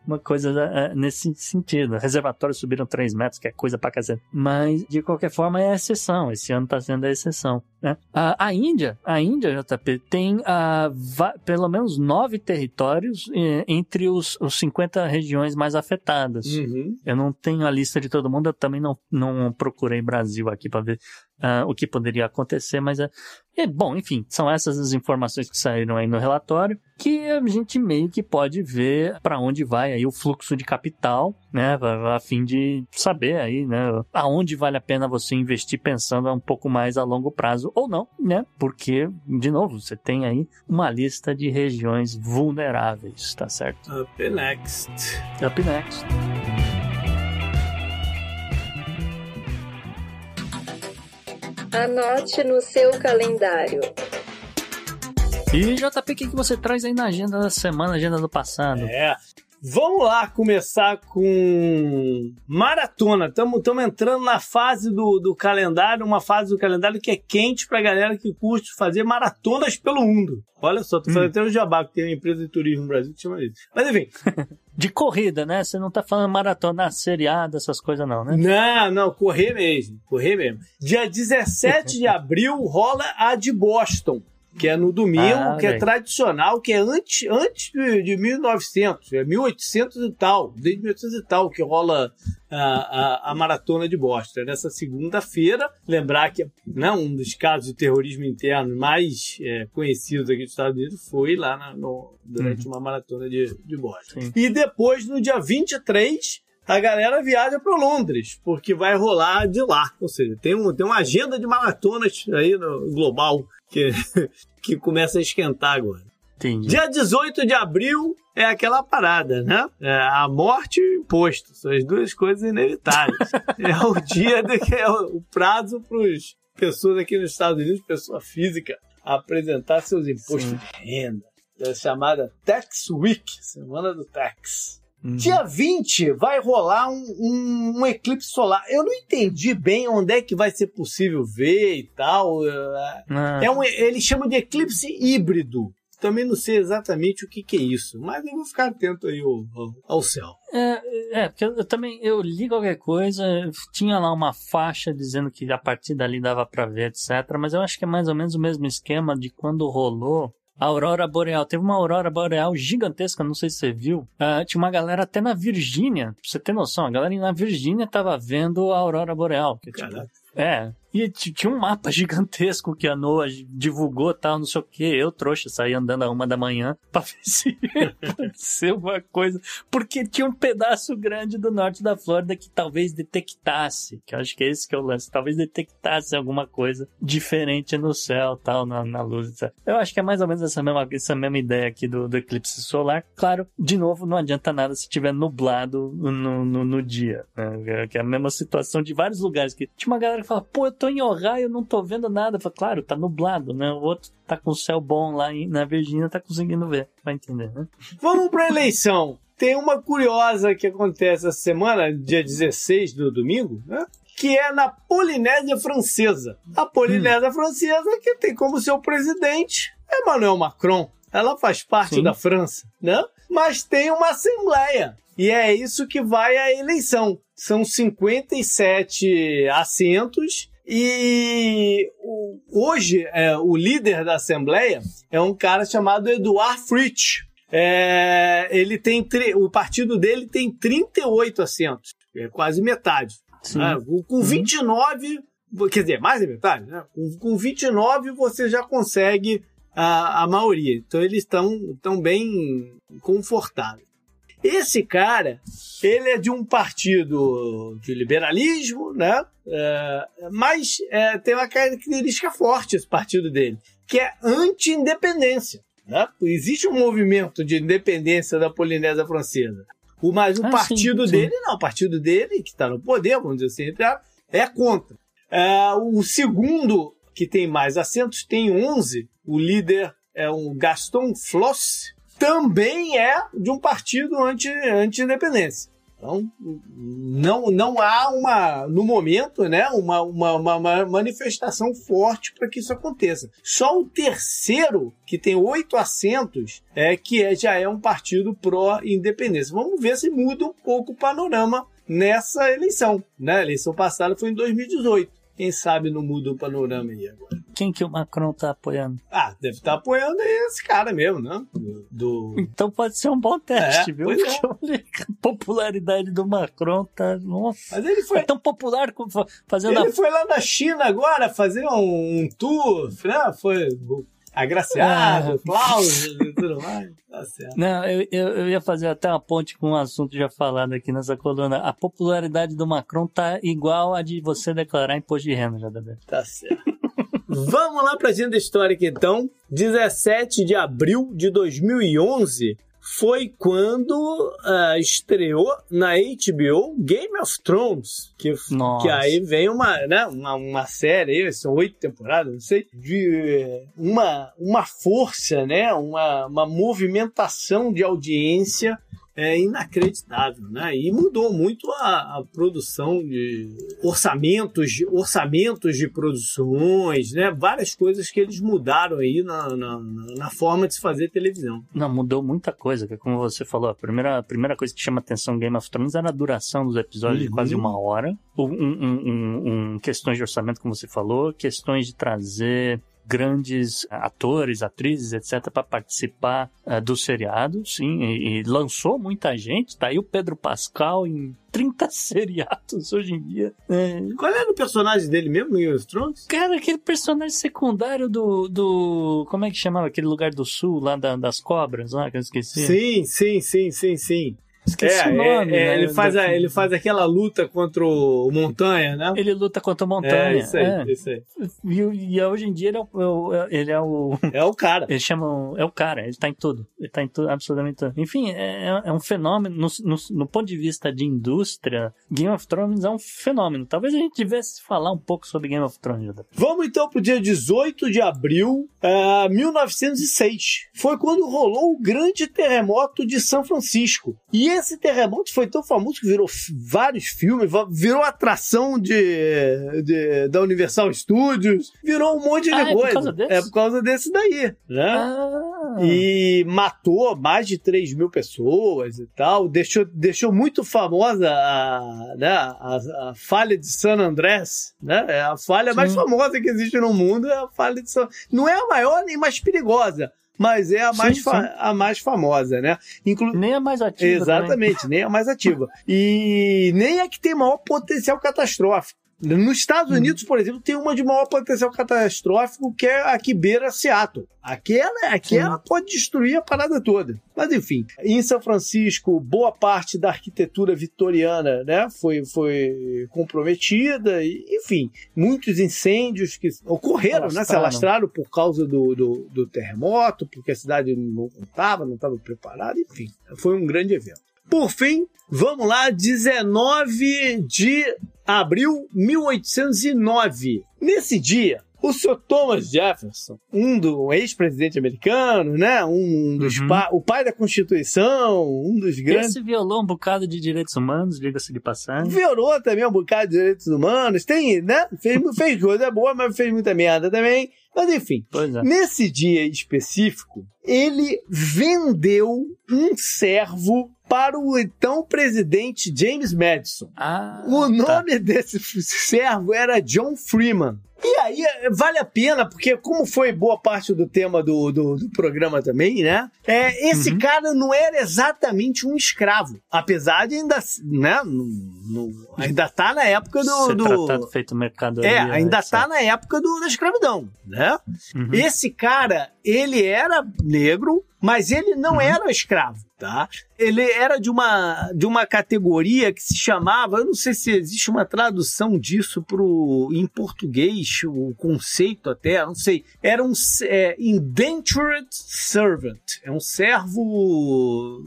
Uma coisa é, nesse sentido. Reservatórios subiram 3 metros, que é coisa pra cacete. Mas, de qualquer forma, é a exceção. Esse ano tá sendo a exceção. Né? A, a Índia, a Índia, JP, tem a, pelo menos nove territórios eh, entre os, os 50 regiões mais afetadas. Uhum. Eu não tenho a lista de todo mundo, eu também não, não procurei Brasil aqui para ver uh, o que poderia acontecer, mas é, é, bom, enfim, são essas as informações que saíram aí no relatório, que a gente meio que pode ver para onde vai aí o fluxo de capital, né, a fim de saber aí, né, aonde vale a pena você investir pensando um pouco mais a longo prazo ou não, né, porque, de novo, você tem aí uma lista de regiões vulneráveis, tá certo? Up next. Up next. Anote no seu calendário. E JP, o que, você traz aí na agenda da semana, agenda do passado? É. Vamos lá começar com maratona. Estamos entrando na fase do, do calendário, uma fase do calendário que é quente para galera que curte fazer maratonas pelo mundo. Olha só, tô falando hum. até o Jabá, que tem uma empresa de turismo no Brasil que chama isso. Mas enfim. de corrida, né? Você não tá falando maratona seriada, essas coisas não, né? Não, não, correr mesmo. Correr mesmo. Dia 17 de abril rola a de Boston que é no domingo, ah, que é tradicional, que é antes, antes de, de 1900, é 1800 e tal, desde 1800 e tal, que rola a, a, a maratona de Boston. É nessa segunda-feira, lembrar que né, um dos casos de terrorismo interno mais é, conhecidos aqui dos Estados Unidos foi lá na, no, durante uhum. uma maratona de, de Boston. Sim. E depois, no dia 23, a galera viaja para Londres, porque vai rolar de lá. Ou seja, tem, um, tem uma agenda de maratonas aí no global que, que começa a esquentar agora. Entendi. Dia 18 de abril é aquela parada, né? É a morte e o imposto. São as duas coisas inevitáveis. é o dia de que é o prazo para as pessoas aqui nos Estados Unidos, pessoa física, apresentar seus impostos Sim. de renda. É chamada Tax Week, Semana do Tax. Uhum. Dia 20 vai rolar um, um, um, eclipse solar. Eu não entendi bem onde é que vai ser possível ver e tal. Ah. É um, ele chama de eclipse híbrido. Também não sei exatamente o que, que é isso, mas eu vou ficar atento aí ao, ao, ao céu. É, é, porque eu, eu, também eu li qualquer coisa, tinha lá uma faixa dizendo que a partir dali dava para ver, etc. Mas eu acho que é mais ou menos o mesmo esquema de quando rolou a aurora boreal. Teve uma aurora boreal gigantesca, não sei se você viu. Uh, tinha uma galera até na Virgínia, pra você ter noção, a galera na Virgínia tava vendo a aurora boreal. Que, tipo, é, e tinha um mapa gigantesco que a NOAA divulgou tal, não sei o que. Eu, trouxa, saí andando a uma da manhã pra ver se ser alguma coisa. Porque tinha um pedaço grande do norte da Flórida que talvez detectasse, que eu acho que é esse que é o lance, talvez detectasse alguma coisa diferente no céu, tal, na, na luz, etc. Eu acho que é mais ou menos essa mesma, essa mesma ideia aqui do, do eclipse solar. Claro, de novo, não adianta nada se tiver nublado no, no, no dia. Né? Que é a mesma situação de vários lugares que tinha uma galera que fala, pô, eu tô em Ohio, eu não tô vendo nada. Falei, claro, tá nublado, né? O outro tá com o céu bom lá na Virgínia, tá conseguindo ver. Vai entender, né? Vamos pra eleição. Tem uma curiosa que acontece essa semana, dia 16 do domingo, né? que é na Polinésia Francesa. A Polinésia hum. Francesa que tem como seu presidente Emmanuel Macron. Ela faz parte Sim. da França, né? Mas tem uma assembleia. E é isso que vai à eleição. São 57 assentos e hoje é, o líder da Assembleia é um cara chamado Eduard Fritsch. É, ele tem o partido dele tem 38 assentos, é quase metade. Né? Com 29, uhum. quer dizer, mais da metade, né? Com, com 29 você já consegue a, a maioria. Então eles estão tão bem confortáveis. Esse cara, ele é de um partido de liberalismo, né? É, mas é, tem uma característica forte esse partido dele, que é anti-independência. Né? Existe um movimento de independência da Polinésia Francesa. O, mas o Ah, partido sim, sim. dele, não, o partido dele, que está no poder, vamos dizer assim, aspas, é contra. É, o segundo, que tem mais assentos, tem 11. O líder é um Gaston Floss, também é de um partido anti- anti-independência. então, não, não há uma, no momento, né, uma, uma, uma- uma manifestação forte para que isso aconteça. Só o terceiro, que tem oito assentos, é que é, já é um partido pró-independência. Vamos ver se muda um pouco o panorama nessa eleição. Né? A eleição passada foi em 2018. Quem sabe não muda o panorama aí agora. Quem que o Macron tá apoiando? Ah, deve estar apoiando esse cara mesmo, né? Do, Então pode ser um bom teste, É, viu? pois é. Porque a popularidade do Macron tá. Nossa. Mas ele foi, É tão popular como fa- fazendo ele a. foi lá na China agora fazer um tour, né? Foi agraciado, Ah. aplausos e tudo mais. Tá certo. Não, eu, eu, eu ia fazer até uma ponte com um assunto já falado aqui nessa coluna. A popularidade do Macron tá igual a de você declarar imposto de renda, JB. Tá certo. Vamos lá pra agenda histórica então. 17 de abril de 2011 foi quando ah, estreou na HBO Game of Thrones, que, Nossa. que aí vem uma, né, uma, uma série, são oito temporadas, não sei, de uma, uma força, né, uma, uma movimentação de audiência é inacreditável, né? E mudou muito a, a produção de orçamentos, de orçamentos de produções, né? Várias coisas que eles mudaram aí na, na, na forma de se fazer televisão. Não, mudou muita coisa, que como você falou, a primeira, a primeira coisa que chama atenção Game of Thrones era a duração dos episódios de Uhum. quase uma hora. Um, um- um- um- questões de orçamento, como você falou, questões de trazer grandes atores, atrizes, etc., para participar eh, do seriado, sim, e, e lançou muita gente. Tá aí o Pedro Pascal em 30 seriados hoje em dia. É, Qual era o personagem dele mesmo no Game of Thrones? Cara, aquele personagem secundário do, do. Como é que chamava? Aquele lugar do sul, lá da- das cobras, lá que eu esqueci. Sim, sim, sim, sim, sim. Esqueci É, o nome. é, é, né, ele, faz a- ele faz aquela luta contra o Montanha, né? Ele luta contra a montanha. É, isso aí, é. isso aí. E, e hoje em dia ele é o. Ele é o. É o cara. Eles chamam. É o cara, ele tá em tudo. Ele tá em tudo, absolutamente tudo. Enfim, é, é um fenômeno. No, no, no ponto de vista de indústria, Game of Thrones é um fenômeno. Talvez a gente tivesse falar um pouco sobre Game of Thrones. Vamos então pro dia 18 de abril de 1906. Foi quando rolou o grande terremoto de São Francisco. E esse terremoto foi tão famoso que virou vários filmes, virou atração de, de- da Universal Studios, virou um monte de Ah, é por coisa. causa desse? É por causa desse daí, né? Ah, E matou mais de 3 mil pessoas e tal. Deixou, deixou muito famosa a, né, a, a falha de San Andrés. Né? É a falha mais Sim. famosa que existe no mundo. É a falha de San Não é a maior nem mais perigosa, mas é a mais, sim. a mais famosa, né? Inclu nem é mais ativo. Exatamente, nem a mais ativa. E nem é que tem maior potencial catastrófico. Nos Estados Unidos, por exemplo, tem uma de maior potencial catastrófico que é a que beira Seattle. Aquela, aquela pode destruir a parada toda. Mas enfim, em São Francisco, boa parte da arquitetura vitoriana né, foi, foi comprometida. E, enfim, muitos incêndios que ocorreram, né, se Alastraram. por causa do, do, do terremoto, porque a cidade não estava, não estava preparada. Enfim, foi um grande evento. Por fim, vamos lá, 19 de abril de 1809. Nesse dia, o Sr. Thomas Jefferson, um do ex-presidente americano, né, um dos Uhum. pa- o pai da Constituição, um dos grandes Esse violou um bocado de direitos humanos, diga-se de passagem. violou também um bocado de direitos humanos, tem, né? Fez, fez coisa boa, mas fez muita merda também. Mas enfim, é. nesse dia específico, ele vendeu um servo para o então presidente James Madison. Ah, O tá. nome desse servo era John Freeman. E aí vale a pena, porque como foi boa parte do tema do, do, do programa também, né? É, esse Uhum. cara não era exatamente um escravo. Apesar de ainda, né? no- no- ainda tá na época do. Ser do- tratado feito mercadoria. é, ainda etc. tá na época do- da escravidão, né? Uhum. Esse cara, ele era negro, mas ele não Uhum. era escravo. tá? Ele era de uma, de uma categoria que se chamava, eu não sei se existe uma tradução disso pro, em português, o conceito até, não sei. Era um é, indentured servant, é um servo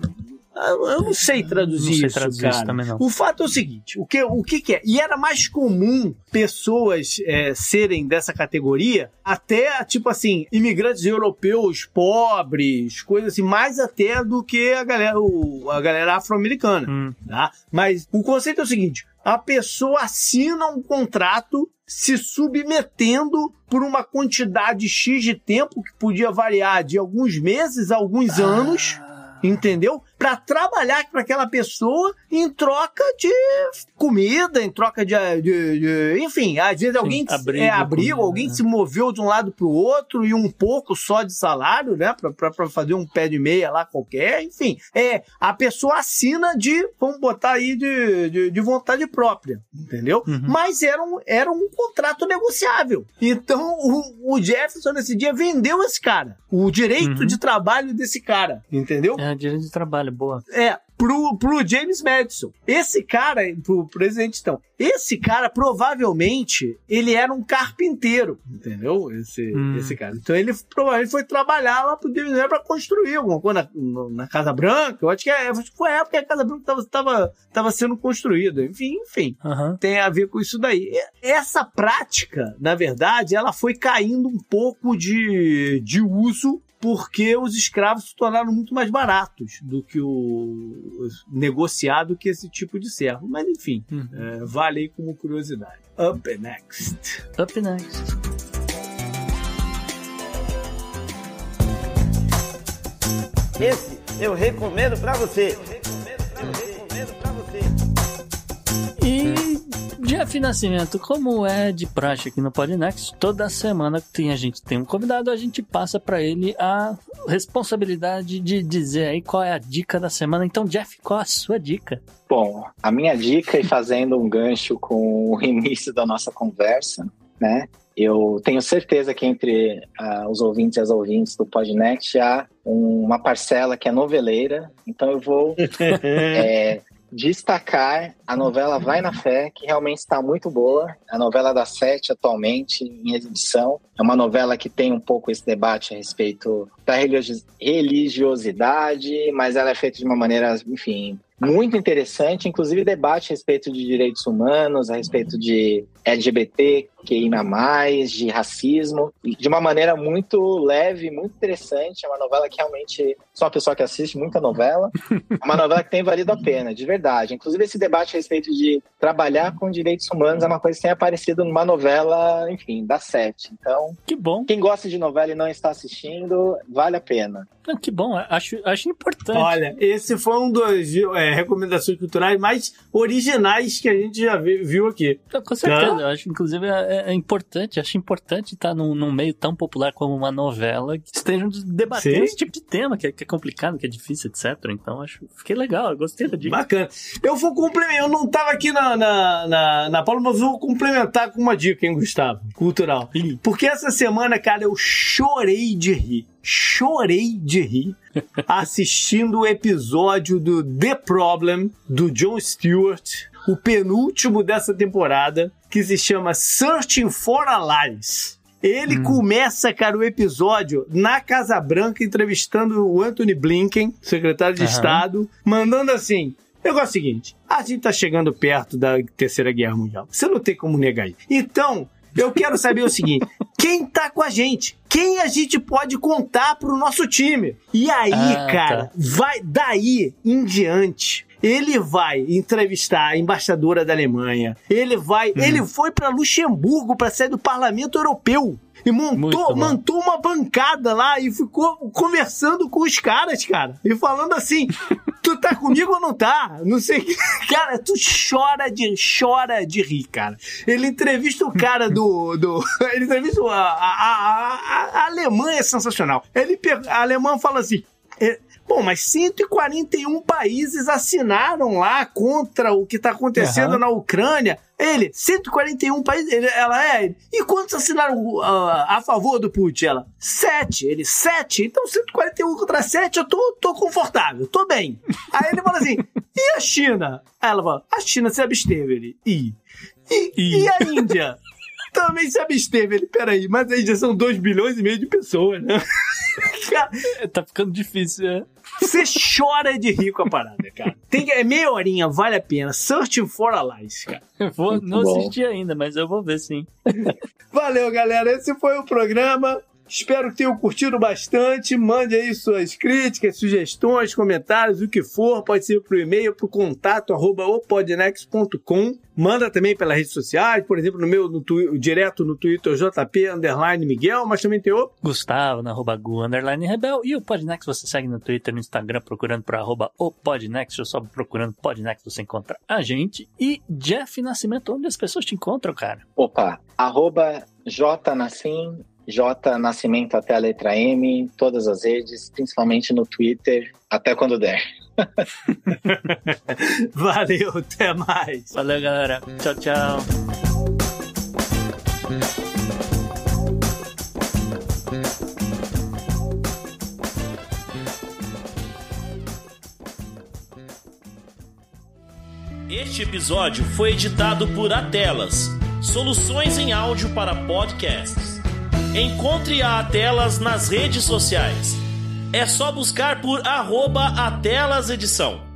eu não sei traduzir não sei isso, traduzir cara. isso também não. O fato é o seguinte: o que, o que, que é? E era mais comum pessoas é, serem dessa categoria, até, tipo assim, imigrantes europeus pobres, coisas assim, mais até do que a galera, o- a galera afro-americana. Hum. Tá? Mas o conceito é o seguinte: a pessoa assina um contrato se submetendo por uma quantidade X de tempo que podia variar de alguns meses a alguns anos entendeu? Para trabalhar para aquela pessoa em troca de comida, em troca de, de- de- enfim, às vezes alguém abrigo, é abrigo, comida, alguém né? se moveu de um lado para o outro e um pouco só de salário, né, para fazer um pé de meia lá qualquer, enfim, é a pessoa assina de, vamos botar aí de, de, de vontade própria, entendeu? Uhum. Mas era um, era um contrato negociável. Então o, o Jefferson nesse dia vendeu esse cara, o direito Uhum. de trabalho desse cara, entendeu? É, direito de trabalho, boa. É, pro, pro James Madison. Esse cara, pro presidente então, esse cara provavelmente, ele era um carpinteiro, entendeu? Esse, Hum. esse cara. Então ele provavelmente foi trabalhar lá pro James Madison pra construir alguma coisa na, na Casa Branca. Eu acho que, é, foi a época que a Casa Branca tava, tava, tava sendo construída. Enfim, enfim tem a ver com isso daí. Essa prática, na verdade, ela foi caindo um pouco de, de uso porque os escravos se tornaram muito mais baratos do que o negociado que esse tipo de servo. Mas enfim, Uhum. é, vale aí como curiosidade. Up next. Up next. Esse eu recomendo pra você. E Jeff Nascimento, como é de praxe aqui no Podnext, toda semana que tem, a gente tem um convidado, a gente passa pra ele a responsabilidade de dizer aí qual é a dica da semana. Então, Jeff, qual a sua dica? Bom, a minha dica, e fazendo um gancho com o início da nossa conversa, né? Eu tenho certeza que entre ah, os ouvintes e as ouvintes do Podnext há um- uma parcela que é noveleira, então eu vou é, destacar a novela Vai na Fé, que realmente está muito boa. A novela da Sete atualmente em exibição. É uma novela que tem um pouco esse debate a respeito da religi- religiosidade, mas ela é feita de uma maneira, enfim, muito interessante, inclusive debate a respeito de direitos humanos, a respeito de LGBT, mais, de racismo, de uma maneira muito leve, muito interessante. É uma novela que realmente sou uma pessoa que assiste muita novela. É uma novela que tem valido a pena, de verdade. Inclusive, esse debate a respeito de trabalhar com direitos humanos é uma coisa que tem aparecido numa novela, enfim, da sete. Então, Que bom, quem gosta de novela e não está assistindo, vale a pena. Ah, que bom, acho, acho importante. Olha, esse foi um dos é, recomendações culturais mais originais que a gente já vi- viu aqui. Então, com certeza, eu acho, inclusive, é, é importante, acho importante estar num, num meio tão popular como uma novela que estejam debatendo Sim. esse tipo de tema, que é, que é complicado, que é difícil, etc. Então, acho, fiquei legal, gostei da dica. Bacana. Eu vou complementar. Eu não tava aqui na, na, na, na Paula, mas vou complementar com uma dica, hein, Gustavo? Cultural. Ih. Porque essa semana, cara, eu chorei de rir. Chorei de rir assistindo o episódio do The Problem do Jon Stewart, o penúltimo dessa temporada, que se chama Searching for Allies. Ele começa, cara, o episódio na Casa Branca entrevistando o Anthony Blinken, secretário de Aham. Estado, mandando assim: Negócio é o seguinte, a gente tá chegando perto da Terceira Guerra Mundial. Você não tem como negar isso. Então, eu quero saber o seguinte: quem tá com a gente? Quem a gente pode contar pro nosso time? E aí, Ah, cara, tá. vai daí em diante. Ele vai entrevistar a embaixadora da Alemanha. Ele vai. Uhum. Ele foi para Luxemburgo para ser do Parlamento Europeu. E montou, montou uma bancada lá e ficou conversando com os caras, cara. E falando assim: tu tá comigo ou não tá? Não sei. o que. Cara, tu chora de, chora de rir, cara. Ele entrevista o cara do. do ele entrevista a, a, a, a, a Alemanha é sensacional. Ele, a alemã fala assim. Bom, mas 141 países assinaram lá contra o que está acontecendo Aham. na Ucrânia. Ele, 141 países, ele- ela é. E quantos assinaram uh, a favor do Putin? Ela, 7. Ele, 7. Então 141 contra 7, eu tô, tô confortável, tô bem. Aí ele fala assim: e a China? Aí ela fala: a China se absteve. Ele, e? E, e a Índia? Também se absteve. Ele, peraí, mas a Índia são 2 bilhões e meio de pessoas, né? Cara, Tá ficando difícil, é. você chora de rir com a parada, cara. Tem que, é meia horinha, vale a pena. Searching for Allies, cara. Eu vou, Muito não bom. assisti ainda, mas eu vou ver sim. Valeu, galera. Esse foi o programa. Espero que tenham curtido bastante. Mande aí suas críticas, sugestões, comentários, o que for. Pode ser pro e-mail, pro contato, arroba opodnex.com. Manda também pelas redes sociais, por exemplo, no meu, no twi- direto no Twitter, JP, underline Miguel, mas também tem o... Gustavo, na arroba Gu, underline Rebel. E o Podnext você segue no Twitter, no Instagram, procurando por arroba o Podnext. Ou só procurando Podnext você encontra a gente. E Jeff Nascimento, onde as pessoas te encontram, cara? Opa, arroba jnassim, J Nascimento até a letra M, todas as redes, principalmente no Twitter, até quando der. Valeu, até mais. Valeu, galera. Tchau, tchau. Este episódio foi editado por Atelas, soluções em áudio para podcasts. Encontre a Atelas nas redes sociais. É só buscar por arroba Atelas Edição.